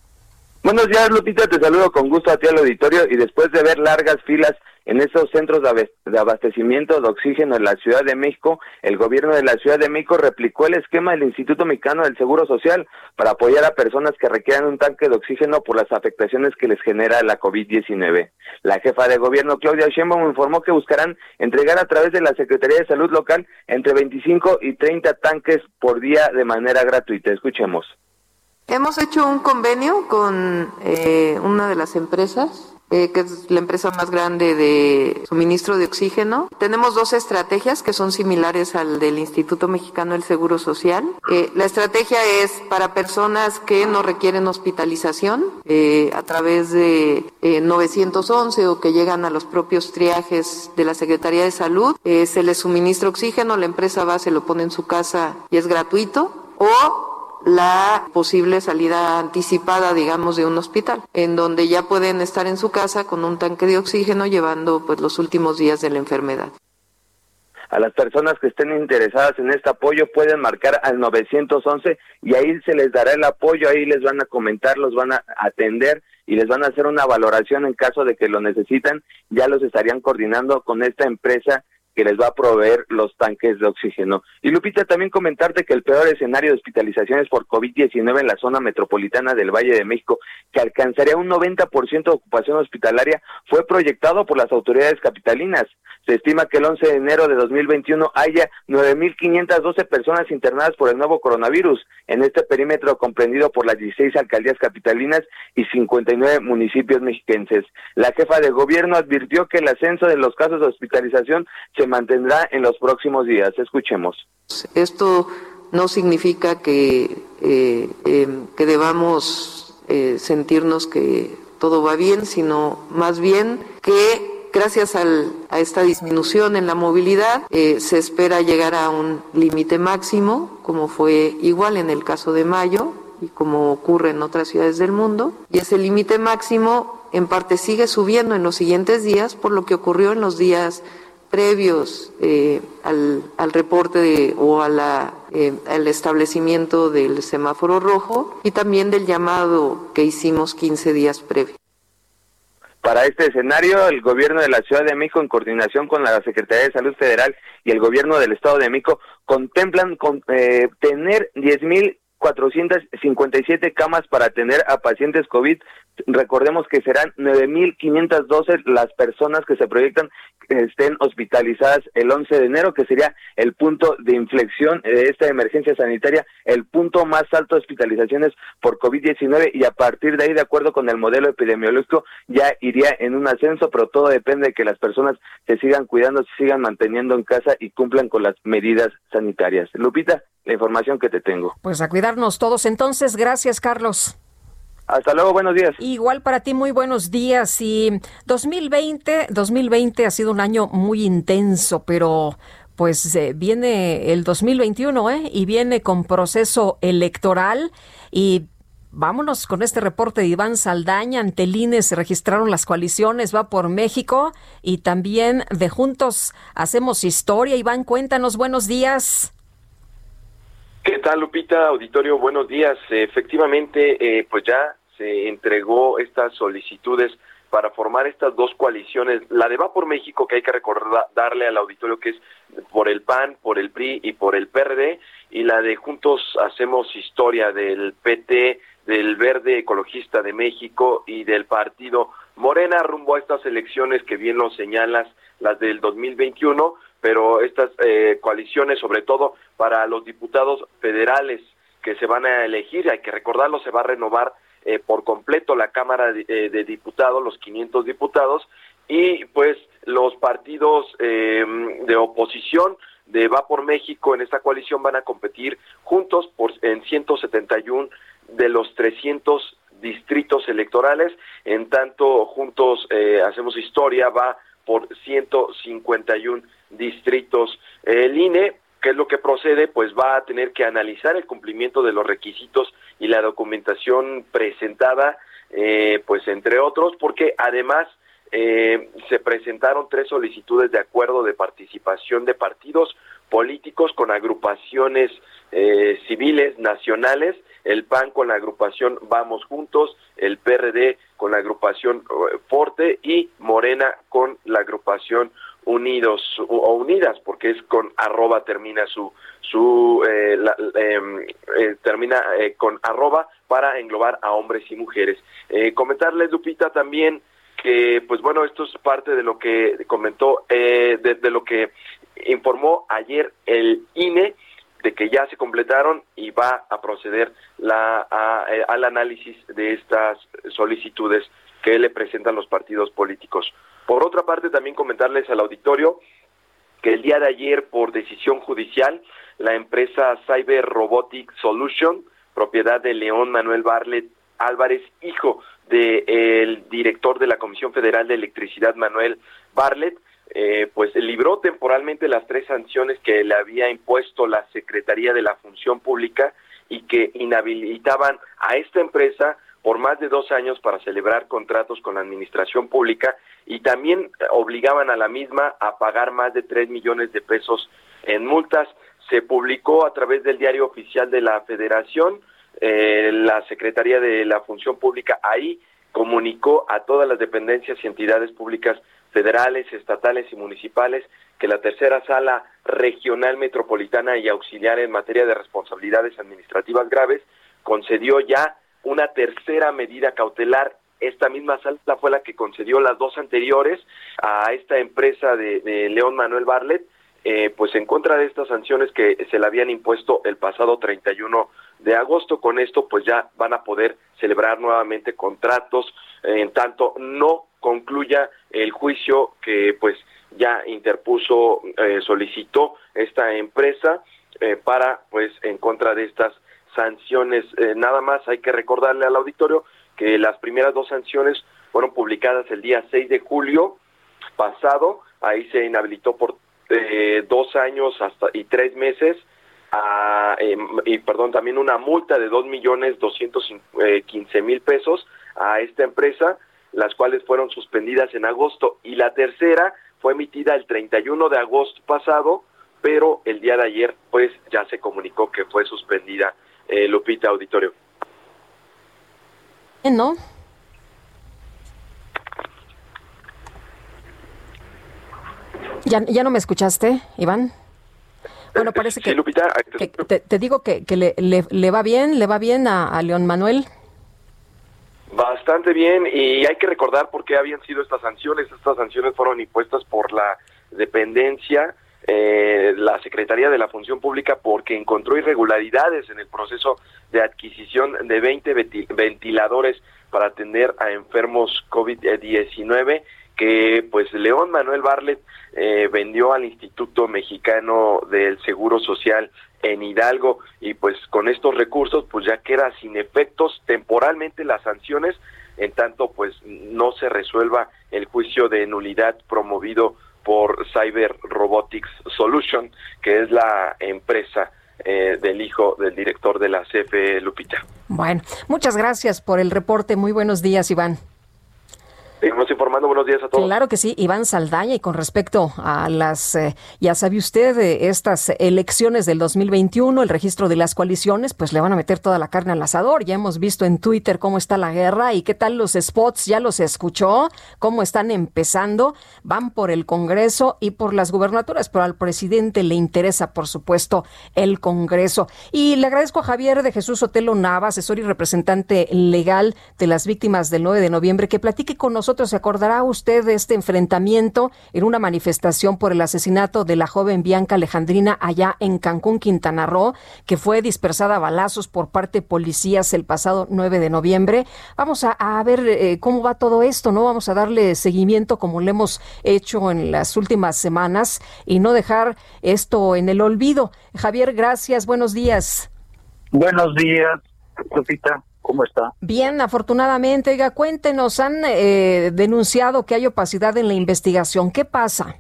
Buenos días, Lupita. Te saludo con gusto a ti al auditorio y después de ver largas filas en estos centros de abastecimiento de oxígeno en la Ciudad de México, el gobierno de la Ciudad de México replicó el esquema del Instituto Mexicano del Seguro Social para apoyar a personas que requieran un tanque de oxígeno por las afectaciones que les genera la COVID-19. La jefa de gobierno, Claudia Sheinbaum, informó que buscarán entregar a través de la Secretaría de Salud local entre 25 y 30 tanques por día de manera gratuita. Escuchemos. Hemos hecho un convenio con eh, una de las empresas eh, que es la empresa más grande de suministro de oxígeno. Tenemos dos estrategias que son similares al del Instituto Mexicano del Seguro Social. Eh, la estrategia es para personas que no requieren hospitalización a través de 911 o que llegan a los propios triajes de la Secretaría de Salud. se les suministra oxígeno, la empresa va, se lo pone en su casa y es gratuito. O la posible salida anticipada, digamos, de un hospital, en donde ya pueden estar en su casa con un tanque de oxígeno llevando pues los últimos días de la enfermedad. A las personas que estén interesadas en este apoyo pueden marcar al 911 y ahí se les dará el apoyo, ahí les van a comentar, los van a atender y les van a hacer una valoración en caso de que lo necesitan, ya los estarían coordinando con esta empresa que les va a proveer los tanques de oxígeno. Y Lupita, también comentarte que el peor escenario de hospitalizaciones por COVID-19 en la zona metropolitana del Valle de México, que alcanzaría un 90% de ocupación hospitalaria, fue proyectado por las autoridades capitalinas. Se estima que el 11 de enero de 2021 haya 9.512 personas internadas por el nuevo coronavirus en este perímetro comprendido por las 16 alcaldías capitalinas y 59 municipios mexiquenses. La jefa de gobierno advirtió que el ascenso de los casos de hospitalización se mantendrá en los próximos días. Escuchemos. Esto no significa que, eh, em, que debamos eh, sentirnos que todo va bien, sino más bien que gracias a esta disminución en la movilidad eh, se espera llegar a un límite máximo, como fue igual en el caso de Mayo y como ocurre en otras ciudades del mundo. Y ese límite máximo en parte sigue subiendo en los siguientes días por lo que ocurrió en los días previos eh, al, reporte o a la, eh, al establecimiento del semáforo rojo y también del llamado que hicimos 15 días previos. Para este escenario, el gobierno de la Ciudad de México, en coordinación con la Secretaría de Salud Federal y el gobierno del Estado de México, contemplan con, eh, tener 10.457 camas para atender a pacientes COVID. Recordemos que serán 9.512 las personas que se proyectan que estén hospitalizadas el 11 de enero, que sería el punto de inflexión de esta emergencia sanitaria, el punto más alto de hospitalizaciones por COVID-19 y a partir de ahí, de acuerdo con el modelo epidemiológico, ya iría en un ascenso, pero todo depende de que las personas se sigan cuidando, se sigan manteniendo en casa y cumplan con las medidas sanitarias. Lupita, la información que te tengo. Pues a cuidar contarnos todos. Entonces, gracias, Carlos. Hasta luego, buenos días. Igual para ti, muy buenos días. Y 2020, 2020 ha sido un año muy intenso, pero pues eh, viene el 2021, ¿eh? Y viene con proceso electoral y Vámonos con este reporte de Iván Saldaña. Ante el INE se registraron las coaliciones Va por México y también de Juntos Hacemos Historia. Iván, cuéntanos, buenos días. ¿Qué tal, Lupita? Auditorio, buenos días. Efectivamente, eh, pues ya se entregó estas solicitudes para formar estas dos coaliciones, la de Va por México, que hay que recordarle al auditorio que es por el PAN, por el PRI y por el PRD, y la de Juntos Hacemos Historia del PT, del Verde Ecologista de México y del Partido Morena rumbo a estas elecciones que bien lo señalas, las del 2021, pero estas eh, coaliciones, sobre todo para los diputados federales que se van a elegir, hay que recordarlo, se va a renovar eh, por completo la Cámara de, eh, de, Diputados, los 500 diputados, y pues los partidos eh, de oposición de Va por México en esta coalición van a competir juntos por, en 171 de los 300 distritos electorales, en tanto juntos hacemos historia, va por 151 distritos. El INE ¿Qué es lo que procede? Pues va a tener que analizar el cumplimiento de los requisitos y la documentación presentada, eh, pues entre otros, porque además eh, se presentaron tres solicitudes de acuerdo de participación de partidos políticos con agrupaciones eh, civiles nacionales, el PAN con la agrupación Vamos Juntos, el PRD con la agrupación Forte y Morena con la agrupación unidos o unidas porque es con arroba termina su su eh, em, eh, termina eh, con arroba para englobar a hombres y mujeres. Comentarles Lupita también que pues bueno esto es parte de lo que comentó de, de, lo que informó ayer el INE de que ya se completaron y va a proceder la al análisis de estas solicitudes que le presentan los partidos políticos. Por otra parte, también comentarles al auditorio que el día de ayer, por decisión judicial, la empresa Cyber Robotic Solution, propiedad de León Manuel Barlet Álvarez, hijo del director de la Comisión Federal de Electricidad, Manuel Barlet, eh, pues libró temporalmente las tres sanciones que le había impuesto la Secretaría de la Función Pública y que inhabilitaban a esta empresa por más de dos años para celebrar contratos con la administración pública y también obligaban a la misma a pagar más de tres millones de pesos en multas. Se publicó a través del diario oficial de la Federación, eh, la Secretaría de la Función Pública ahí comunicó a todas las dependencias y entidades públicas federales, estatales y municipales que la tercera sala regional metropolitana y auxiliar en materia de responsabilidades administrativas graves concedió ya una tercera medida cautelar. Esta misma sala fue la que concedió las dos anteriores a esta empresa de, León Manuel Barlet, eh, pues en contra de estas sanciones que se le habían impuesto el pasado 31 de agosto. Con esto, pues ya van a poder celebrar nuevamente contratos, eh, en tanto no concluya el juicio que pues ya interpuso, eh, solicitó esta empresa para pues en contra de estas sanciones. Eh, nada más hay que recordarle al auditorio que las primeras dos sanciones fueron publicadas el día 6 de julio pasado. Ahí se inhabilitó por eh, dos años hasta y tres meses a, em, y perdón también una multa de dos millones doscientos eh, quince mil pesos a esta empresa las cuales fueron suspendidas en agosto y la tercera fue emitida el 31 de agosto pasado pero el día de ayer pues ya se comunicó que fue suspendida eh, Lupita Auditorio. ¿No? ¿Ya, ¿Ya no me escuchaste, Iván? Bueno, parece que, te, digo que, le, le, va bien, le va bien a, a León Manuel. Bastante bien, y hay que recordar por qué habían sido estas sanciones. Estas sanciones fueron impuestas por la dependencia eh, la Secretaría de la Función Pública porque encontró irregularidades en el proceso de adquisición de 20 ventiladores para atender a enfermos COVID-19 que pues León Manuel Barlet eh, vendió al Instituto Mexicano del Seguro Social en Hidalgo y pues con estos recursos pues ya queda sin efectos temporalmente las sanciones en tanto pues no se resuelva el juicio de nulidad promovido por Cyber Robotics Solution, que es la empresa eh, del hijo del director de la CFE, Lupita. Bueno, muchas gracias por el reporte. Muy buenos días, Iván. Seguimos informando. Buenos días a todos. Claro que sí, Iván Saldaña. Y con respecto a las, eh, ya sabe usted, eh, estas elecciones del 2021, el registro de las coaliciones, pues le van a meter toda la carne al asador. Ya hemos visto en Twitter cómo está la guerra y qué tal los spots. Ya los escuchó, cómo están empezando. Van por el Congreso y por las gubernaturas, pero al presidente le interesa, por supuesto, el Congreso. Y le agradezco a Javier de Jesús Otelo Nava, asesor y representante legal de las víctimas del 9 de noviembre, que platique con nosotros ¿Se acordará usted de este enfrentamiento en una manifestación por el asesinato de la joven Bianca Alejandrina allá en Cancún, Quintana Roo, que fue dispersada a balazos por parte de policías el pasado 9 de noviembre? Vamos a, ver eh, cómo va todo esto, ¿no? Vamos a darle seguimiento como lo hemos hecho en las últimas semanas y no dejar esto en el olvido. Javier, gracias. Buenos días. Buenos días, Lupita. ¿Cómo está? Bien, afortunadamente. Oiga, cuéntenos, han eh, denunciado que hay opacidad en la investigación. ¿Qué pasa?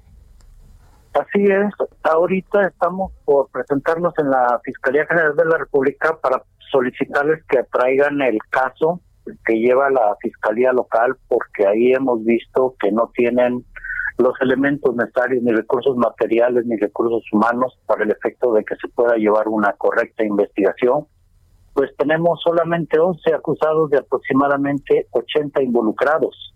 Así es. Ahorita estamos por presentarnos en la Fiscalía General de la República para solicitarles que traigan el caso que lleva la Fiscalía Local, porque ahí hemos visto que no tienen los elementos necesarios, ni recursos materiales, ni recursos humanos para el efecto de que se pueda llevar una correcta investigación pues tenemos solamente 11 acusados de aproximadamente 80 involucrados.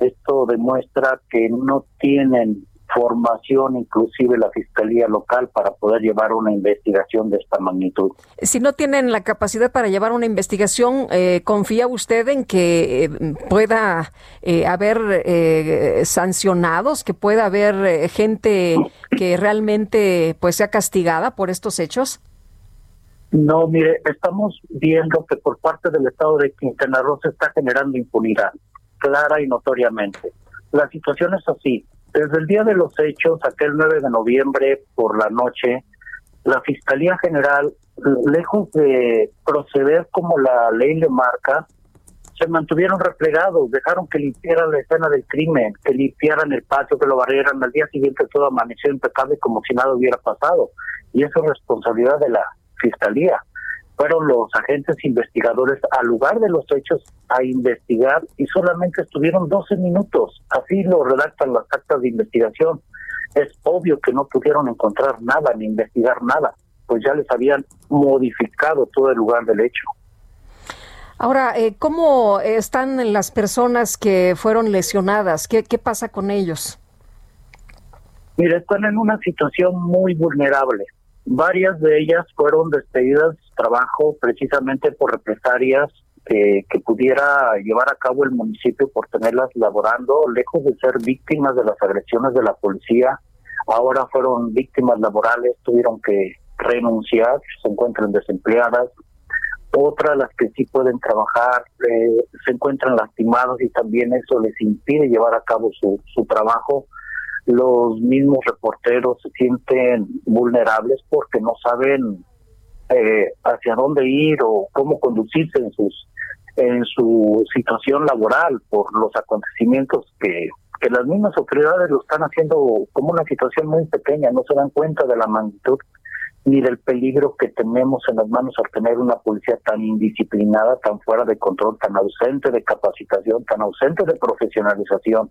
Esto demuestra que no tienen formación inclusive la Fiscalía Local para poder llevar una investigación de esta magnitud. Si no tienen la capacidad para llevar una investigación, eh, ¿confía usted en que eh, pueda eh, haber sancionados, que pueda haber gente que realmente pues sea castigada por estos hechos? No, mire, estamos viendo que por parte del Estado de Quintana Roo se está generando impunidad, clara y notoriamente. La situación es así. Desde el día de los hechos, aquel 9 de noviembre por la noche, la Fiscalía General, lejos de proceder como la ley le marca, se mantuvieron replegados, dejaron que limpiaran la escena del crimen, que limpiaran el patio, que lo barrieran. Al día siguiente todo amaneció impecable como si nada hubiera pasado. Y eso es responsabilidad de la fiscalía. Fueron los agentes investigadores al lugar de los hechos a investigar y solamente estuvieron 12 minutos. Así lo redactan las actas de investigación. Es obvio que no pudieron encontrar nada ni investigar nada, pues ya les habían modificado todo el lugar del hecho. Ahora, eh, ¿cómo están las personas que fueron lesionadas? ¿Qué, qué pasa con ellos? Mire, están en una situación muy vulnerable. Varias de ellas fueron despedidas de trabajo precisamente por represalias que, pudiera llevar a cabo el municipio por tenerlas laborando, lejos de ser víctimas de las agresiones de la policía, ahora fueron víctimas laborales, tuvieron que renunciar, se encuentran desempleadas. Otras, las que sí pueden trabajar, eh, se encuentran lastimados y también eso les impide llevar a cabo su, su trabajo los mismos reporteros se sienten vulnerables porque no saben eh, hacia dónde ir o cómo conducirse en sus en su situación laboral por los acontecimientos que, que las mismas autoridades lo están haciendo como una situación muy pequeña, no se dan cuenta de la magnitud ni del peligro que tenemos en las manos al tener una policía tan indisciplinada, tan fuera de control, tan ausente de capacitación, tan ausente de profesionalización.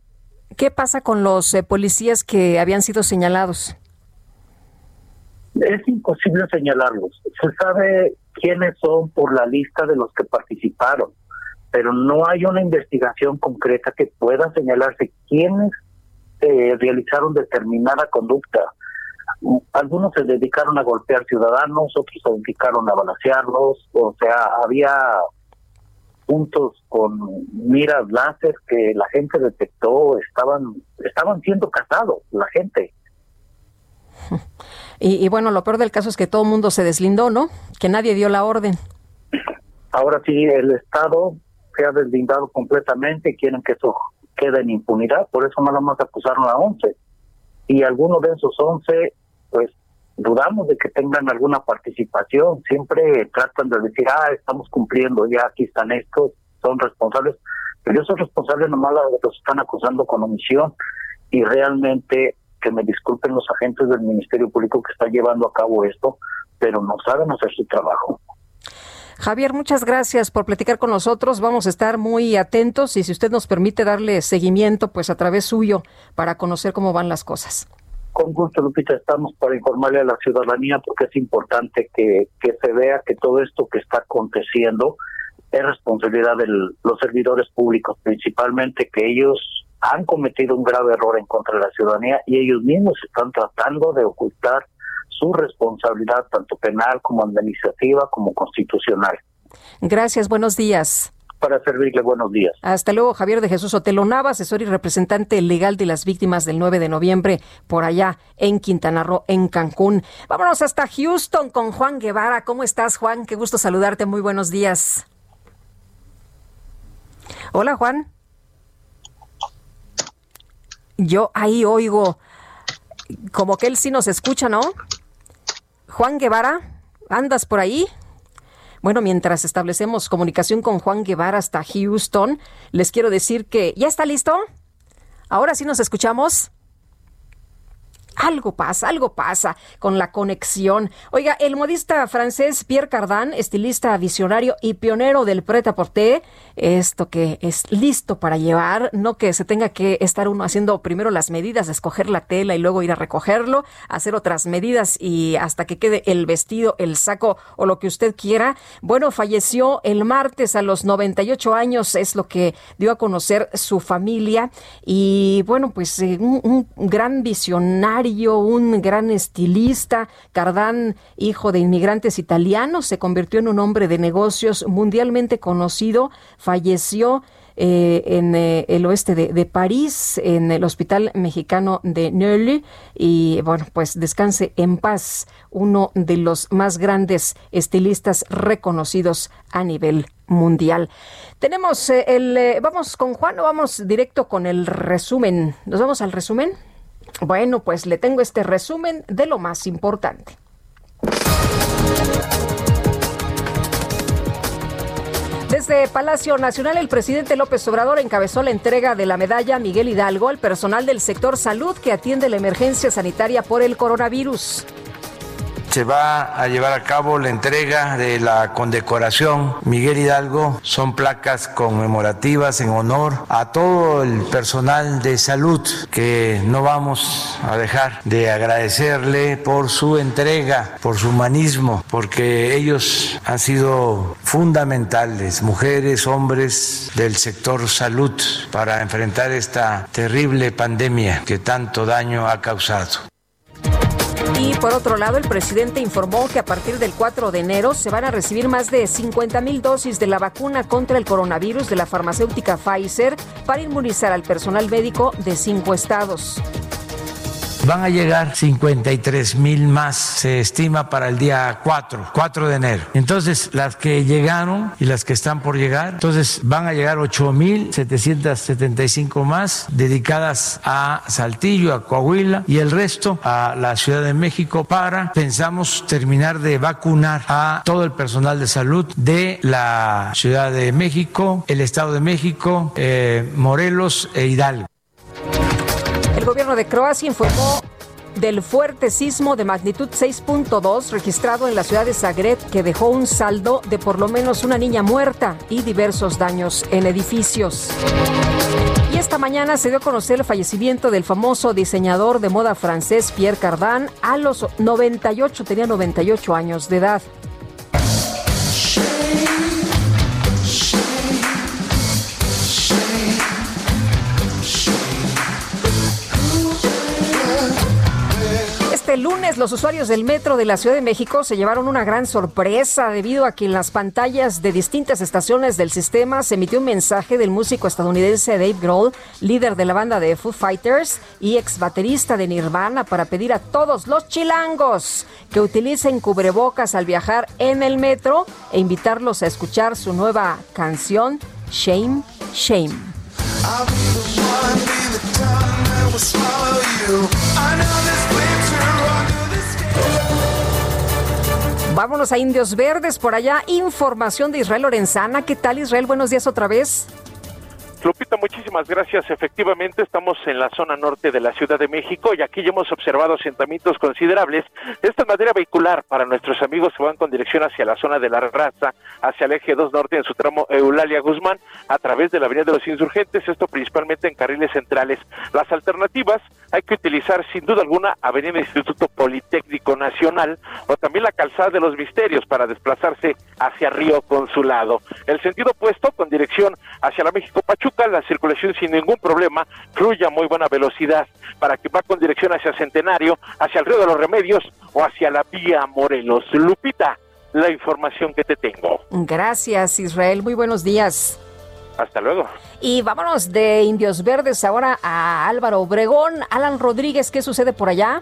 ¿Qué pasa con los eh, policías que habían sido señalados? Es imposible señalarlos. Se sabe quiénes son por la lista de los que participaron, pero no hay una investigación concreta que pueda señalarse quiénes eh, realizaron determinada conducta. Algunos se dedicaron a golpear ciudadanos, otros se dedicaron a balancearlos, o sea, había puntos con miras láser que la gente detectó estaban estaban siendo cazados la gente. Y, bueno lo peor del caso es que todo el mundo se deslindó no que nadie dio la orden. Ahora sí el estado se ha deslindado completamente quieren que eso queda en impunidad, por eso nada más acusaron a 11. Y algunos de esos 11, pues dudamos de que tengan alguna participación, siempre tratan de decir, ah, estamos cumpliendo, ya aquí están estos, son responsables, pero esos responsables nomás los están acusando con omisión y realmente que me disculpen los agentes del Ministerio Público que están llevando a cabo esto, pero no saben hacer su trabajo. Javier, muchas gracias por platicar con nosotros. Vamos a estar muy atentos y si usted nos permite darle seguimiento, pues a través suyo, para conocer cómo van las cosas. Con gusto, Lupita, estamos para informarle a la ciudadanía porque es importante que, que se vea que todo esto que está aconteciendo es responsabilidad de los servidores públicos, principalmente que ellos han cometido un grave error en contra de la ciudadanía y ellos mismos están tratando de ocultar su responsabilidad tanto penal como administrativa como constitucional. Gracias, buenos días. Para servirle, buenos días. Hasta luego, Javier de Jesús Otelo Nava, asesor y representante legal de las víctimas del 9 de noviembre por allá en Quintana Roo, en Cancún. Vámonos hasta Houston con Juan Guevara. ¿Cómo estás, Juan? Qué gusto saludarte. Muy buenos días. Hola, Juan. Yo ahí oigo como que él sí nos escucha, ¿no? Juan Guevara, ¿andas por ahí? Bueno, mientras establecemos comunicación con Juan Guevara hasta Houston, les quiero decir que ya está listo. Ahora sí nos escuchamos algo pasa, algo pasa con la conexión. Oiga, el modista francés Pierre Cardin, estilista visionario y pionero del à esto que es listo para llevar, no que se tenga que estar uno haciendo primero las medidas, escoger la tela y luego ir a recogerlo, hacer otras medidas y hasta que quede el vestido, el saco o lo que usted quiera. Bueno, falleció el martes a los 98 años, es lo que dio a conocer su familia y bueno, pues eh, un gran visionario un gran estilista. Cardán, hijo de inmigrantes italianos, se convirtió en un hombre de negocios mundialmente conocido. Falleció eh, en eh, el oeste de, París, en el Hospital Mexicano de Neuilly. Y bueno, pues descanse en paz, uno de los más grandes estilistas reconocidos a nivel mundial. Tenemos eh, el. vamos con Juan vamos directo con el resumen. ¿Nos vamos al resumen? Bueno, pues le tengo este resumen de lo más importante. Desde Palacio Nacional, el presidente López Obrador encabezó la entrega de la medalla Miguel Hidalgo al personal del sector salud que atiende la emergencia sanitaria por el coronavirus se va a llevar a cabo la entrega de la condecoración Miguel Hidalgo. Son placas conmemorativas en honor a todo el personal de salud que no vamos a dejar de agradecerle por su entrega, por su humanismo, porque ellos han sido fundamentales, mujeres, hombres del sector salud, para enfrentar esta terrible pandemia que tanto daño ha causado. Y por otro lado, el presidente informó que a partir del 4 de enero se van a recibir más de 50 mil dosis de la vacuna contra el coronavirus de la farmacéutica Pfizer para inmunizar al personal médico de cinco estados. Van a llegar 53 mil más, se estima para el día 4, 4 de enero. Entonces, las que llegaron y las que están por llegar, entonces van a llegar 8 mil 775 más dedicadas a Saltillo, a Coahuila y el resto a la Ciudad de México para, pensamos, terminar de vacunar a todo el personal de salud de la Ciudad de México, el Estado de México, eh, Morelos e Hidalgo. Gobierno de Croacia informó del fuerte sismo de magnitud 6.2 registrado en la ciudad de Zagreb que dejó un saldo de por lo menos una niña muerta y diversos daños en edificios. Y esta mañana se dio a conocer el fallecimiento del famoso diseñador de moda francés Pierre Cardin a los 98, tenía 98 años de edad. Este lunes los usuarios del metro de la Ciudad de México se llevaron una gran sorpresa debido a que en las pantallas de distintas estaciones del sistema se emitió un mensaje del músico estadounidense Dave Grohl, líder de la banda de Foo Fighters y ex baterista de Nirvana, para pedir a todos los chilangos que utilicen cubrebocas al viajar en el metro e invitarlos a escuchar su nueva canción Shame, Shame. Vámonos a Indios Verdes por allá. Información de Israel Lorenzana. ¿Qué tal Israel? Buenos días otra vez. Lupita, muchísimas gracias. Efectivamente, estamos en la zona norte de la Ciudad de México y aquí ya hemos observado asentamientos considerables. Esta es materia vehicular para nuestros amigos que van con dirección hacia la zona de la raza, hacia el eje 2 norte en su tramo Eulalia Guzmán, a través de la Avenida de los Insurgentes, esto principalmente en carriles centrales. Las alternativas hay que utilizar sin duda alguna Avenida Instituto Politécnico Nacional o también la calzada de los Misterios para desplazarse hacia Río Consulado. El sentido opuesto con dirección hacia la México Pachuca la circulación sin ningún problema, fluye a muy buena velocidad para que va con dirección hacia Centenario, hacia el Río de los Remedios o hacia la vía Morelos. Lupita, la información que te tengo. Gracias Israel, muy buenos días. Hasta luego. Y vámonos de Indios Verdes ahora a Álvaro Obregón. Alan Rodríguez, ¿qué sucede por allá?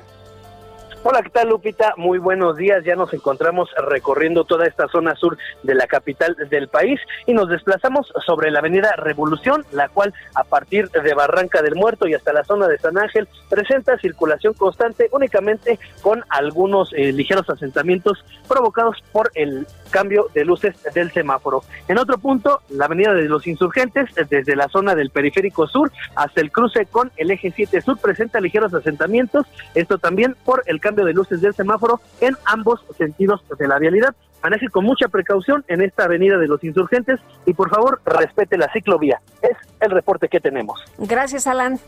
Hola, ¿qué tal Lupita? Muy buenos días. Ya nos encontramos recorriendo toda esta zona sur de la capital del país y nos desplazamos sobre la avenida Revolución, la cual a partir de Barranca del Muerto y hasta la zona de San Ángel presenta circulación constante únicamente con algunos eh, ligeros asentamientos provocados por el cambio de luces del semáforo. En otro punto, la avenida de los insurgentes, desde la zona del periférico sur hasta el cruce con el eje 7 sur, presenta ligeros asentamientos, esto también por el cambio de luces del semáforo en ambos sentidos de la vialidad. Maneje con mucha precaución en esta avenida de los insurgentes y por favor respete la ciclovía. Es el reporte que tenemos. Gracias, Alan.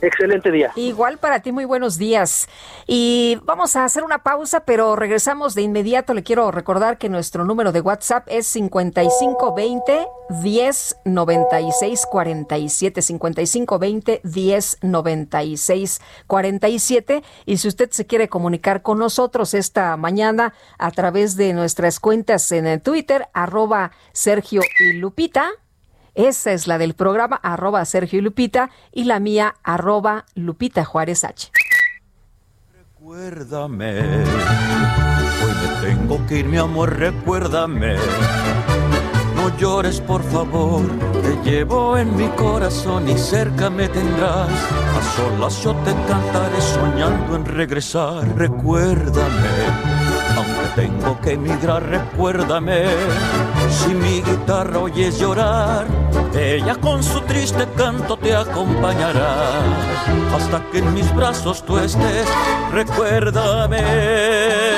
Excelente día. Igual para ti, muy buenos días. Y vamos a hacer una pausa, pero regresamos de inmediato. Le quiero recordar que nuestro número de WhatsApp es 5520 1096 47 5520 1096 47 y si usted se quiere comunicar con nosotros esta mañana a través de nuestras cuentas en Twitter arroba Sergio y Lupita esa es la del programa arroba Sergio Lupita y la mía arroba Lupita Juárez H. Recuérdame, hoy me tengo que ir, mi amor, recuérdame. No llores, por favor, te llevo en mi corazón y cerca me tendrás. A solas yo te cantaré soñando en regresar, recuérdame tengo que emigrar, recuérdame. Si mi guitarra oyes llorar, ella con su triste canto te acompañará. Hasta que en mis brazos tú estés, recuérdame.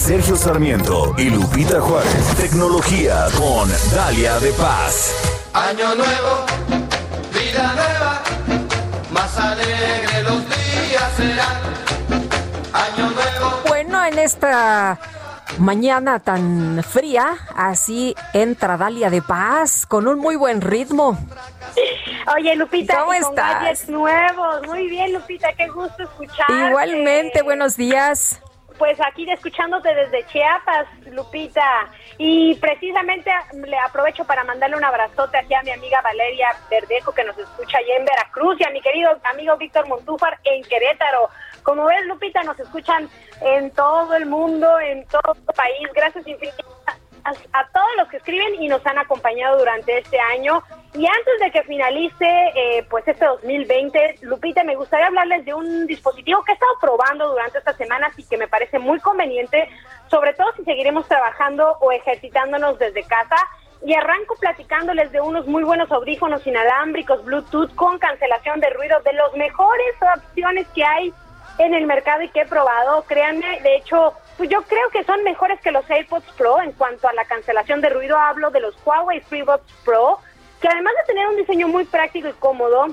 Sergio Sarmiento y Lupita Juárez. Tecnología con Dalia de Paz. Año nuevo, vida nueva, más alegre los días serán. Año nuevo. Bueno, en esta mañana tan fría, así entra Dalia de Paz con un muy buen ritmo. Oye, Lupita, ¿Cómo con estás? nuevos. Muy bien, Lupita, qué gusto escuchar. Igualmente, buenos días. Pues aquí escuchándote desde Chiapas, Lupita. Y precisamente le aprovecho para mandarle un abrazote aquí a mi amiga Valeria Verdejo, que nos escucha allá en Veracruz, y a mi querido amigo Víctor Montúfar en Querétaro. Como ves, Lupita, nos escuchan en todo el mundo, en todo el país. Gracias infinitas a, todos los que escriben y nos han acompañado durante este año. Y antes de que finalice eh, pues este 2020, Lupita, me gustaría hablarles de un dispositivo que he estado probando durante estas semanas y que me parece muy conveniente, sobre todo si seguiremos trabajando o ejercitándonos desde casa. Y arranco platicándoles de unos muy buenos audífonos inalámbricos Bluetooth con cancelación de ruido, de las mejores opciones que hay en el mercado y que he probado. Créanme, de hecho, pues yo creo que son mejores que los AirPods Pro en cuanto a la cancelación de ruido. Hablo de los Huawei FreeBuds Pro que además de tener un diseño muy práctico y cómodo,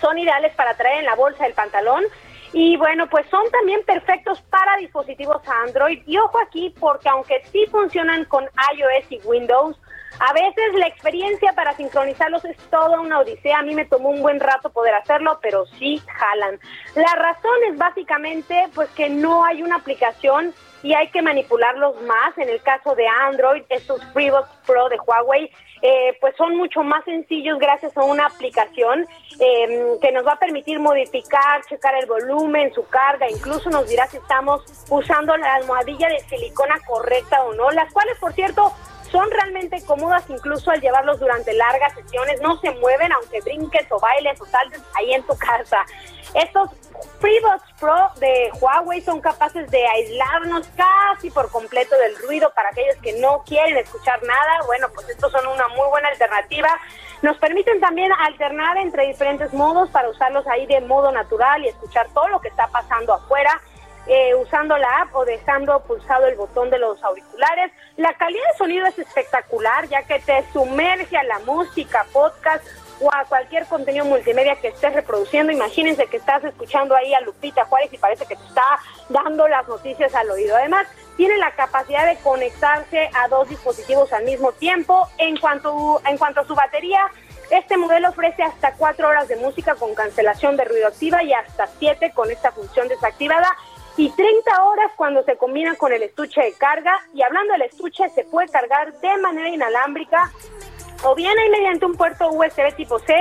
son ideales para traer en la bolsa del pantalón y bueno, pues son también perfectos para dispositivos Android. Y ojo aquí, porque aunque sí funcionan con iOS y Windows, a veces la experiencia para sincronizarlos es toda una odisea. A mí me tomó un buen rato poder hacerlo, pero sí jalan. La razón es básicamente pues que no hay una aplicación y hay que manipularlos más. En el caso de Android, estos FreeBuds Pro de Huawei, eh, pues son mucho más sencillos gracias a una aplicación em, que nos va a permitir modificar, checar el volumen, su carga, incluso nos dirá si estamos usando la almohadilla de silicona correcta o no, las cuales, por cierto, son realmente cómodas incluso al llevarlos durante largas sesiones, no se mueven aunque brinques o bailes o saltes ahí en tu casa. Estos FreeBuds Pro de Huawei son capaces de aislarnos casi por completo del ruido para aquellos que no quieren escuchar nada. Bueno, pues estos son una muy buena alternativa. Nos permiten también alternar entre diferentes modos para usarlos ahí de modo natural y escuchar todo lo que está pasando afuera. Eh, usando la app o dejando pulsado el botón de los auriculares. La calidad de sonido es espectacular ya que te sumerge a la música, podcast o a cualquier contenido multimedia que estés reproduciendo. Imagínense que estás escuchando ahí a Lupita Juárez y parece que te está dando las noticias al oído. Además, tiene la capacidad de conectarse a dos dispositivos al mismo tiempo. En cuanto, en cuanto a su batería, este modelo ofrece hasta cuatro horas de música con cancelación de ruido activa y hasta siete con esta función desactivada y 30 horas cuando se combina con el estuche de carga. Y hablando del estuche, se puede cargar de manera inalámbrica o bien hay mediante un puerto USB tipo C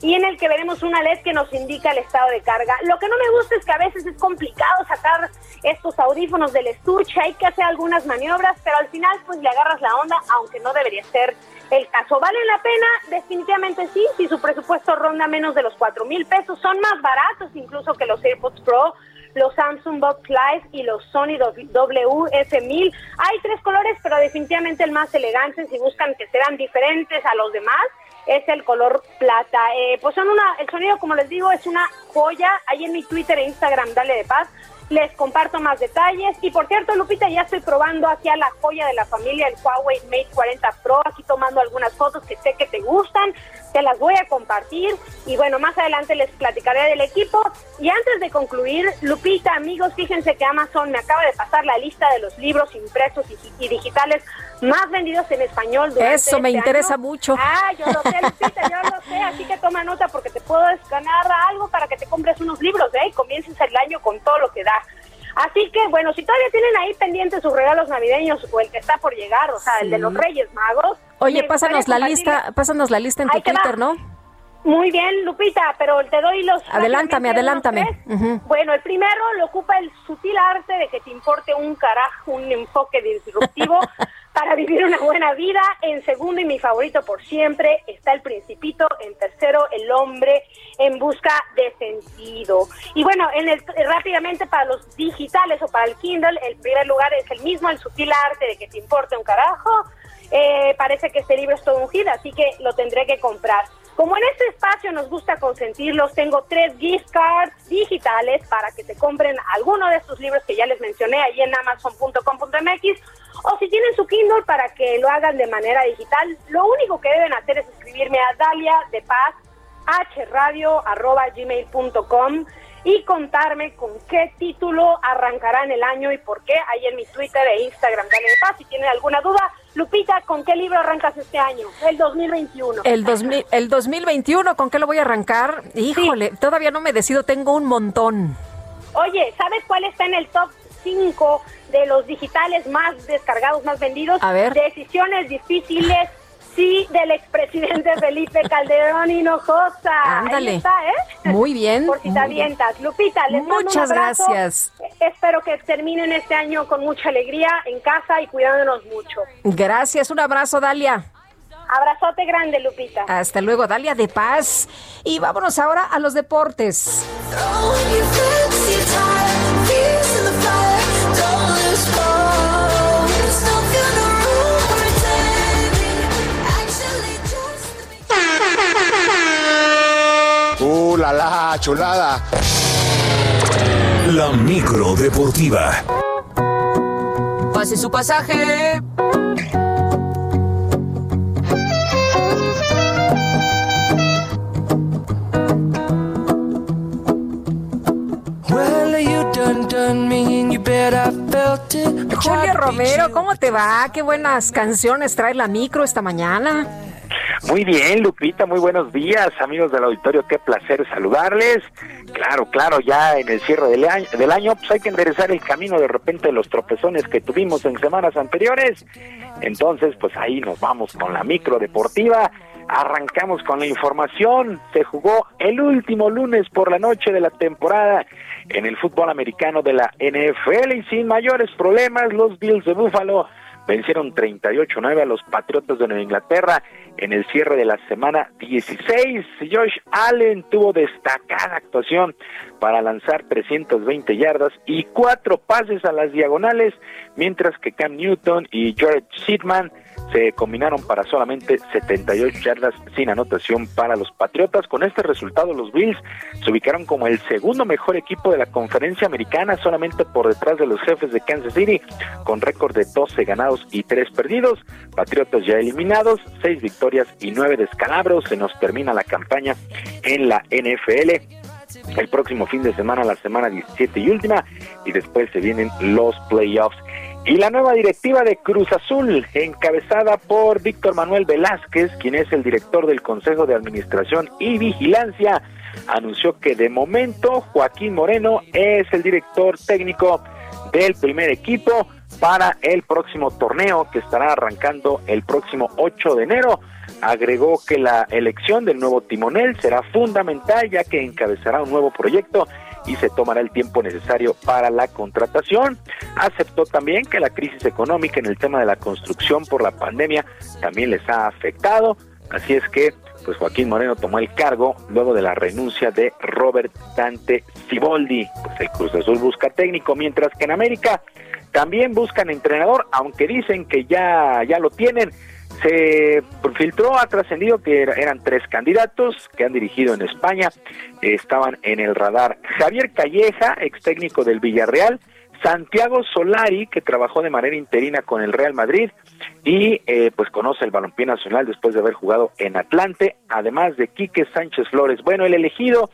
y en el que veremos una LED que nos indica el estado de carga. Lo que no me gusta es que a veces es complicado sacar estos audífonos del estuche, hay que hacer algunas maniobras, pero al final pues le agarras la onda, aunque no debería ser el caso. ¿Vale la pena? Definitivamente sí, si su presupuesto ronda menos de los 4 mil pesos, son más baratos incluso que los AirPods Pro los Samsung Box Live y los Sony WF1000. Hay tres colores, pero definitivamente el más elegante, si buscan que sean diferentes a los demás, es el color plata. Eh, pues son una, el sonido, como les digo, es una joya. Ahí en mi Twitter e Instagram, dale de paz, les comparto más detalles. Y por cierto, Lupita, ya estoy probando aquí a la joya de la familia, el Huawei Mate 40 Pro, aquí tomando algunas fotos que sé que te gustan te las voy a compartir y bueno, más adelante les platicaré del equipo. Y antes de concluir, Lupita, amigos, fíjense que Amazon me acaba de pasar la lista de los libros impresos y, digitales más vendidos en español. Durante Eso me este interesa mucho. Ah, yo lo sé, Lupita, yo lo sé, así que toma nota porque te puedo escanear algo para que te compres unos libros, ¿eh? Y comiences el año con todo lo que da. Así que, bueno, si todavía tienen ahí pendientes sus regalos navideños o el que está por llegar, o sea, el de los Reyes Magos. Oye, pásanos la lista, pásanos la lista en tu Twitter, ¿no? Muy bien, Lupita, pero te doy los... Adelántame, adelántame. Bueno, el primero lo ocupa el sutil arte de que te importe un carajo, un enfoque disruptivo para vivir una buena vida. En segundo y mi favorito por siempre está el principito. En tercero, el hombre en busca de sentido. Y bueno, en el, rápidamente para los digitales o para el Kindle, el primer lugar es el mismo, el sutil arte de que te importe un carajo. Eh, parece que este libro es todo un hit, así que lo tendré que comprar. Como en este espacio nos gusta consentirlos, tengo tres gift cards digitales para que te compren alguno de estos libros que ya les mencioné ahí en amazon.com.mx o si tienen su Kindle para que lo hagan de manera digital. Lo único que deben hacer es escribirme a Dalia de Paz hradio.gmail.com y contarme con qué título arrancará en el año y por qué ahí en mi Twitter e Instagram. Dale de paz si tienen alguna duda. Lupita, ¿con qué libro arrancas este año? El 2021. El, 2000, el 2021, ¿con qué lo voy a arrancar? Híjole, todavía no me decido, tengo un montón. Oye, ¿sabes cuál está en el top 5 de los digitales más descargados, más vendidos? A ver. Decisiones difíciles Sí, del expresidente Felipe Calderón Hinojosa. Ándale. Ahí está, ¿eh? Muy bien. Por si te avientas. Lupita, les mando Muchas un abrazo. gracias. Espero que terminen este año con mucha alegría en casa y cuidándonos mucho. Gracias, un abrazo, Dalia. Abrazote grande, Lupita. Hasta luego, Dalia de Paz. Y vámonos ahora a los deportes. ¡Uh, la la, chulada! La micro deportiva. Pase su pasaje. Julio Romero, ¿cómo te va? Qué buenas canciones trae la micro esta mañana. Muy bien, Lupita, muy buenos días, amigos del auditorio, qué placer saludarles. Claro, claro, ya en el cierre del año, del año pues hay que enderezar el camino de repente de los tropezones que tuvimos en semanas anteriores. Entonces, pues ahí nos vamos con la micro deportiva. Arrancamos con la información. Se jugó el último lunes por la noche de la temporada en el fútbol americano de la NFL y sin mayores problemas los Bills de Buffalo vencieron 38-9 a los Patriotas de Nueva Inglaterra en el cierre de la semana 16. Josh Allen tuvo destacada actuación para lanzar 320 yardas y cuatro pases a las diagonales, mientras que Cam Newton y Jared Sheetman se combinaron para solamente 78 yardas sin anotación para los Patriotas. Con este resultado, los Bills se ubicaron como el segundo mejor equipo de la conferencia americana, solamente por detrás de los jefes de Kansas City, con récord de 12 ganados y 3 perdidos. Patriotas ya eliminados, 6 victorias y 9 descalabros. Se nos termina la campaña en la NFL el próximo fin de semana, la semana 17 y última, y después se vienen los playoffs. Y la nueva directiva de Cruz Azul, encabezada por Víctor Manuel Velázquez, quien es el director del Consejo de Administración y Vigilancia, anunció que de momento Joaquín Moreno es el director técnico del primer equipo para el próximo torneo que estará arrancando el próximo 8 de enero. Agregó que la elección del nuevo timonel será fundamental ya que encabezará un nuevo proyecto y se tomará el tiempo necesario para la contratación. Aceptó también que la crisis económica en el tema de la construcción por la pandemia también les ha afectado, así es que pues Joaquín Moreno tomó el cargo luego de la renuncia de Robert Dante Ciboldi. Pues el Cruz Azul busca técnico, mientras que en América también buscan entrenador, aunque dicen que ya, ya lo tienen. Se filtró, ha trascendido que eran tres candidatos que han dirigido en España, estaban en el radar. Javier Calleja, ex técnico del Villarreal, Santiago Solari, que trabajó de manera interina con el Real Madrid y eh, pues conoce el balompié nacional después de haber jugado en Atlante, además de Quique Sánchez Flores. Bueno, el elegido,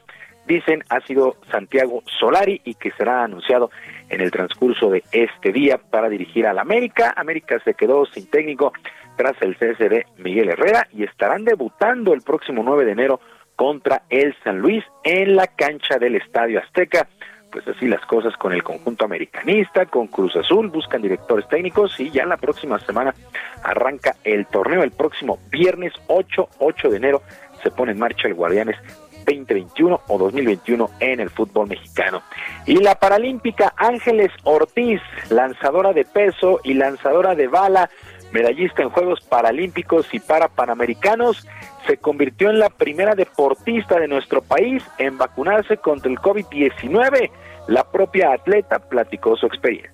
dicen, ha sido Santiago Solari y que será anunciado en el transcurso de este día para dirigir al América. América se quedó sin técnico tras el cese de Miguel Herrera y estarán debutando el próximo 9 de enero contra el San Luis en la cancha del Estadio Azteca. Pues así las cosas con el conjunto americanista, con Cruz Azul, buscan directores técnicos y ya la próxima semana arranca el torneo. El próximo viernes 8, 8 de enero se pone en marcha el Guardianes 2021 o 2021 en el fútbol mexicano. Y la paralímpica Ángeles Ortiz, lanzadora de peso y lanzadora de bala, medallista en Juegos Paralímpicos y para Panamericanos, se convirtió en la primera deportista de nuestro país en vacunarse contra el COVID-19. La propia atleta platicó su experiencia.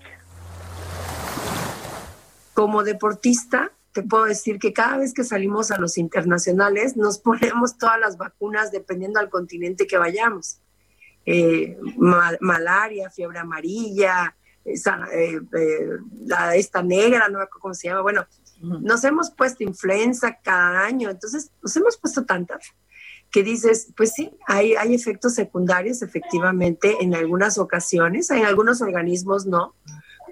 Como deportista, te puedo decir que cada vez que salimos a los internacionales nos ponemos todas las vacunas dependiendo al continente que vayamos. Eh, malaria, fiebre amarilla, esa, eh, eh, la, esta negra, no me acuerdo cómo se llama, bueno, nos hemos puesto influenza cada año, entonces nos hemos puesto tantas que dices, pues sí, hay, hay efectos secundarios efectivamente en algunas ocasiones, en algunos organismos no,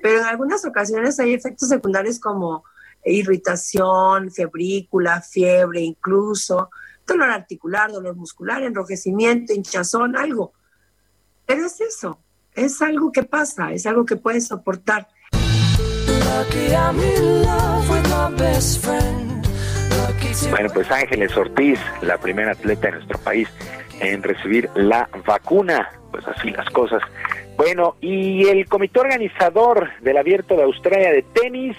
pero en algunas ocasiones hay efectos secundarios como irritación, febrícula, fiebre, incluso dolor articular, dolor muscular, enrojecimiento, hinchazón, algo. Pero es eso, es algo que pasa, es algo que puedes soportar. Bueno, pues Ángeles Ortiz, la primera atleta de nuestro país en recibir la vacuna, pues así las cosas. Bueno, y el comité organizador del Abierto de Australia de tenis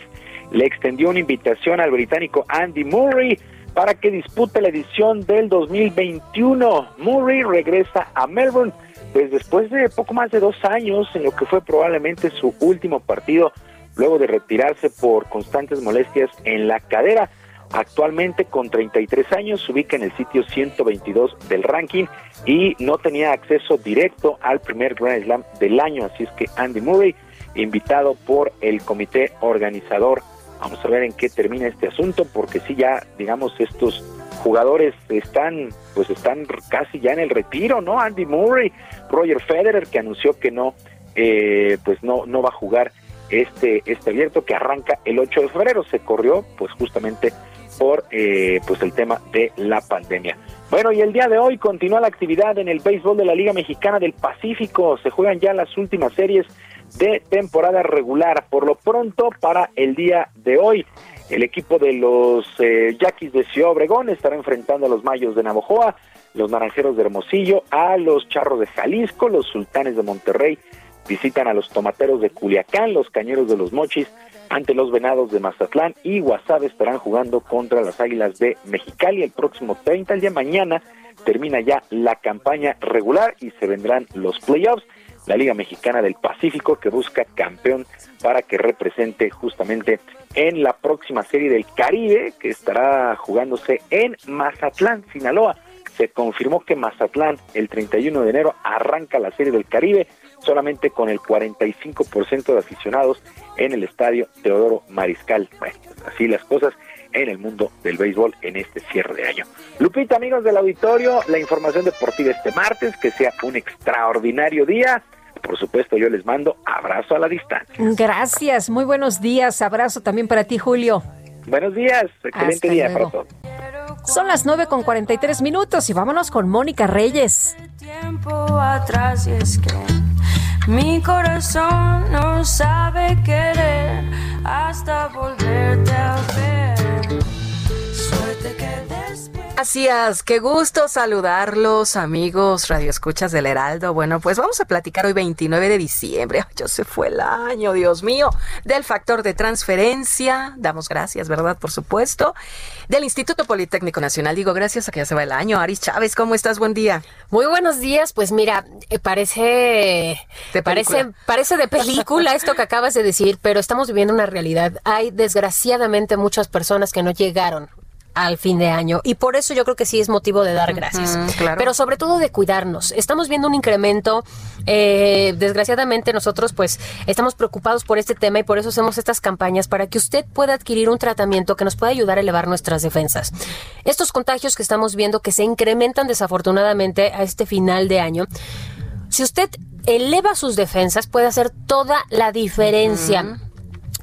le extendió una invitación al británico Andy Murray para que dispute la edición del 2021. Murray regresa a Melbourne pues después de poco más de dos años en lo que fue probablemente su último partido, luego de retirarse por constantes molestias en la cadera. Actualmente con 33 años se ubica en el sitio 122 del ranking y no tenía acceso directo al primer Grand Slam del año, así es que Andy Murray, invitado por el comité organizador, vamos a ver en qué termina este asunto, porque si ya, digamos, estos jugadores están pues están casi ya en el retiro, ¿no? Andy Murray, Roger Federer que anunció que no eh, pues no, no va a jugar este, este abierto que arranca el 8 de febrero. Se corrió pues justamente por eh, pues el tema de la pandemia. Bueno, y el día de hoy continúa la actividad en el béisbol de la Liga Mexicana del Pacífico. Se juegan ya las últimas series de temporada regular. Por lo pronto, para el día de hoy, el equipo de los eh, Yaquis de Ciudad Obregón estará enfrentando a los Mayos de Navojoa, los Naranjeros de Hermosillo, a los Charros de Jalisco, los Sultanes de Monterrey visitan a los Tomateros de Culiacán, los Cañeros de los Mochis ante los Venados de Mazatlán y Guasave estarán jugando contra las Águilas de Mexicali el próximo 30, el día mañana termina ya la campaña regular y se vendrán los playoffs la Liga Mexicana del Pacífico que busca campeón para que represente justamente en la próxima serie del Caribe que estará jugándose en Mazatlán, Sinaloa. Se confirmó que Mazatlán el 31 de enero arranca la serie del Caribe solamente con el 45% de aficionados en el estadio Teodoro Mariscal. Bueno, así las cosas en el mundo del béisbol en este cierre de año. Lupita, amigos del auditorio, la información deportiva este martes, que sea un extraordinario día por supuesto, yo les mando abrazo a la distancia. Gracias, muy buenos días. Abrazo también para ti, Julio. Buenos días, excelente día para todos. Son las 9 con 43 minutos y vámonos con Mónica Reyes. Tiempo atrás y es que mi corazón no sabe querer hasta volverte a ver. Gracias, qué gusto saludarlos, amigos Radio Escuchas del Heraldo. Bueno, pues vamos a platicar hoy 29 de diciembre. Ay, yo se fue el año, Dios mío, del factor de transferencia. Damos gracias, ¿verdad? Por supuesto. Del Instituto Politécnico Nacional. Digo, gracias a que ya se va el año. Aris Chávez, ¿cómo estás? Buen día. Muy buenos días. Pues mira, eh, parece, ¿De parece, parece de película esto que acabas de decir, pero estamos viviendo una realidad. Hay desgraciadamente muchas personas que no llegaron al fin de año. Y por eso yo creo que sí es motivo de dar gracias. Pero sobre todo de cuidarnos. Estamos viendo un incremento. Eh, desgraciadamente nosotros pues estamos preocupados por este tema y por eso hacemos estas campañas para que usted pueda adquirir un tratamiento que nos pueda ayudar a elevar nuestras defensas. Estos contagios que estamos viendo que se incrementan desafortunadamente a este final de año. Si usted eleva sus defensas puede hacer toda la diferencia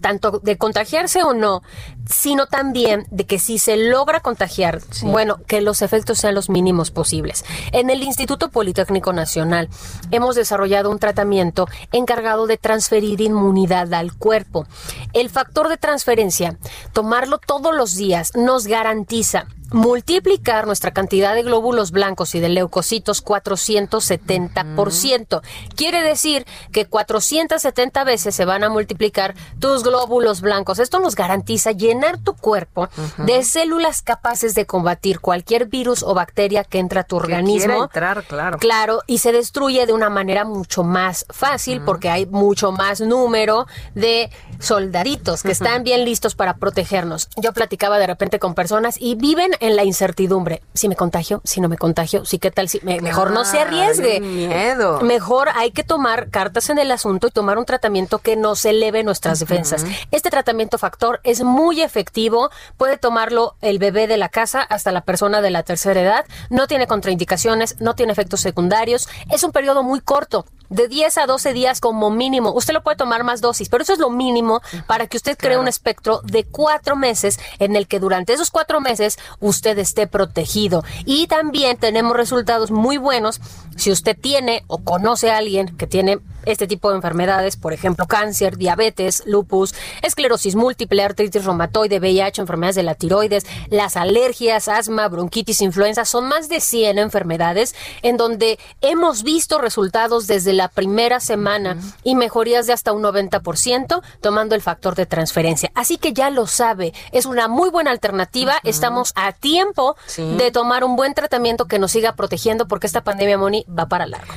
tanto de contagiarse o no, sino también de que si se logra contagiar, bueno, que los efectos sean los mínimos posibles. En el Instituto Politécnico Nacional hemos desarrollado un tratamiento encargado de transferir inmunidad al cuerpo. El factor de transferencia, tomarlo todos los días, nos garantiza multiplicar nuestra cantidad de glóbulos blancos y de leucocitos 470%. Quiere decir que 470 veces se van a multiplicar tus glóbulos blancos. Esto nos garantiza llenar tu cuerpo de células capaces de combatir cualquier virus o bacteria que entra a tu organismo. entrar, claro. Claro, y se destruye de una manera mucho más fácil porque hay mucho más número de soldaditos que están bien listos para protegernos. Yo platicaba de repente con personas y viven en la incertidumbre. Si me contagio, si no me contagio, si qué tal, si mejor no se arriesgue. Miedo. Mejor hay que tomar cartas en el asunto y tomar un tratamiento que nos eleve nuestras defensas. Este tratamiento factor es muy efectivo, puede tomarlo el bebé de la casa hasta la persona de la tercera edad, no tiene contraindicaciones, no tiene efectos secundarios, es un periodo muy corto de 10 a 12 días como mínimo. Usted lo puede tomar más dosis, pero eso es lo mínimo para que usted cree un espectro de cuatro meses en el que durante esos cuatro meses usted esté protegido. Y también tenemos resultados muy buenos si usted tiene o conoce a alguien que tiene este tipo de enfermedades, por ejemplo, cáncer, diabetes, lupus, esclerosis múltiple, artritis reumatoide, VIH, enfermedades de la tiroides, las alergias, asma, bronquitis, influenza, son más de 100 enfermedades en donde hemos visto resultados desde la primera semana y mejorías de hasta un 90% tomando el factor de transferencia. Así que ya lo sabe, es una muy buena alternativa, estamos a tiempo de tomar un buen tratamiento que nos siga protegiendo porque esta pandemia, Moni, va para largo.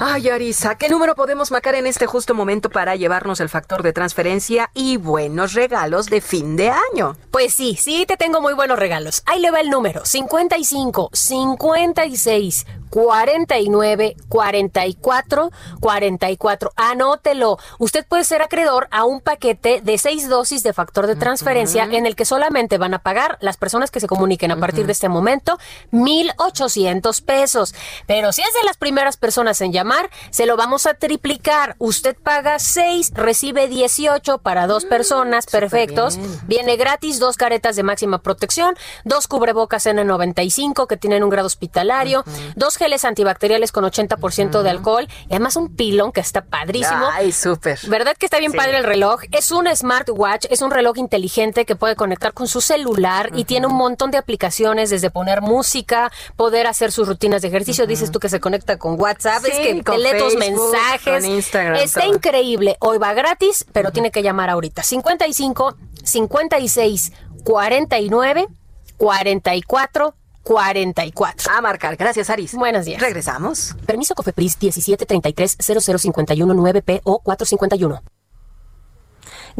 Ay, Arisa, ¿qué número podemos marcar en este justo momento para llevarnos el factor de transferencia y buenos regalos de fin de año? Pues sí, sí te tengo muy buenos regalos. Ahí le va el número 55 56 49 44 44. Anótelo. Usted puede ser acreedor a un paquete de seis dosis de factor de transferencia en el que solamente van a pagar las personas que se comuniquen a partir de este momento 1,800 pesos. Pero si es de las primeras personas en llamar, se lo vamos a triplicar. Usted paga 6, recibe 18 para dos mm, personas, perfectos. Viene gratis dos caretas de máxima protección, dos cubrebocas N95 que tienen un grado hospitalario, dos geles antibacteriales con 80% de alcohol y además un pilón que está padrísimo. Ay, súper. ¿Verdad que está bien padre el reloj? Es un smartwatch, es un reloj inteligente que puede conectar con su celular y tiene un montón de aplicaciones desde poner música, poder hacer sus rutinas de ejercicio. Dices tú que se conecta con WhatsApp, es que te lee tus mensajes. Instagram, está increíble. Hoy va gratis, pero tiene que llamar ahorita. 55 56 49 44 44. A marcar. Gracias, Aris. Buenos días. Regresamos. Permiso Cofepris 1733 0051 9 PO 451.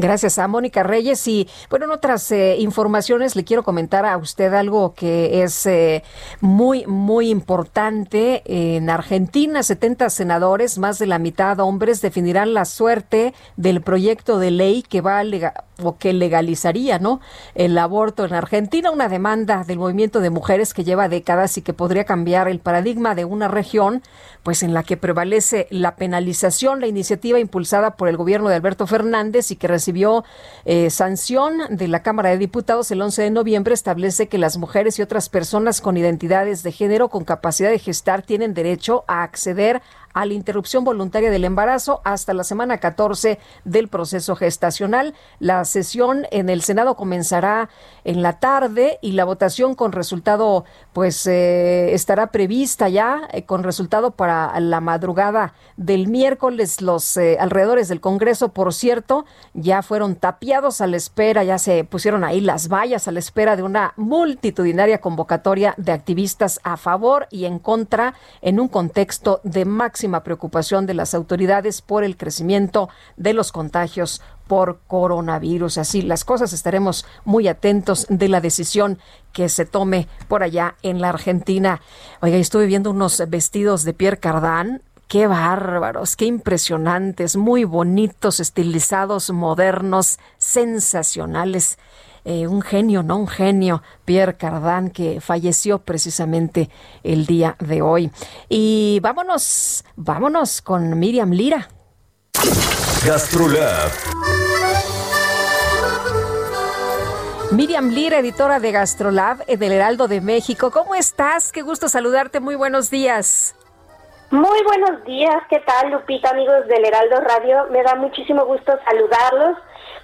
Gracias a Mónica Reyes. Y bueno, en otras eh, informaciones le quiero comentar a usted algo que es eh, muy, muy importante. En Argentina, 70 senadores, más de la mitad hombres, definirán la suerte del proyecto de ley que va a o que legalizaría ¿no? el aborto en Argentina, una demanda del movimiento de mujeres que lleva décadas y que podría cambiar el paradigma de una región pues en la que prevalece la penalización, la iniciativa impulsada por el gobierno de Alberto Fernández y que recibió eh, sanción de la Cámara de Diputados el 11 de noviembre establece que las mujeres y otras personas con identidades de género con capacidad de gestar tienen derecho a acceder a la interrupción voluntaria del embarazo hasta la semana 14 del proceso gestacional. La sesión en el Senado comenzará en la tarde y la votación con resultado pues eh, estará prevista ya eh, con resultado para la madrugada del miércoles. Los eh, alrededores del Congreso, por cierto, ya fueron tapiados a la espera, ya se pusieron ahí las vallas a la espera de una multitudinaria convocatoria de activistas a favor y en contra en un contexto de máxima preocupación de las autoridades por el crecimiento de los contagios por coronavirus. Así las cosas estaremos muy atentos de la decisión que se tome por allá en la Argentina. Oiga, estuve viendo unos vestidos de Pierre Cardin Qué bárbaros, qué impresionantes, muy bonitos, estilizados, modernos, sensacionales. Eh, un genio, ¿no? Un genio, Pierre Cardin, que falleció precisamente el día de hoy. Y vámonos, vámonos con Miriam Lira. Gastrolab. Miriam Lira, editora de Gastrolab del Heraldo de México. ¿Cómo estás? Qué gusto saludarte. Muy buenos días. Muy buenos días, ¿qué tal Lupita, amigos del Heraldo Radio? Me da muchísimo gusto saludarlos.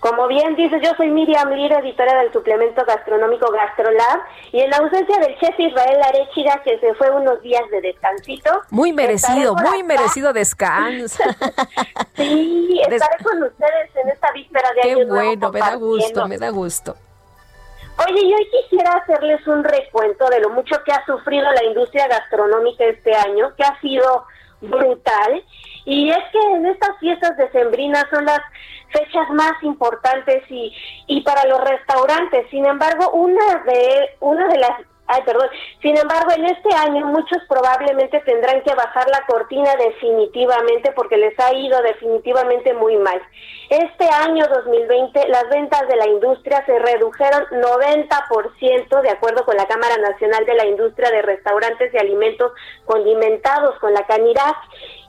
Como bien dices, yo soy Miriam Lira, editora del suplemento gastronómico GastroLab, y en la ausencia del chef Israel Arechiga, que se fue unos días de descansito. Muy merecido, muy merecido descanso. sí, estaré con ustedes en esta víspera de Qué bueno, me da gusto, me da gusto. Oye, yo hoy quisiera hacerles un recuento de lo mucho que ha sufrido la industria gastronómica este año, que ha sido brutal. Y es que en estas fiestas decembrinas son las fechas más importantes y, y para los restaurantes. Sin embargo, una de, una de las Ay, perdón. Sin embargo, en este año muchos probablemente tendrán que bajar la cortina definitivamente porque les ha ido definitivamente muy mal. Este año 2020 las ventas de la industria se redujeron 90% de acuerdo con la Cámara Nacional de la Industria de Restaurantes y Alimentos Condimentados con la Canirac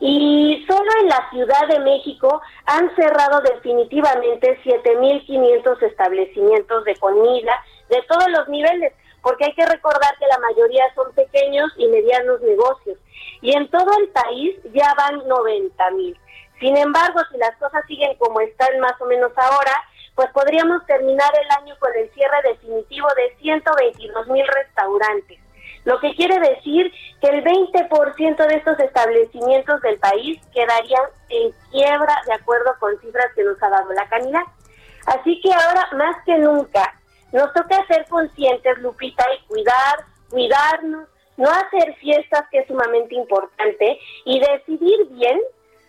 y solo en la Ciudad de México han cerrado definitivamente 7.500 establecimientos de comida de todos los niveles porque hay que recordar que la mayoría son pequeños y medianos negocios. Y en todo el país ya van 90 mil. Sin embargo, si las cosas siguen como están más o menos ahora, pues podríamos terminar el año con el cierre definitivo de 122 mil restaurantes. Lo que quiere decir que el 20% de estos establecimientos del país quedarían en quiebra de acuerdo con cifras que nos ha dado la canidad. Así que ahora más que nunca nos toca ser conscientes, Lupita, y cuidar, cuidarnos, no hacer fiestas, que es sumamente importante, y decidir bien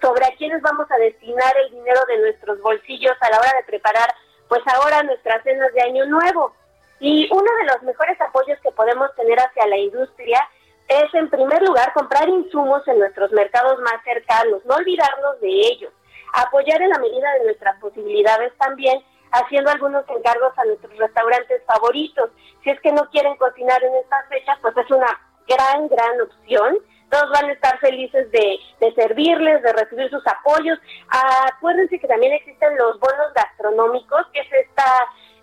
sobre a quiénes vamos a destinar el dinero de nuestros bolsillos a la hora de preparar, pues ahora nuestras cenas de Año Nuevo. Y uno de los mejores apoyos que podemos tener hacia la industria, es en primer lugar comprar insumos en nuestros mercados más cercanos, no olvidarnos de ellos, apoyar en la medida de nuestras posibilidades también haciendo algunos encargos a nuestros restaurantes favoritos. Si es que no quieren cocinar en estas fechas, pues es una gran, gran opción. Todos van a estar felices de, de servirles, de recibir sus apoyos. acuérdense que también existen los bonos gastronómicos, que es esta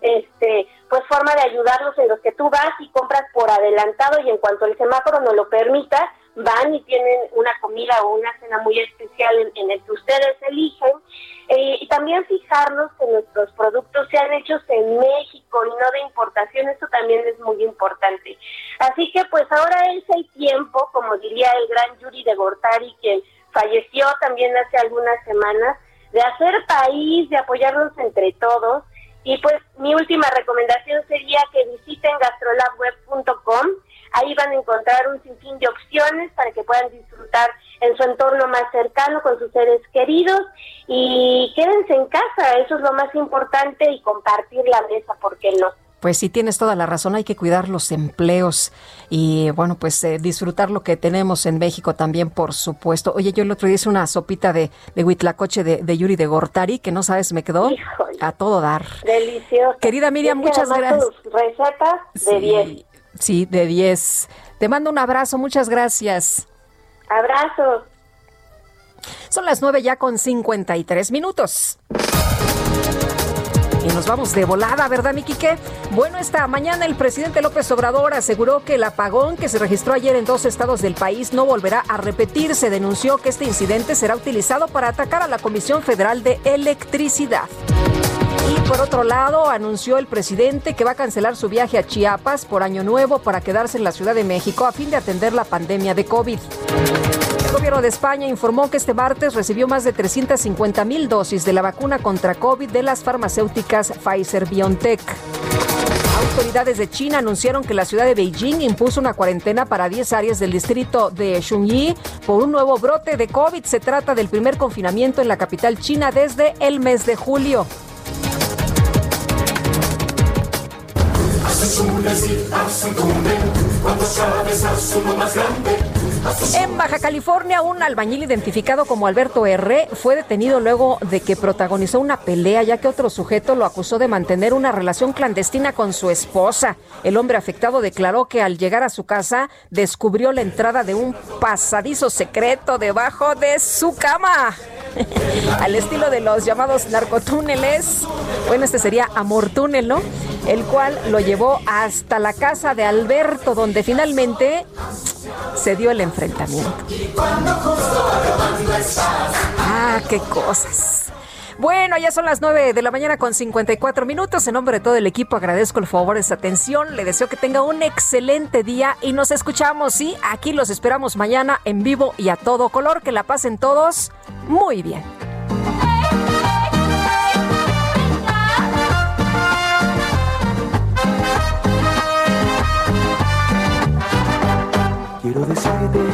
este, pues forma de ayudarlos en los que tú vas y compras por adelantado y en cuanto el semáforo no lo permita, van y tienen una comida o una cena muy especial en, el que ustedes eligen. Eh, y también fijarnos que nuestros productos sean hechos en México y no de importación, eso también es muy importante. Así que pues ahora es el tiempo, como diría el gran Yuri de Gortari, que falleció también hace algunas semanas, de hacer país, de apoyarnos entre todos. Y pues mi última recomendación sería que visiten gastrolabweb.com Ahí van a encontrar un sinfín de opciones para que puedan disfrutar en su entorno más cercano con sus seres queridos y quédense en casa, eso es lo más importante y compartir la mesa, ¿por qué no? Pues sí, tienes toda la razón, hay que cuidar los empleos y bueno, pues eh, disfrutar lo que tenemos en México también, por supuesto. Oye, yo el otro día hice una sopita de, de huitlacoche de, Yuri de Gortari, que no sabes, me quedó a todo dar. Delicioso. Querida Miriam, muchas gracias. Recetas de 10. Sí, de 10. Te mando un abrazo, muchas gracias. Abrazo. Son las 9 ya con 53 minutos. Y nos vamos de volada, ¿verdad, mi Quique? Bueno, esta mañana el presidente López Obrador aseguró que el apagón que se registró ayer en dos estados del país no volverá a repetirse. Denunció que este incidente será utilizado para atacar a la Comisión Federal de Electricidad. Y por otro lado, anunció el presidente que va a cancelar su viaje a Chiapas por Año Nuevo para quedarse en la Ciudad de México a fin de atender la pandemia de COVID. Gobierno de España informó que este martes recibió más de 350 mil dosis de la vacuna contra COVID de las farmacéuticas Pfizer BioNTech. Autoridades de China anunciaron que la ciudad de Beijing impuso una cuarentena para 10 áreas del distrito de Xunyi por un nuevo brote de COVID. Se trata del primer confinamiento en la capital china desde el mes de julio. En Baja California, un albañil identificado como Alberto R. fue detenido luego de que protagonizó una pelea, ya que otro sujeto lo acusó de mantener una relación clandestina con su esposa. El hombre afectado declaró que al llegar a su casa descubrió la entrada de un pasadizo secreto debajo de su cama. Al estilo de los llamados narcotúneles. Bueno, este sería amor túnel, ¿no? El cual lo llevó hasta la casa de Alberto, donde finalmente se dio el enfrentamiento. Ah, qué cosas. Bueno, ya son las 9 de la mañana con 54 minutos. En nombre de todo el equipo agradezco el favor de su atención. Le deseo que tenga un excelente día y nos escuchamos, sí, aquí los esperamos mañana en vivo y a todo color. Que la pasen todos muy bien. Quiero decirte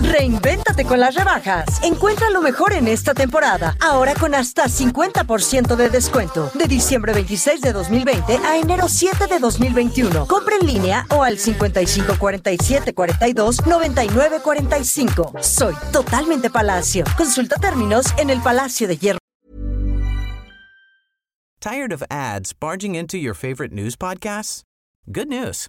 Reinvéntate con las rebajas. Encuentra lo mejor en esta temporada, ahora con hasta 50% de descuento. De diciembre 26 de 2020 a enero 7 de 2021. Compra en línea o al 55 47 42 99 45. Soy totalmente Palacio. Consulta términos en el Palacio de Hierro. Tired of ads barging into your favorite news podcasts? Good news.